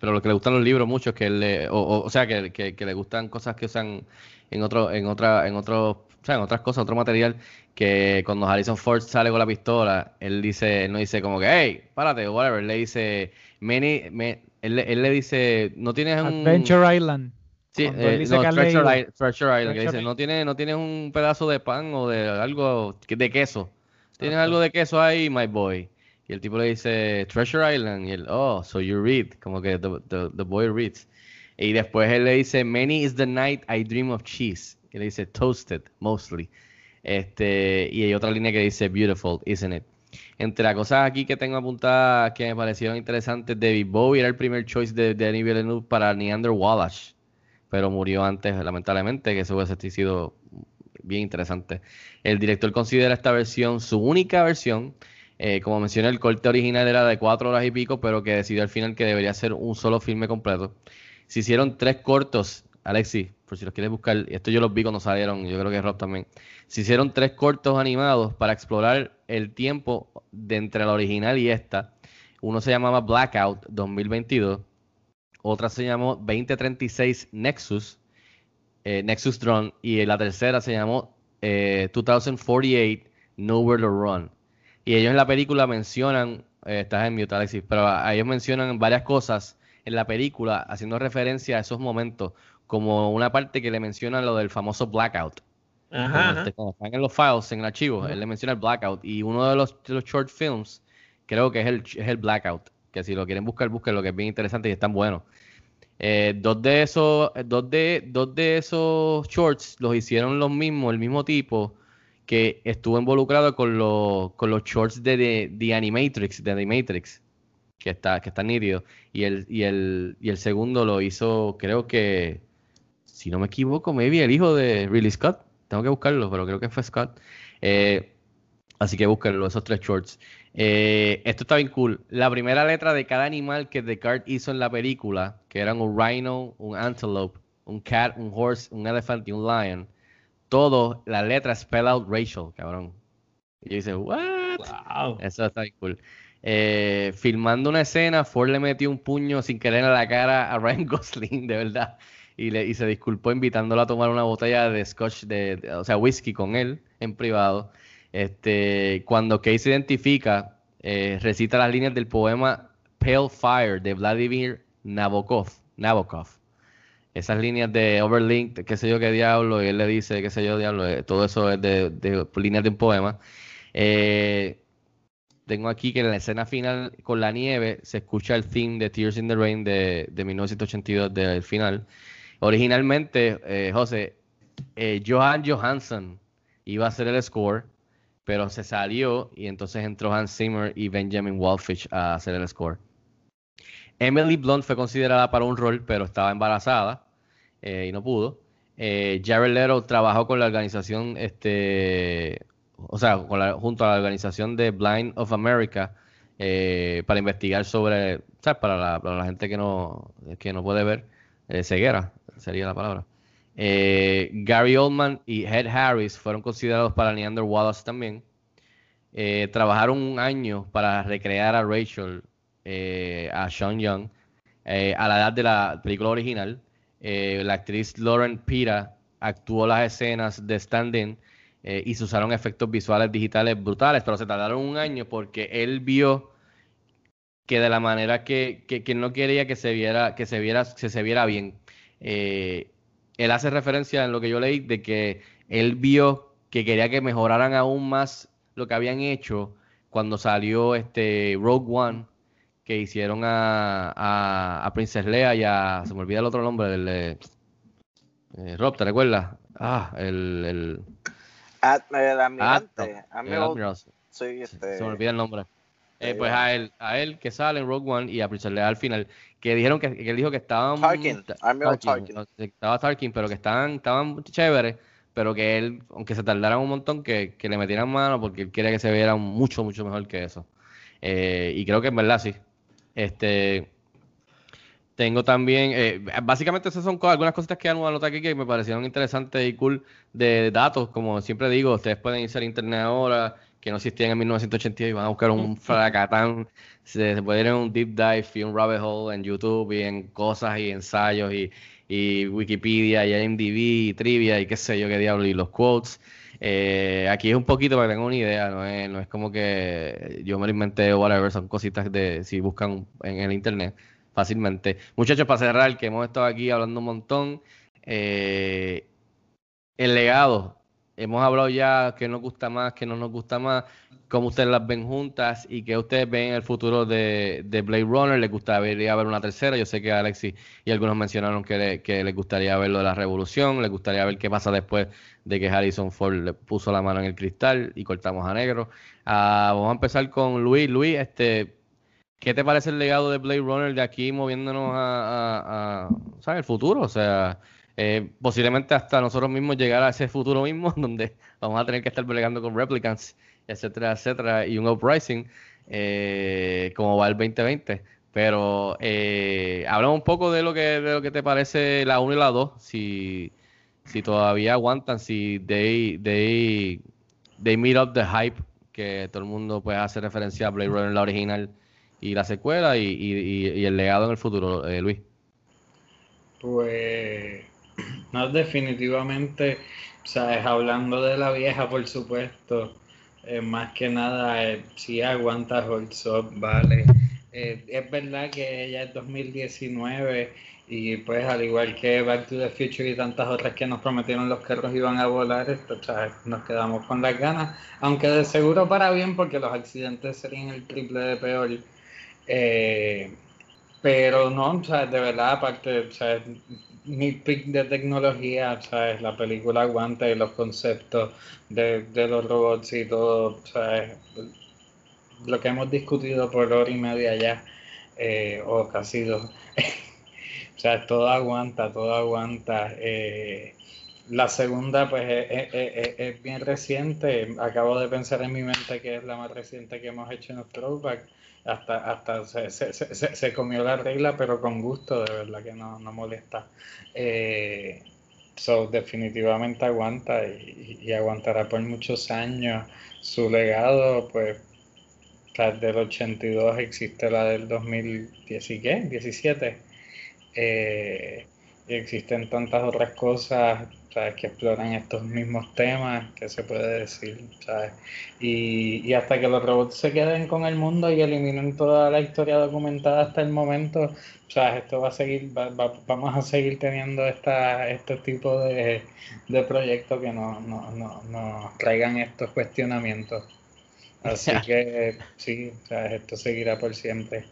pero lo que le gustan los libros mucho es que él le, o, o- o sea, que, que, que le gustan cosas que usan en otro, en otra, en otro, o sea, en otras cosas, otro material, que cuando Harrison Ford sale con la pistola, él dice, él no dice como que, hey, párate, o whatever, él le dice, many, me- él, le- él le dice, no tienes un... Adventure Island. Sí, eh, no, Treasure. Island, Treasure Island, que dice, no tienes, no tienes un pedazo de pan o de algo de queso. Tienes algo de queso ahí, my boy. Y el tipo le dice, Treasure Island, y él, oh, so you read, como que the, the, boy reads. Y después él le dice, many is the night I dream of cheese. Y le dice, toasted, mostly. Este, y hay otra línea que dice, beautiful, isn't it? Entre las cosas aquí que tengo apuntadas que me parecieron interesantes, David Bowie era el primer choice de Denis Villeneuve para Neander Wallace, pero murió antes, lamentablemente, que eso hubiese sido bien interesante. El director considera esta versión su única versión. Eh, como mencioné, el corte original era de cuatro horas y pico, pero que decidió al final que debería ser un solo filme completo. Se hicieron tres cortos, Alexis, por si los quieres buscar, esto yo los vi cuando salieron, yo creo que Rob también. Se hicieron tres cortos animados para explorar el tiempo de entre la original y esta. Uno se llamaba Blackout 2022, otra se llamó 2036 Nexus, eh, Nexus Drone, y la tercera se llamó eh, 2048 Nowhere to Run. Y ellos en la película mencionan, eh, estás en mute Alexis, pero ellos mencionan varias cosas en la película haciendo referencia a esos momentos, como una parte que le menciona lo del famoso blackout. Ajá, este- cuando están en los files, en el archivo, él le menciona el blackout. Y uno de los, de los short films, creo que es el, es el blackout. Que si lo quieren buscar, busquen lo que es bien interesante y están buenos. Eh, dos de esos, eh, dos de, dos de esos shorts los hicieron los mismos, el mismo tipo que estuvo involucrado con los, con los shorts de, de, Animatrix, de The Matrix, que está, que está nítido. Y el, y el, y el segundo lo hizo, creo que, si no me equivoco, maybe el hijo de Ridley Scott. Tengo que buscarlo, pero creo que fue Scott. Eh, así que búsquenlo, esos tres shorts. Eh, esto está bien cool. La primera letra de cada animal que Descartes hizo en la película, que eran un rhino, un antelope, un cat, un horse, un elephant y un lion, todo, la letra spell out Rachel, cabrón. Y yo dice, ¿what? Wow. Eso está bien cool. Eh, filmando una escena, Ford le metió un puño sin querer en la cara a Ryan Gosling, de verdad. Y, le, y se disculpó invitándolo a tomar una botella de scotch, de, de- o sea, whisky con él en privado. Este, cuando Kay se identifica, eh, recita las líneas del poema Pale Fire de Vladimir Nabokov. Nabokov. Esas líneas de Overlinked, qué sé yo qué diablo, y él le dice, qué sé yo diablo, eh, todo eso es de, líneas de un poema. Eh, tengo aquí que en la escena final con la nieve se escucha el theme de Tears in the Rain de, de 1982 del final. Originalmente, eh, José, Johan Johansson iba a hacer el score, pero se salió y entonces entró Hans Zimmer y Benjamin Wallfish a hacer el score. Emily Blunt fue considerada para un rol, pero estaba embarazada eh, y no pudo. Eh, Jared Leto trabajó con la organización, este, o sea, junto a la organización de Blind of America eh, para investigar sobre, ¿sabes? Para la, para la gente que no, que no puede ver, ceguera sería la palabra. Gary Oldman y Ed Harris fueron considerados para Neander Wallace también. trabajaron un año para recrear a Rachel eh, a Sean Young eh, a la edad de la película original. Eh, la actriz Lauren Pira actuó las escenas de stand-in y se usaron efectos visuales digitales brutales, pero se tardaron un año porque él vio que de la manera que, que, no quería que se viera, que se viera, que se viera bien. Él hace referencia en lo que yo leí de que él vio que quería que mejoraran aún más lo que habían hecho cuando salió este Rogue One que hicieron a, a, a, Princess Leia y a. Se me olvida el otro nombre del. Eh, eh Rob, ¿te recuerdas? Ah, el. el Ad, el almirante. Sí, este... Se me olvida el nombre. Eh, pues a él, a él que sale en Rogue One y a Princess Leia al final, que dijeron que, que él dijo que estaban Tarkin, Tarkin, estaba Tarkin, pero que estaban, estaban chéveres, pero que él, aunque se tardaran un montón, que, que le metieran mano porque él quería que se viera mucho, mucho mejor que eso. Eh, y creo que en verdad sí, este, tengo también, eh, básicamente esas son algunas cositas que han anotado aquí que me parecieron interesantes y cool de datos. Como siempre digo, ustedes pueden irse al internet ahora, que no existían en 1982 y van a buscar un fracatán. Se, puede ir en un deep dive y un rabbit hole en YouTube y en cosas y ensayos y, y Wikipedia y IMDb y trivia y qué sé yo qué diablo y los quotes. Eh, aquí es un poquito para que tengan una idea, no es, no es como que yo me lo inventé o whatever, son cositas de si buscan en el internet fácilmente. Muchachos, para cerrar, que hemos estado aquí hablando un montón, eh, el legado, hemos hablado ya que nos gusta más, que no nos gusta más, cómo ustedes las ven juntas y que ustedes ven el futuro de, de Blade Runner. ¿Les gustaría ver una tercera? Yo sé que Alexis y algunos mencionaron que, les gustaría ver lo de la revolución, les gustaría ver qué pasa después de que Harrison Ford le puso la mano en el cristal y cortamos a negro. Ah, vamos a empezar con Luis. Luis, este, ¿qué te parece el legado de Blade Runner de aquí moviéndonos a, ¿sabes? el futuro? O sea, eh, posiblemente hasta nosotros mismos llegar a ese futuro mismo donde vamos a tener que estar peleando con replicants, etcétera, etcétera, y un uprising eh, como va el 2020. Pero eh, hablamos un poco de lo que de lo que te parece la 1 y la 2, si si todavía aguantan, si they, they, they meet up the hype, que todo el mundo puede hacer referencia a Blade Runner, la original y la secuela y, y, el legado en el futuro, eh, Luis. Pues, no, definitivamente, sabes, hablando de la vieja, por supuesto, eh, más que nada, eh, si aguanta Holds vale. es verdad que ella es 2019 y pues al igual que Back to the Future y tantas otras que nos prometieron los carros iban a volar, esto, nos quedamos con las ganas, aunque de seguro para bien porque los accidentes serían el triple de peor. Eh, pero no, ¿sabes? de verdad, aparte, ¿sabes? mi pick de tecnología, ¿sabes? la película aguanta y los conceptos de, de los robots y todo, ¿sabes? lo que hemos discutido por hora y media ya, eh, o casi dos. O sea, todo aguanta, todo aguanta. Eh, la segunda, pues, es, bien reciente. Acabo de pensar en mi mente que es la más reciente que hemos hecho en los throwback. Hasta, hasta se, se, se, se comió la regla, pero con gusto, de verdad que no, no molesta. Eh, so, definitivamente aguanta y, aguantará por muchos años. Su legado, pues, del 82 existe la del 2010 y qué, 17 eh, y existen tantas otras cosas ¿sabes? que exploran estos mismos temas, que se puede decir, ¿sabes? Y, y, hasta que los robots se queden con el mundo y eliminen toda la historia documentada hasta el momento, ¿sabes? Esto va a seguir, vamos a seguir teniendo esta, este tipo de, de proyectos que nos no, no, no traigan estos cuestionamientos. Así que sí, sea, esto seguirá por siempre.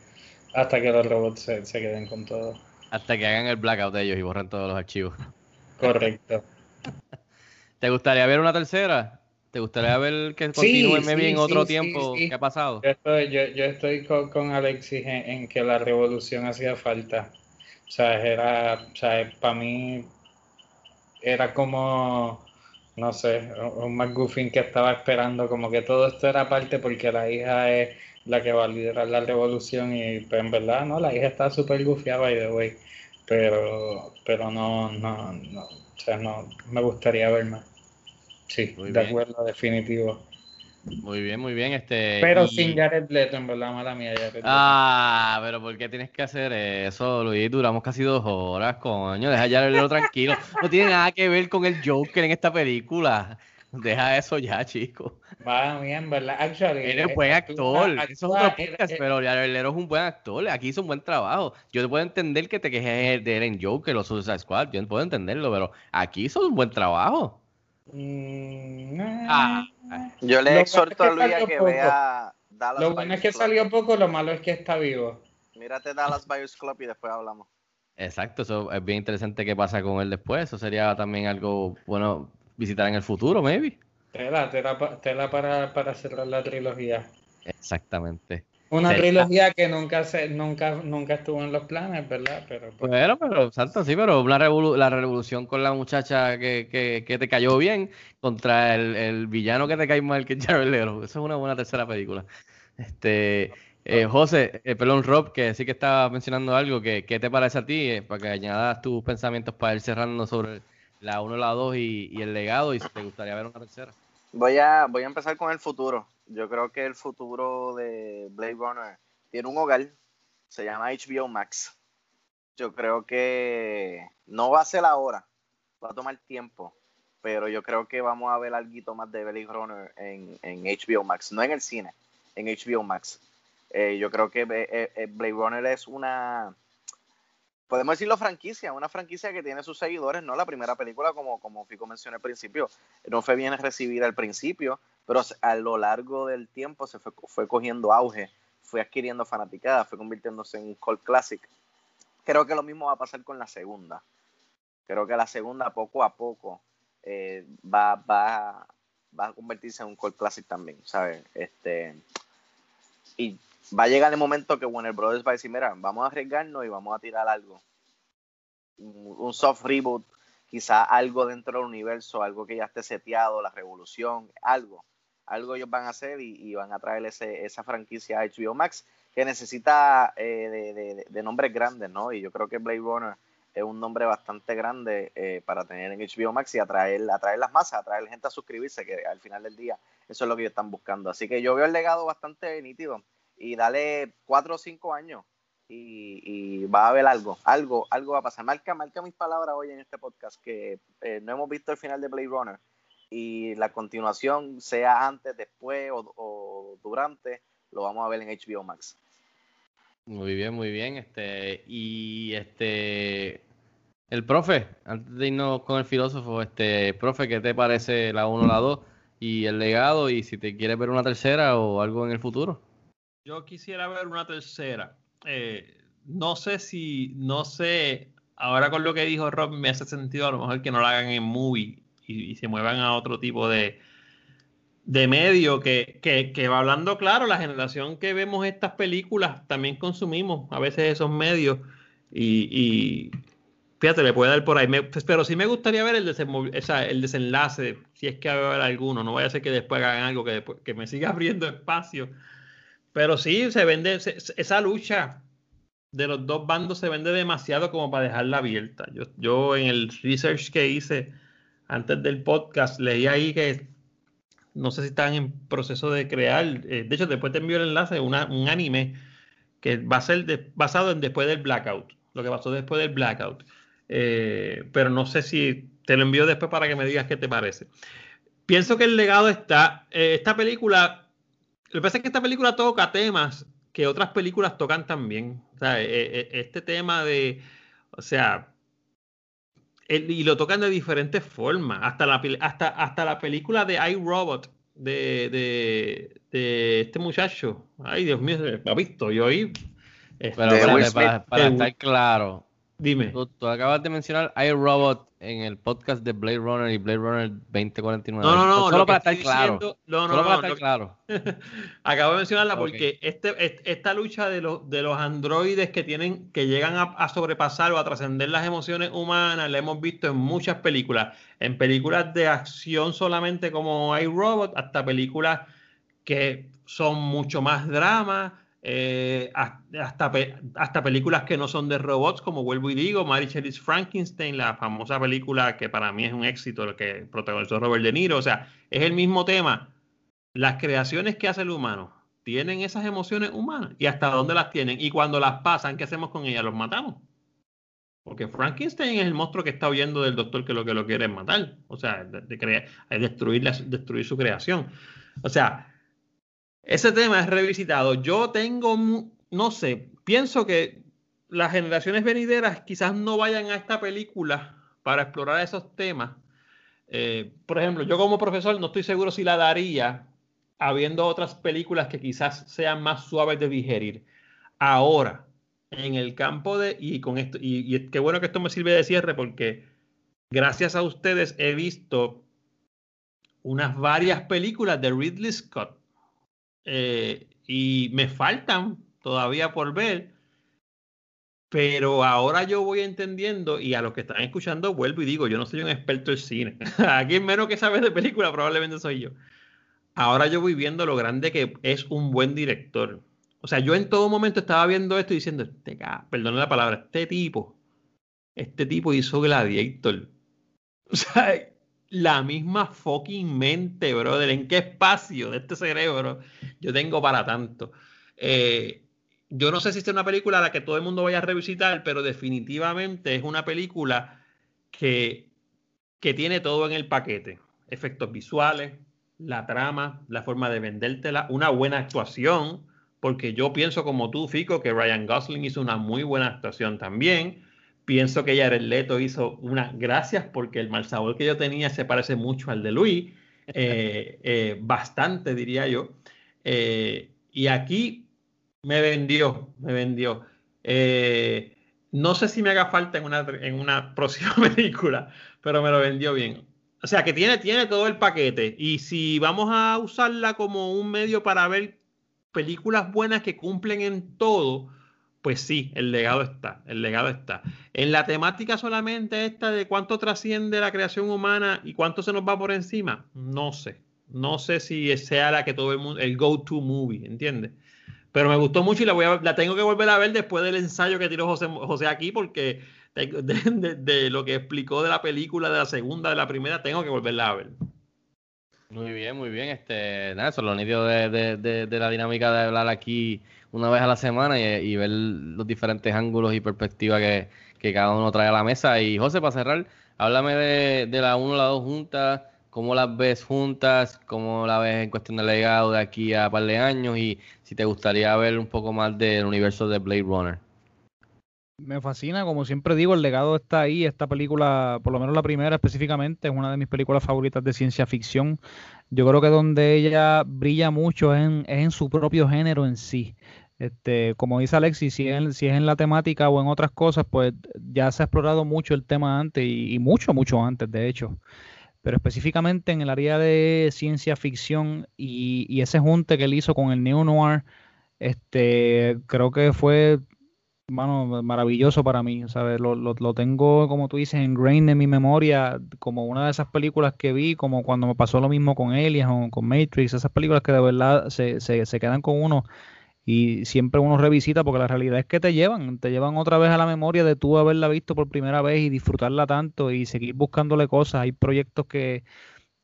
Hasta que los robots se, se queden con todo. Hasta que hagan el blackout de ellos y borren todos los archivos. Correcto. ¿Te gustaría ver una tercera? ¿Te gustaría ver que continúe sí, en otro sí, tiempo que ha pasado? Yo estoy, yo, yo estoy con, con Alexis en, en que la revolución hacía falta. O sea, era, o sea, para mí era como, no sé, un McGuffin que estaba esperando, como que todo esto era parte porque la hija es la que va a liderar la revolución y pues en verdad, no, la hija está súper gufiada, by the way, pero, pero no, no, no, o sea, no, me gustaría ver más. Sí, Muy de bien. acuerdo, definitivo. Muy bien, muy bien. Este, Pero y- sin Jared Leto, en verdad, mala mía, Jared Leto. Ah, pero ¿por qué tienes que hacer eso, Luis? Duramos casi dos horas, coño. Deja ya verlo tranquilo. No tiene nada que ver con el Joker en esta película. Deja eso ya, chico. Va bien, ¿verdad? Actually, Él es eh, buen actúa- actor. Eso es actúa- otro él- podcast, él- pero es un buen actor. Aquí hizo un buen trabajo. Yo te puedo entender que te quejes de él en Joker o Suicide Squad. Yo puedo entenderlo, pero aquí hizo un buen trabajo. Mm. Ah, Yo le Lo exhorto a bueno es que Luis a que poco. vea Dallas Lo bueno es que Club. salió poco, lo malo es que está vivo. Mírate Dallas Buyers Club y después hablamos. exacto. Eso es bien interesante qué pasa con él después. Eso sería también algo bueno visitar en el futuro, maybe. Tela, tela, tela para, para cerrar la trilogía. Exactamente. Una trilogía que nunca se, nunca, nunca estuvo en los planes, ¿verdad? Pero pues, Bueno, pero, santo, sí, pero una revolu- la revolución con la muchacha que, que, que te cayó bien contra el, el villano que te cae mal, que es Jared Leto. Eso es una buena tercera película. Este, eh, José, eh, perdón, Rob, que sí que estaba mencionando algo, que, ¿qué te parece a ti? Eh, para que añadas tus pensamientos para ir cerrando sobre la 1, la 2 y, y el legado, y si te gustaría ver una tercera. Voy a, voy a empezar con el futuro. Yo creo que el futuro de Blade Runner tiene un hogar, se llama HBO Max. Yo creo que no va a ser ahora, va a tomar tiempo, pero yo creo que vamos a ver algo más de Blade Runner en, en HBO Max, no en el cine, en HBO Max. Eh, yo creo que eh, eh, Blade Runner es una, podemos decirlo franquicia, una franquicia que tiene sus seguidores, ¿no? La primera película, como, como Fico mencionó al principio, no fue bien recibida al principio, pero a lo largo del tiempo se fue, fue cogiendo auge, fue adquiriendo fanaticada, fue convirtiéndose en un cult classic. Creo que lo mismo va a pasar con la segunda. Creo que la segunda poco a poco eh, va, va, va a convertirse en un cult classic también, ¿sabes? Este, y va a llegar el momento que Warner Brothers va a decir, mira, vamos a arriesgarnos y vamos a tirar algo. Un, soft reboot, quizá algo dentro del universo, algo que ya esté seteado, la revolución, algo. Algo ellos van a hacer y, van a traer ese, esa franquicia a HBO Max que necesita eh, de, de- de nombres grandes, ¿no? Y yo creo que Blade Runner es un nombre bastante grande eh, para tener en HBO Max y atraer, atraer las masas, atraer gente a suscribirse, que al final del día eso es lo que ellos están buscando. Así que yo veo el legado bastante nítido y dale cuatro o cinco años y, va a haber algo, algo, algo va a pasar. Marca, marca mis palabras hoy en este podcast que eh, no hemos visto el final de Blade Runner y la continuación, sea antes, después o, o durante, lo vamos a ver en HBO Max. Muy bien, muy bien. Este, y este, el profe, antes de irnos con el filósofo, este, profe, ¿qué te parece la 1, la 2 y el legado? Y si te quieres ver una tercera o algo en el futuro. Yo quisiera ver una tercera. Eh, no sé si, no sé, ahora con lo que dijo Rob me hace sentido a lo mejor que no la hagan en movie y, se muevan a otro tipo de, de medio que, que, va hablando claro, la generación que vemos estas películas también consumimos a veces esos medios y, y fíjate, le puede dar por ahí. Pues, pero sí me gustaría ver el, o el desenlace, si es que va a haber alguno. No vaya a ser que después hagan algo que, después- que me siga abriendo espacio. Pero sí, se vende esa lucha de los dos bandos se vende demasiado como para dejarla abierta. Yo, yo en el research que hice antes del podcast leí ahí que no sé si están en proceso de crear, eh, de hecho después te envío el enlace, una- un anime que va a ser basado en después del blackout, lo que pasó después del blackout. Eh, pero no sé si te lo envío después para que me digas qué te parece. Pienso que el legado está, eh, esta película lo que pasa es que esta película toca temas que otras películas tocan también. O sea, e- e- este tema de, o sea, el- y lo tocan de diferentes formas. Hasta la, hasta, hasta la película de iRobot de, de, este, este muchacho. Ay, Dios mío, me ha visto. Yo ahí. este, Pero De espérate, para, para de estar claro, Dime. tú, tú acabas de mencionar iRobot en el podcast de Blade Runner y Blade Runner 2049. No, no, no. Solo lo para estar claro. diciendo- no, no, Solo para no, estar claro. Acabo de mencionarla porque este, est- esta lucha de los, de los androides que tienen, que llegan a, a sobrepasar o a trascender las emociones humanas, la hemos visto en muchas películas. En películas de acción solamente como iRobot, hasta películas que son mucho más drama, eh, has- hasta, hasta películas que no son de robots, como vuelvo y digo, Mary Shelley's Frankenstein, la famosa película que para mí es un éxito, lo que protagonizó Robert De Niro. O sea, es el mismo tema. Las creaciones que hace el humano tienen esas emociones humanas y hasta dónde las tienen. Y cuando las pasan, ¿qué hacemos con ellas? Los matamos. Porque Frankenstein es el monstruo que está huyendo del doctor que lo que lo quiere es matar. O sea, de, de destruir, la- destruir su creación. O sea, ese tema es revisitado. Yo tengo, no sé, pienso que las generaciones venideras quizás no vayan a esta película para explorar esos temas. Eh, por ejemplo, yo como profesor no estoy seguro si la daría habiendo otras películas que quizás sean más suaves de digerir. Ahora, en el campo de, y con esto, y qué bueno que esto me sirve de cierre porque gracias a ustedes he visto unas varias películas de Ridley Scott eh, y me faltan todavía por ver, pero ahora yo voy entendiendo y a los que están escuchando vuelvo y digo, yo no soy un experto en cine, aquí menos que sabes de película probablemente soy yo. Ahora yo voy viendo lo grande que es un buen director. O sea, yo en todo momento estaba viendo esto y diciendo, este, perdón la palabra, este tipo, este tipo hizo Gladiator. O sea, la misma fucking mente, brother. ¿En qué espacio de este cerebro yo tengo para tanto? Eh, yo no sé si es una película a la que todo el mundo vaya a revisitar, pero definitivamente es una película que, que tiene todo en el paquete. Efectos visuales, la trama, la forma de vendértela, una buena actuación, porque yo pienso como tú, Fico, que Ryan Gosling hizo una muy buena actuación también. Pienso que Jared Leto hizo una gracias porque el mal sabor que yo tenía se parece mucho al de Luis, eh, eh, bastante diría yo. Eh, y aquí me vendió, me vendió. No sé si me haga falta en una, en una próxima película, pero me lo vendió bien. O sea que tiene, tiene todo el paquete. Y si vamos a usarla como un medio para ver películas buenas que cumplen en todo, pues sí, el legado está, el legado está. En la temática solamente esta de cuánto trasciende la creación humana y cuánto se nos va por encima, no sé. No sé si sea la que todo el mundo, el go-to movie, ¿entiendes? Pero me gustó mucho y la, voy a, la tengo que volver a ver después del ensayo que tiró José, José aquí, porque de, lo que explicó de la película, de la segunda, de la primera, tengo que volverla a ver. Muy bien, muy bien. Este, nada, eso es lo de, de, la dinámica de hablar aquí una vez a la semana y, ver los diferentes ángulos y perspectivas que, que, cada uno trae a la mesa. Y José, para cerrar, háblame de, de la 1 y la 2 juntas, cómo las ves juntas, cómo la ves en cuestión de legado de aquí a un par de años y si te gustaría ver un poco más del universo de Blade Runner. Me fascina, como siempre digo, el legado está ahí. Esta película, por lo menos la primera específicamente, es una de mis películas favoritas de ciencia ficción. Yo creo que donde ella brilla mucho es en, su propio género en sí. Este, como dice Alexis, si es, en la temática o en otras cosas, pues ya se ha explorado mucho el tema antes y, y mucho, mucho antes, de hecho. Pero específicamente en el área de ciencia ficción y, y ese junte que él hizo con el Neo Noir, este, creo que fue mano, maravilloso para mí, ¿sabes? Lo, lo, lo, tengo, como tú dices, ingrained en mi memoria, como una de esas películas que vi, como cuando me pasó lo mismo con Aliens o con Matrix, esas películas que de verdad se, se, se quedan con uno y siempre uno revisita porque la realidad es que te llevan, te llevan otra vez a la memoria de tú haberla visto por primera vez y disfrutarla tanto y seguir buscándole cosas. Hay proyectos que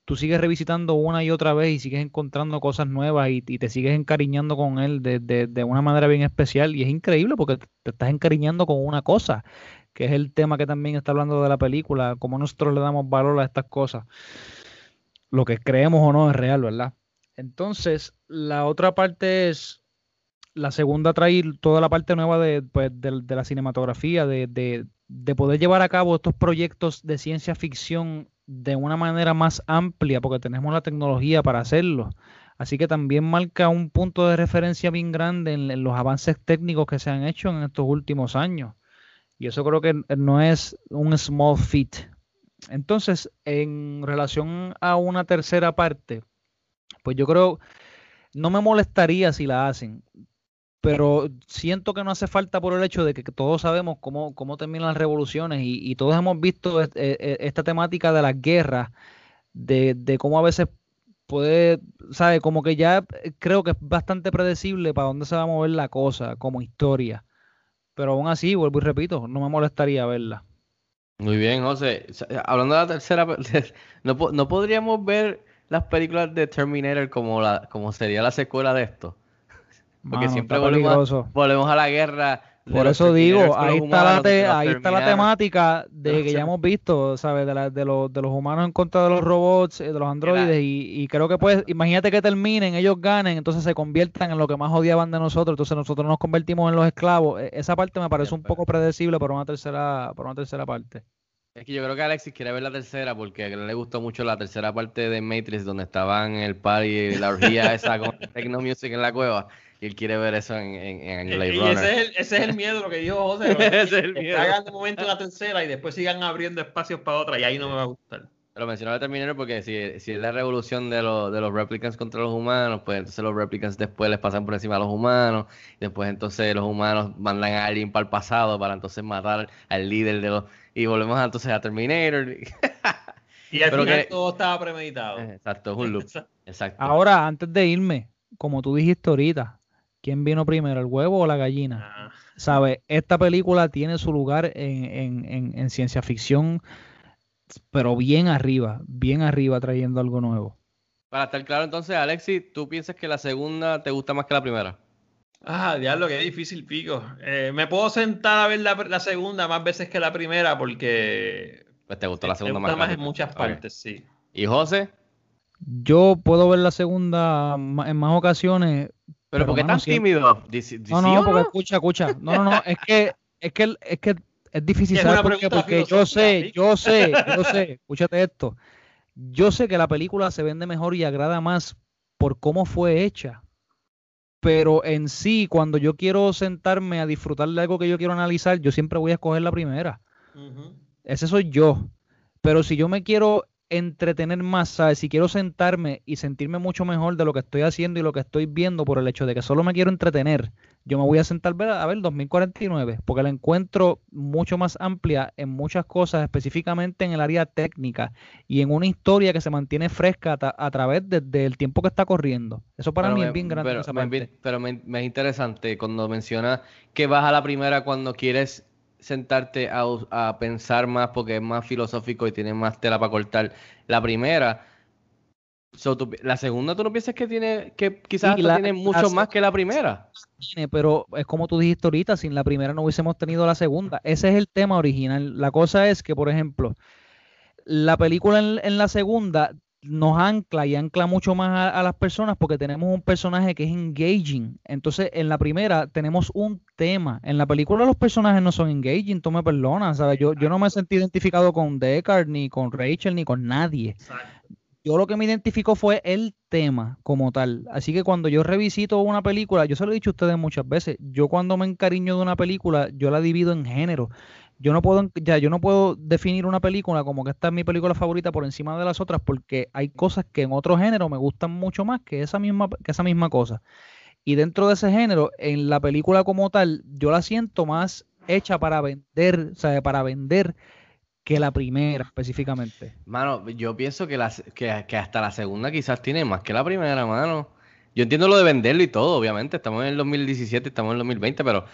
tú sigues revisitando una y otra vez y sigues encontrando cosas nuevas y, te sigues encariñando con él de, de, de, una manera bien especial y es increíble porque te estás encariñando con una cosa, que es el tema que también está hablando de la película, cómo nosotros le damos valor a estas cosas. Lo que creemos o no es real, ¿verdad? Entonces, la otra parte es la segunda trae toda la parte nueva de, pues, de, de la cinematografía, de, de, de, poder llevar a cabo estos proyectos de ciencia ficción de una manera más amplia, porque tenemos la tecnología para hacerlo. Así que también marca un punto de referencia bien grande en, los avances técnicos que se han hecho en estos últimos años. Y eso creo que no es un small feat. Entonces, en relación a una tercera parte, pues yo creo, no me molestaría si la hacen, pero siento que no hace falta por el hecho de que todos sabemos cómo, cómo terminan las revoluciones y, todos hemos visto e- e- esta temática de las guerras, de, de cómo a veces puede, ¿sabe? Como que ya creo que es bastante predecible para dónde se va a mover la cosa como historia. Pero aún así, vuelvo y repito, no me molestaría verla. Muy bien, José. Eh, Hablando de la tercera, ¿no, no podríamos ver las películas de Terminator como, la, como sería la secuela de esto? Porque Mano, siempre volvemos volvemos a la guerra. Por eso digo, ahí está la te- ahí está la temática de que ya hemos visto, ¿sabes? De, la- de, los, de los humanos en contra de los robots, eh, de los androides, y, y creo que pues, imagínate que terminen, ellos ganen, entonces se conviertan en lo que más odiaban de nosotros, entonces nosotros nos convertimos en los esclavos. E- Esa parte me parece un poco predecible para una tercera, para una tercera parte. Es que yo creo que Alexis quiere ver la tercera porque a él le gustó mucho la tercera parte de Matrix donde estaban el party, la orgía esa con techno music en la cueva. Y él quiere ver eso en, en, en Blade Y Runner. ese es, el, ese es el miedo, lo que dijo José. Ese es el Que miedo. hagan de momento la tercera y después sigan abriendo espacios para otra y ahí no me va a gustar. Pero mencionaba Terminator porque si, si es la revolución de, los de los replicants contra los humanos, pues entonces los replicants después les pasan por encima a los humanos, después entonces los humanos mandan a alguien para el pasado para entonces matar al líder de los... Y volvemos a- entonces a Terminator. Y al Pero final que- todo estaba premeditado. Exacto, es un loop. Exacto. Ahora, antes de irme, como tú dijiste ahorita, ¿quién vino primero, el huevo o la gallina? Ah, ¿Sabes? Esta película tiene su lugar en, en- en- en ciencia ficción, pero bien arriba, bien arriba trayendo algo nuevo. Para estar claro entonces, Alexis, ¿tú piensas que la segunda te gusta más que la primera? Ah, diablo, qué difícil, pico. Eh, me puedo sentar a ver la, la segunda más veces que la primera porque Pues te gustó la me segunda gusta más. más en muchas partes, sí. ¿Y José? Yo puedo ver la segunda en más ocasiones. ¿Pero por qué mano, tan siempre- tímido? Dici- No, ¿sí no, porque escucha, escucha. No, no, no, es que, es que, es que es difícil, Es ¿sabes una por qué? Porque yo sé, yo sé, yo sé, escúchate esto. Yo sé que la película se vende mejor y agrada más por cómo fue hecha. Pero en sí, cuando yo quiero sentarme a disfrutar de algo que yo quiero analizar, yo siempre voy a escoger la primera. Ujú. Ese soy yo. Pero si yo me quiero entretener más, ¿sabes? Si quiero sentarme y sentirme mucho mejor de lo que estoy haciendo y lo que estoy viendo por el hecho de que solo me quiero entretener, yo me voy a sentar ver- a ver 2049, porque la encuentro mucho más amplia en muchas cosas, específicamente en el área técnica y en una historia que se mantiene fresca a, través de- del tiempo que está corriendo. Eso para Pero mí me- es bien grande Pero, esa me, parte. pero me, me es interesante cuando mencionas que vas a la primera cuando quieres sentarte a, pensar más porque es más filosófico y tiene más tela para cortar. La primera, so, tú pi- la segunda, ¿tú no piensas que tiene que quizás Sí, la- tiene mucho más que la primera? tiene, pero es como tú dijiste ahorita, sin la primera no hubiésemos tenido la segunda. Ese es el tema original. La cosa es que, por ejemplo, la película en, en la segunda nos ancla y ancla mucho más a, a las personas porque tenemos un personaje que es engaging. Entonces, en la primera tenemos un tema. En la película los personajes no son engaging, tú me perdonas, ¿sabes? Yo, yo no me sentí identificado con Deckard, ni con Rachel, ni con nadie yo lo que me identificó fue el tema como tal. Así que cuando yo revisito una película, yo se lo he dicho a ustedes muchas veces, yo cuando me encariño de una película, yo la divido en género. Yo no puedo, ya, yo no puedo definir una película como que esta es mi película favorita por encima de las otras, porque hay cosas que en otro género me gustan mucho más que esa misma, que esa misma cosa. Y dentro de ese género, en la película como tal, yo la siento más hecha para vender, o sea, para vender que la primera específicamente. Mano, yo pienso que, las, que, que hasta la segunda quizás tiene más que la primera, mano. Yo entiendo lo de venderlo y todo, obviamente. Estamos en el 2017, estamos en el 2020, pero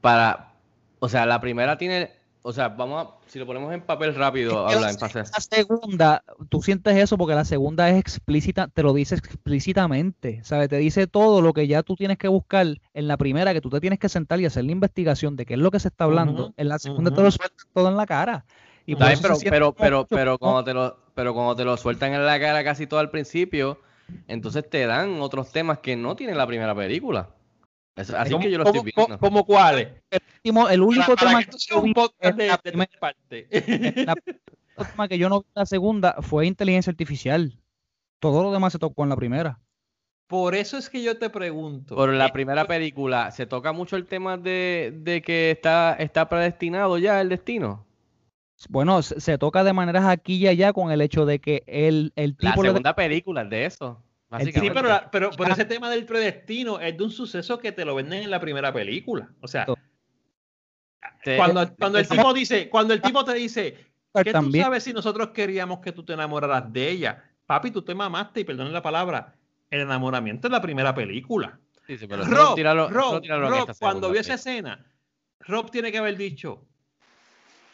para. O sea, la primera tiene. O sea, vamos a. Si lo ponemos en papel rápido, habla la, en pase. la segunda, tú sientes eso porque la segunda es explícita, te lo dice explícitamente, ¿sabes? Te dice todo lo que ya tú tienes que buscar en la primera, que tú te tienes que sentar y hacer la investigación de qué es lo que se está hablando. En la segunda te lo sueltan todo en la cara. Y por eso pero, se pero, como pero, mucho, pero, cuando te lo, pero cuando te lo sueltan en la cara casi todo al principio, entonces te dan otros temas que no tiene la primera película. Eso- así ¿Cómo- que yo lo estoy viendo. ¿Cómo cuáles? El último, el único Para, para tema que esto sea un podcast de, en la de primera- tres partes. la- el tema que yo no vi en la segunda fue inteligencia artificial. Todo lo demás se tocó en la primera. Por eso es que yo te pregunto. Por la eh, primera película, ¿se toca mucho el tema de, de que está, está predestinado ya el destino? Bueno, se, se toca de maneras aquí y allá con el hecho de que el, el La tipo... le- segunda película es de eso. Sí, pero, la- pero, pero ese tema del predestino es de un suceso que te lo venden en la primera película. O sea, Te- cuando, cuando el tipo dice, cuando el tipo te dice, Pero ¿qué tú sabes si nosotros queríamos que tú te enamoraras de ella? Papi, tú te mamaste y perdonen la palabra. El enamoramiento es la primera película. Sí, sí, pero Rob, tíralo- Rob, tíralo Rob, cuando vio esa escena, Rob tiene que haber dicho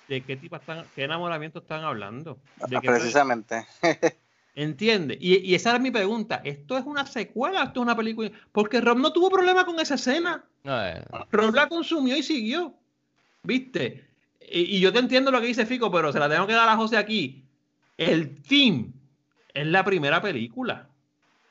de qué tipo están, qué enamoramiento están hablando. De qué Precisamente. ¿Entiende? Y, y esa era mi pregunta. ¿Esto es una secuela? ¿Esto es una película? Porque Rob no tuvo problema con esa escena. No, Rob la consumió y siguió. ¿Viste? Y, y yo te entiendo lo que dice Fico, pero se la tengo que dar a José aquí. El team es la primera película.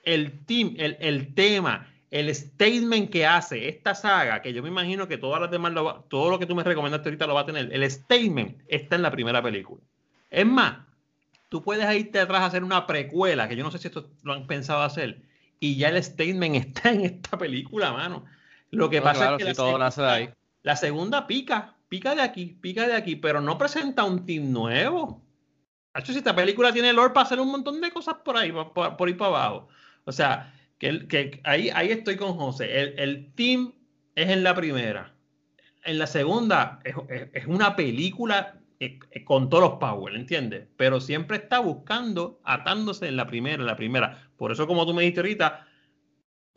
El team, el, el tema, el statement que hace esta saga, que yo me imagino que todas las demás, lo va- todo lo que tú me recomendaste ahorita lo va a tener. El statement está en la primera película. Es más, tú puedes irte atrás a hacer una precuela, que yo no sé si esto lo han pensado hacer, y ya el statement está en esta película, mano. Lo que No, pasa claro, es que la todo segunda- nace de ahí. la segunda pica, pica de aquí, pica de aquí, pero no presenta un team nuevo. Hacho, si esta película tiene lore para hacer un montón de cosas por ahí, por, por- ahí para abajo. O sea, que, ahí, ahí estoy con José. El, el team es en la primera. En la segunda es, es- es una película con todos los power, ¿entiendes? Pero siempre está buscando, atándose en la primera, en la primera. Por eso, como tú me dijiste ahorita,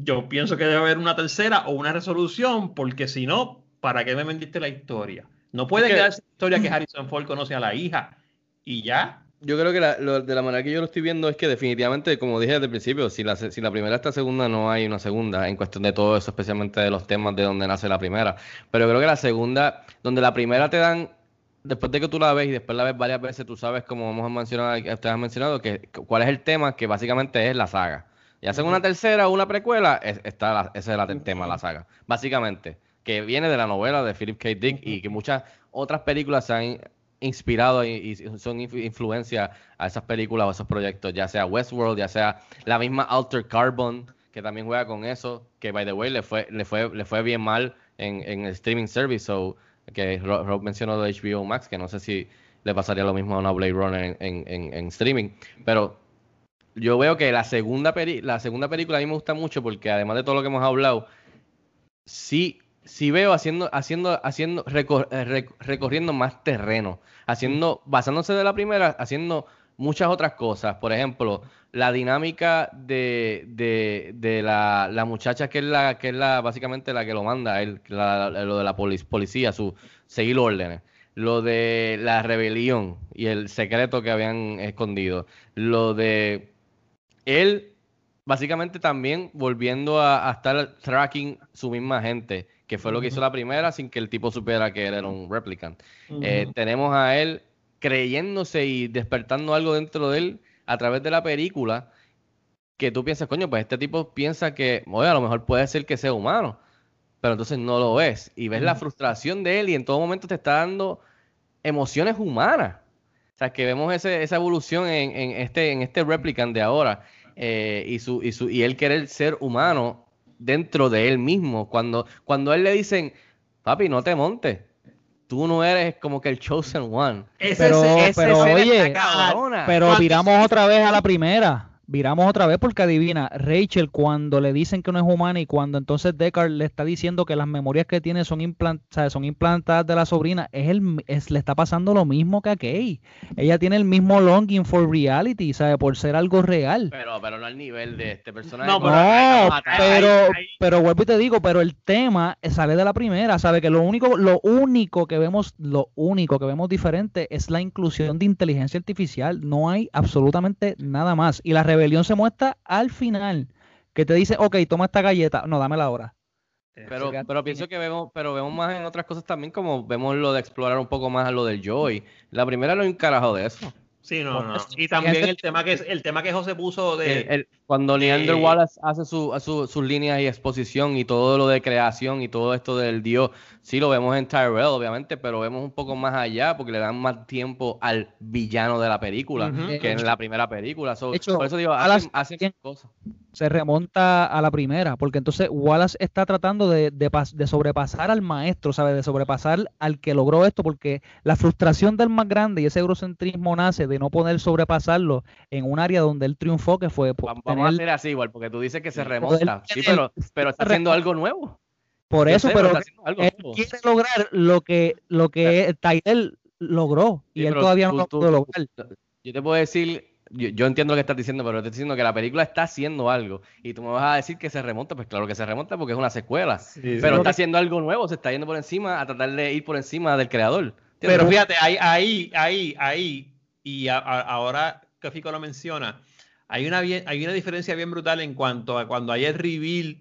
yo pienso que debe haber una tercera o una resolución, porque si no, ¿para qué me vendiste la historia? No puede Es que- quedarse la historia que Harrison Ford conoce a la hija y ya. Yo creo que la- lo- de la manera que yo lo estoy viendo es que definitivamente, como dije desde el principio, si la, si la primera está segunda, no hay una segunda en cuestión de todo eso, especialmente de los temas de donde nace la primera. Pero yo creo que la segunda, donde la primera te dan, después de que tú la ves y después la ves varias veces, tú sabes, como hemos mencionado, que ustedes han mencionado, que cuál es el tema, que básicamente es la saga. Ya sea una tercera o una precuela, es- está la- ese es el tema de la saga. Básicamente, que viene de la novela de Philip K. Dick y que muchas otras películas se han inspirado y, y son inf- influencia a esas películas o esos proyectos, ya sea Westworld, ya sea la misma Alter Carbon, que también juega con eso, que by the way le fue, le fue, le fue bien mal en, en el streaming service, so, que Ro- Rob mencionó de HBO Max, que no sé si le pasaría lo mismo a una Blade Runner en, en- en- streaming, pero yo veo que la segunda, peli- la segunda película a mí me gusta mucho porque además de todo lo que hemos hablado, sí, sí veo haciendo, haciendo, haciendo, recor- eh, rec- recorriendo más terreno, haciendo, basándose de la primera, haciendo muchas otras cosas. Por ejemplo, la dinámica de, de, de la, la muchacha que es la, que es la, básicamente la que lo manda, él, la- lo de la polic- policía, su seguir órdenes. Lo de la rebelión y el secreto que habían escondido. Lo de él básicamente también volviendo a, a estar tracking su misma gente, que fue lo que hizo la primera sin que el tipo supiera que él era un replicant. Eh, tenemos a él creyéndose y despertando algo dentro de él a través de la película que tú piensas, coño, pues este tipo piensa que, oye, a lo mejor puede ser que sea humano, pero entonces no lo ves. Y ves la frustración de él y en todo momento te está dando emociones humanas. O sea, que vemos ese- esa evolución en, en este, en este replicant de ahora eh, y, su, y, su, y él querer ser humano dentro de él mismo. Cuando, cuando a él le dicen, papi, no te montes. Tú no eres como que el chosen one. Pero, esa pero oye, cabrona. pero viramos otra vez a la primera. Viramos otra vez porque adivina, Rachel cuando le dicen que no es humana y cuando entonces Deckard le está diciendo que las memorias que tiene son, implant- o sea, son implantadas de la sobrina, es el, es, le está pasando lo mismo que a Kay. Ella tiene el mismo longing for reality, ¿sabe? Por ser algo real. Pero, pero no al nivel de este personaje. No, Matar. pero, pero vuelvo y te digo, pero el tema sale de la primera, ¿sabe? Que lo único, lo único que vemos, lo único que vemos diferente es la inclusión de inteligencia artificial. No hay absolutamente nada más. Y la rebelión se muestra al final, que te dice, ok, toma esta galleta, no, dámela ahora. Pero, pero pienso que vemos, pero vemos más en otras cosas también, como vemos lo de explorar un poco más lo del Joy. La primera no hay un carajo de eso. Sí, no, no. Y también el tema que el tema que José puso de El- el- cuando Leander Eh, Wallace hace su, a su- sus líneas y exposición y todo lo de creación y todo esto del dios, sí lo vemos en Tyrell, obviamente, pero vemos un poco más allá porque le dan más tiempo al villano de la película que en la primera película. So, hecho, por eso digo, Wallace hacen, hacen cosas. se remonta a la primera, porque entonces Wallace está tratando de, de, de, sobrepasar al maestro, ¿sabes? De sobrepasar al que logró esto, porque la frustración del más grande y ese eurocentrismo nace de no poder sobrepasarlo en un área donde él triunfó, que fue... Vamos, vamos a hacer así igual, porque tú dices que se remonta, sí, pero, pero está haciendo algo nuevo. Por eso, pero él quiere lograr lo que, lo que Tyler logró y él todavía no lo pudo lograr. Yo te puedo decir yo, entiendo lo que estás diciendo, pero te estoy diciendo que la película está haciendo algo. Y tú me vas a decir que se remonta, pues claro que se remonta porque es una secuela. pero está haciendo algo nuevo, se está yendo por encima a tratar de ir por encima del creador. Pero fíjate, ahí, ahí, ahí, ahí, y ahora que Fico lo menciona, hay una, hay una diferencia bien brutal en cuanto a cuando hay el reveal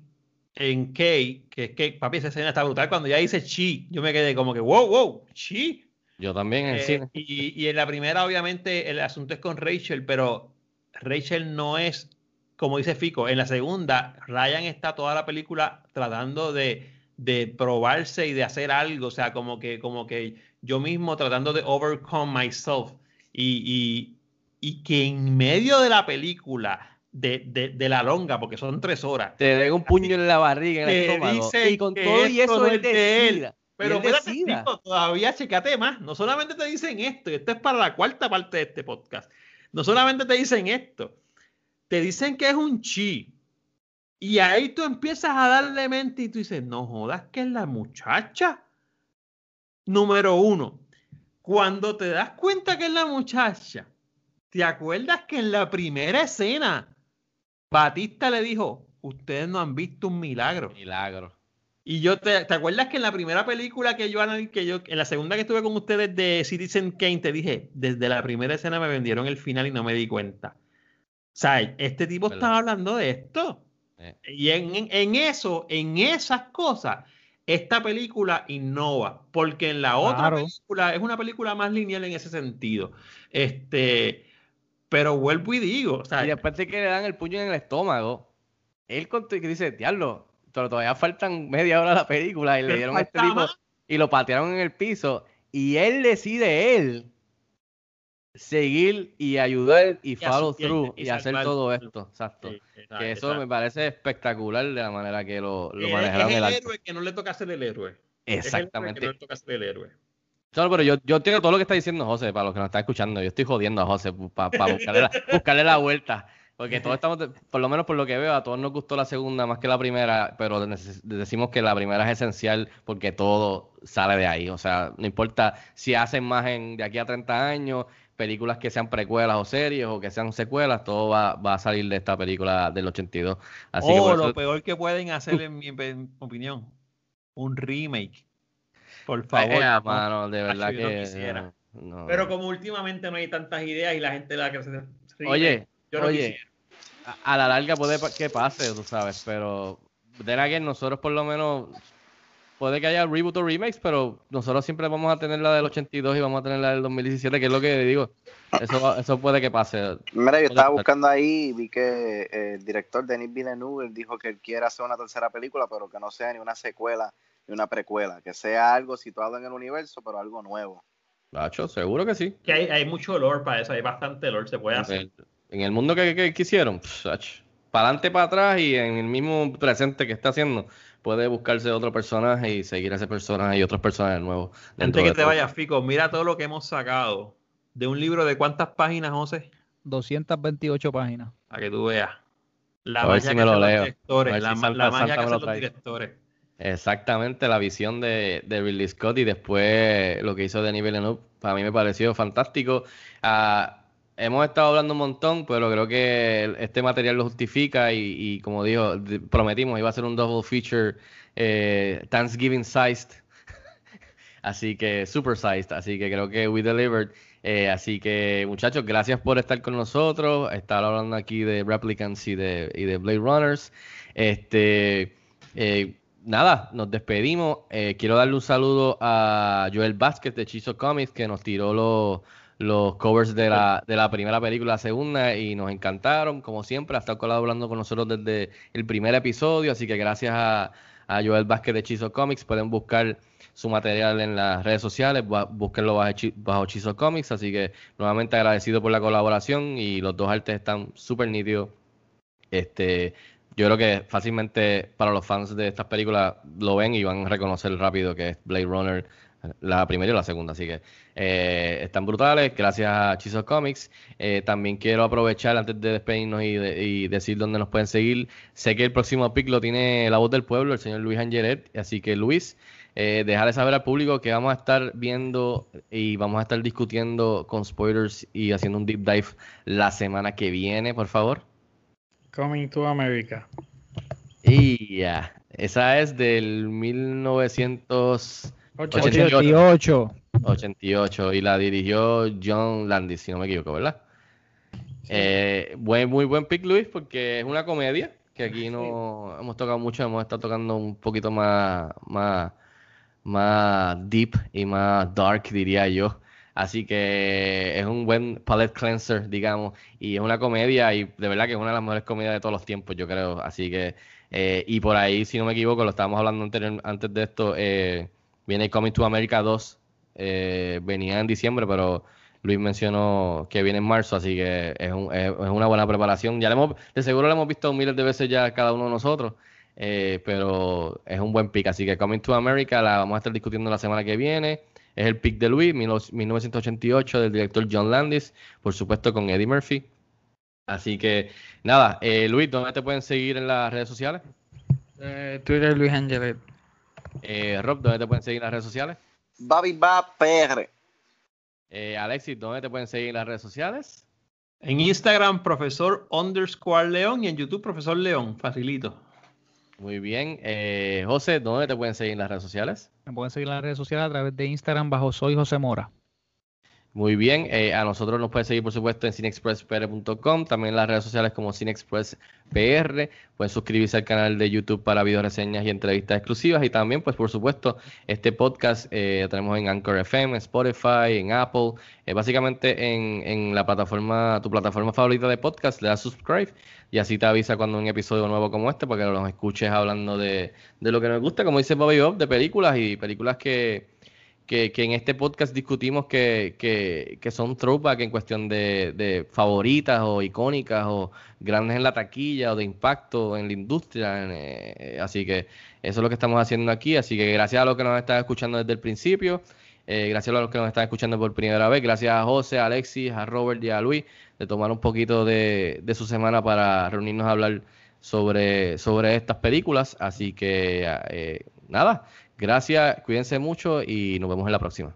en K, que es que, papi, esa escena está brutal. Cuando ya dice Chi, yo me quedé como que, wow, wow, Chi. Yo también en eh, cine. Y, en la primera, obviamente, el asunto es con Rachel, pero Rachel no es, como dice Fico, en la segunda, Ryan está toda la película tratando de, probarse y de hacer algo, o sea, como que, como que yo mismo tratando de overcome myself. Y, que en medio de la película, de, la longa, porque son tres horas. Te den un puño en la barriga, en el estómago. Y con todo y eso él decida. Pero todavía checate más. No solamente te dicen esto, y esto es para la cuarta parte de este podcast. No solamente te dicen esto, te dicen que es un chi. Y ahí tú empiezas a darle mente y tú dices, no jodas que es la muchacha. Número uno, cuando te das cuenta que es la muchacha, ¿te acuerdas que en la primera escena Batista le dijo, ustedes no han visto un milagro? Milagro. Y yo, te, ¿te acuerdas que en la primera película que yo, que yo, en la segunda que estuve con ustedes de Citizen Kane, te dije, desde la primera escena me vendieron el final y no me di cuenta? O sea, este tipo estaba hablando de esto. Eh. Y en, en, eso, en esas cosas, esta película innova, porque en la otra película es una película más lineal en ese sentido. Este, pero vuelvo y digo. O sea, y después de que le dan el puño en el estómago, él que dice, diablo, pero todavía faltan media hora de la película y le dieron este tipo y lo patearon en el piso y él decide él seguir y ayudar y, follow through y, hacer todo esto, exacto. que eso me parece espectacular de la manera que lo, lo manejaron. Es el, héroe que no le toca ser el héroe. Exactamente. que no le toca ser el héroe. No, pero yo, yo entiendo todo lo que está diciendo José, para los que nos están escuchando. Yo estoy jodiendo a José para buscarle, buscarle la vuelta. Porque todos estamos, por lo menos por lo que veo, a todos nos gustó la segunda más que la primera, pero decimos que la primera es esencial porque todo sale de ahí. O sea, no importa si hacen más en, de aquí a 30 años, películas que sean precuelas o series o que sean secuelas, todo va, a salir de esta película del 82. Así o lo peor que pueden hacer, en mi opinión, un remake. Por favor. Eh, mano, de verdad que. Pero como últimamente no hay tantas ideas y la gente la que se. Oye, Oye, a, la larga puede que pase, tú sabes, pero de que nosotros por lo menos puede que haya reboot o remakes, pero nosotros siempre vamos a tener la del 82 y vamos a tener la del 2017, que es lo que digo. Eso, eso puede que pase. Mira, yo estaba buscando ahí y vi que el director Denis Villeneuve dijo que él quiere hacer una tercera película, pero que no sea ni una secuela ni una precuela, que sea algo situado en el universo, pero algo nuevo. Bacho, seguro que sí. Que hay, hay mucho lore para eso, hay bastante lore, se puede hacer en el mundo que, quisieron, para adelante, para atrás y en el mismo presente que está haciendo, puede buscarse otro personaje y seguir a ese personaje y otros personajes nuevos. Antes que te vayas, Fico, mira todo lo que hemos sacado de un libro de cuántas páginas, José? 228 páginas. Para que tú veas. La magia que lo leo. Directores, la, magia que hacen los directores. Exactamente, la visión de, de Ridley Scott y después lo que hizo Denis Villeneuve, para mí me pareció fantástico. Uh, hemos estado hablando un montón, pero creo que este material lo justifica y, como dijo, prometimos, iba a ser un double feature eh, Thanksgiving sized, así que super sized, así que creo que we delivered. Eh, así que muchachos, gracias por estar con nosotros, estar hablando aquí de Replicants y de, y de Blade Runners. Este, eh, nada, nos despedimos. quiero darle un saludo a Joel Vázquez de Chizo Comics que nos tiró los los covers de la, de la primera película, la segunda, y nos encantaron, como siempre, ha estado colaborando con nosotros desde el primer episodio, así que gracias a, a Joel Vázquez de Chizo Comics, pueden buscar su material en las redes sociales, búsquenlo bajo, Chizo Comics, así que nuevamente agradecido por la colaboración y los dos artes están súper nítidos. Este, yo creo que fácilmente para los fans de estas películas lo ven y van a reconocer rápido que es Blade Runner la primera y la segunda, así que eh, están brutales, gracias a Chiso Comics. Eh, también quiero aprovechar antes de despedirnos y, de- y decir dónde nos pueden seguir. Sé que el próximo pick lo tiene la voz del pueblo, el señor Luis Angeret, así que Luis, eh, dejarle saber al público que vamos a estar viendo y vamos a estar discutiendo con spoilers y haciendo un deep dive la semana que viene, por favor. Coming to America. Y ya, esa es del 1988. 88. 88 y la dirigió John Landis, si no me equivoco, ¿verdad? Eh, buen, muy buen pick, Luis, porque es una comedia que aquí no hemos tocado mucho, hemos estado tocando un poquito más, más, más deep y más dark, diría yo. Así que es un buen palette cleanser, digamos, y es una comedia y de verdad que es una de las mejores comedias de todos los tiempos, yo creo. Así que, eh, y por ahí, si no me equivoco, lo estábamos hablando anterior, antes de esto, eh, viene Coming to America 2, eh, venía en diciembre, pero Luis mencionó que viene en marzo, así que es, un- es- es una buena preparación. Ya le hemos, de seguro la hemos visto miles de veces ya cada uno de nosotros, eh, pero es un buen pick. Así que Coming to America la vamos a estar discutiendo la semana que viene. Es el pick de Luis, 1988, del director John Landis, por supuesto con Eddie Murphy. Así que nada, eh, Luis, ¿dónde te pueden seguir en las redes sociales? Eh, Twitter Luis Angelet. Eh, Rob, ¿dónde te pueden seguir en las redes sociales? Babi va PR. Eh, Alexis, ¿dónde te pueden seguir en las redes sociales? En Instagram, profesor underscore León y en YouTube, profesor León. Facilito. Muy bien. Eh, José, ¿dónde te pueden seguir en las redes sociales? Me pueden seguir en las redes sociales a través de Instagram bajo Soy José Mora. Muy bien. eh, a nosotros nos pueden seguir, por supuesto, en cinexpresspr.com. También en las redes sociales como cinexpresspr. Pueden suscribirse al canal de YouTube para video reseñas y entrevistas exclusivas. Y también, pues, por supuesto, este podcast eh, tenemos en Anchor FM, en Spotify, en Apple. eh, básicamente en, en la plataforma, tu plataforma favorita de podcast, le das subscribe y así te avisa cuando un episodio nuevo como este, para que los escuches hablando de, de lo que nos gusta, como dice Bobby Bob, de películas y películas que, que, en este podcast discutimos que, que, que son throwback en cuestión de, de favoritas o icónicas o grandes en la taquilla o de impacto en la industria. eh, así que eso es lo que estamos haciendo aquí. Así que gracias a los que nos están escuchando desde el principio. eh, gracias a los que nos están escuchando por primera vez. Gracias a José, a Alexis, a Robert y a Luis de tomar un poquito de, de su semana para reunirnos a hablar sobre, sobre estas películas. Así que eh, nada, gracias, cuídense mucho y nos vemos en la próxima.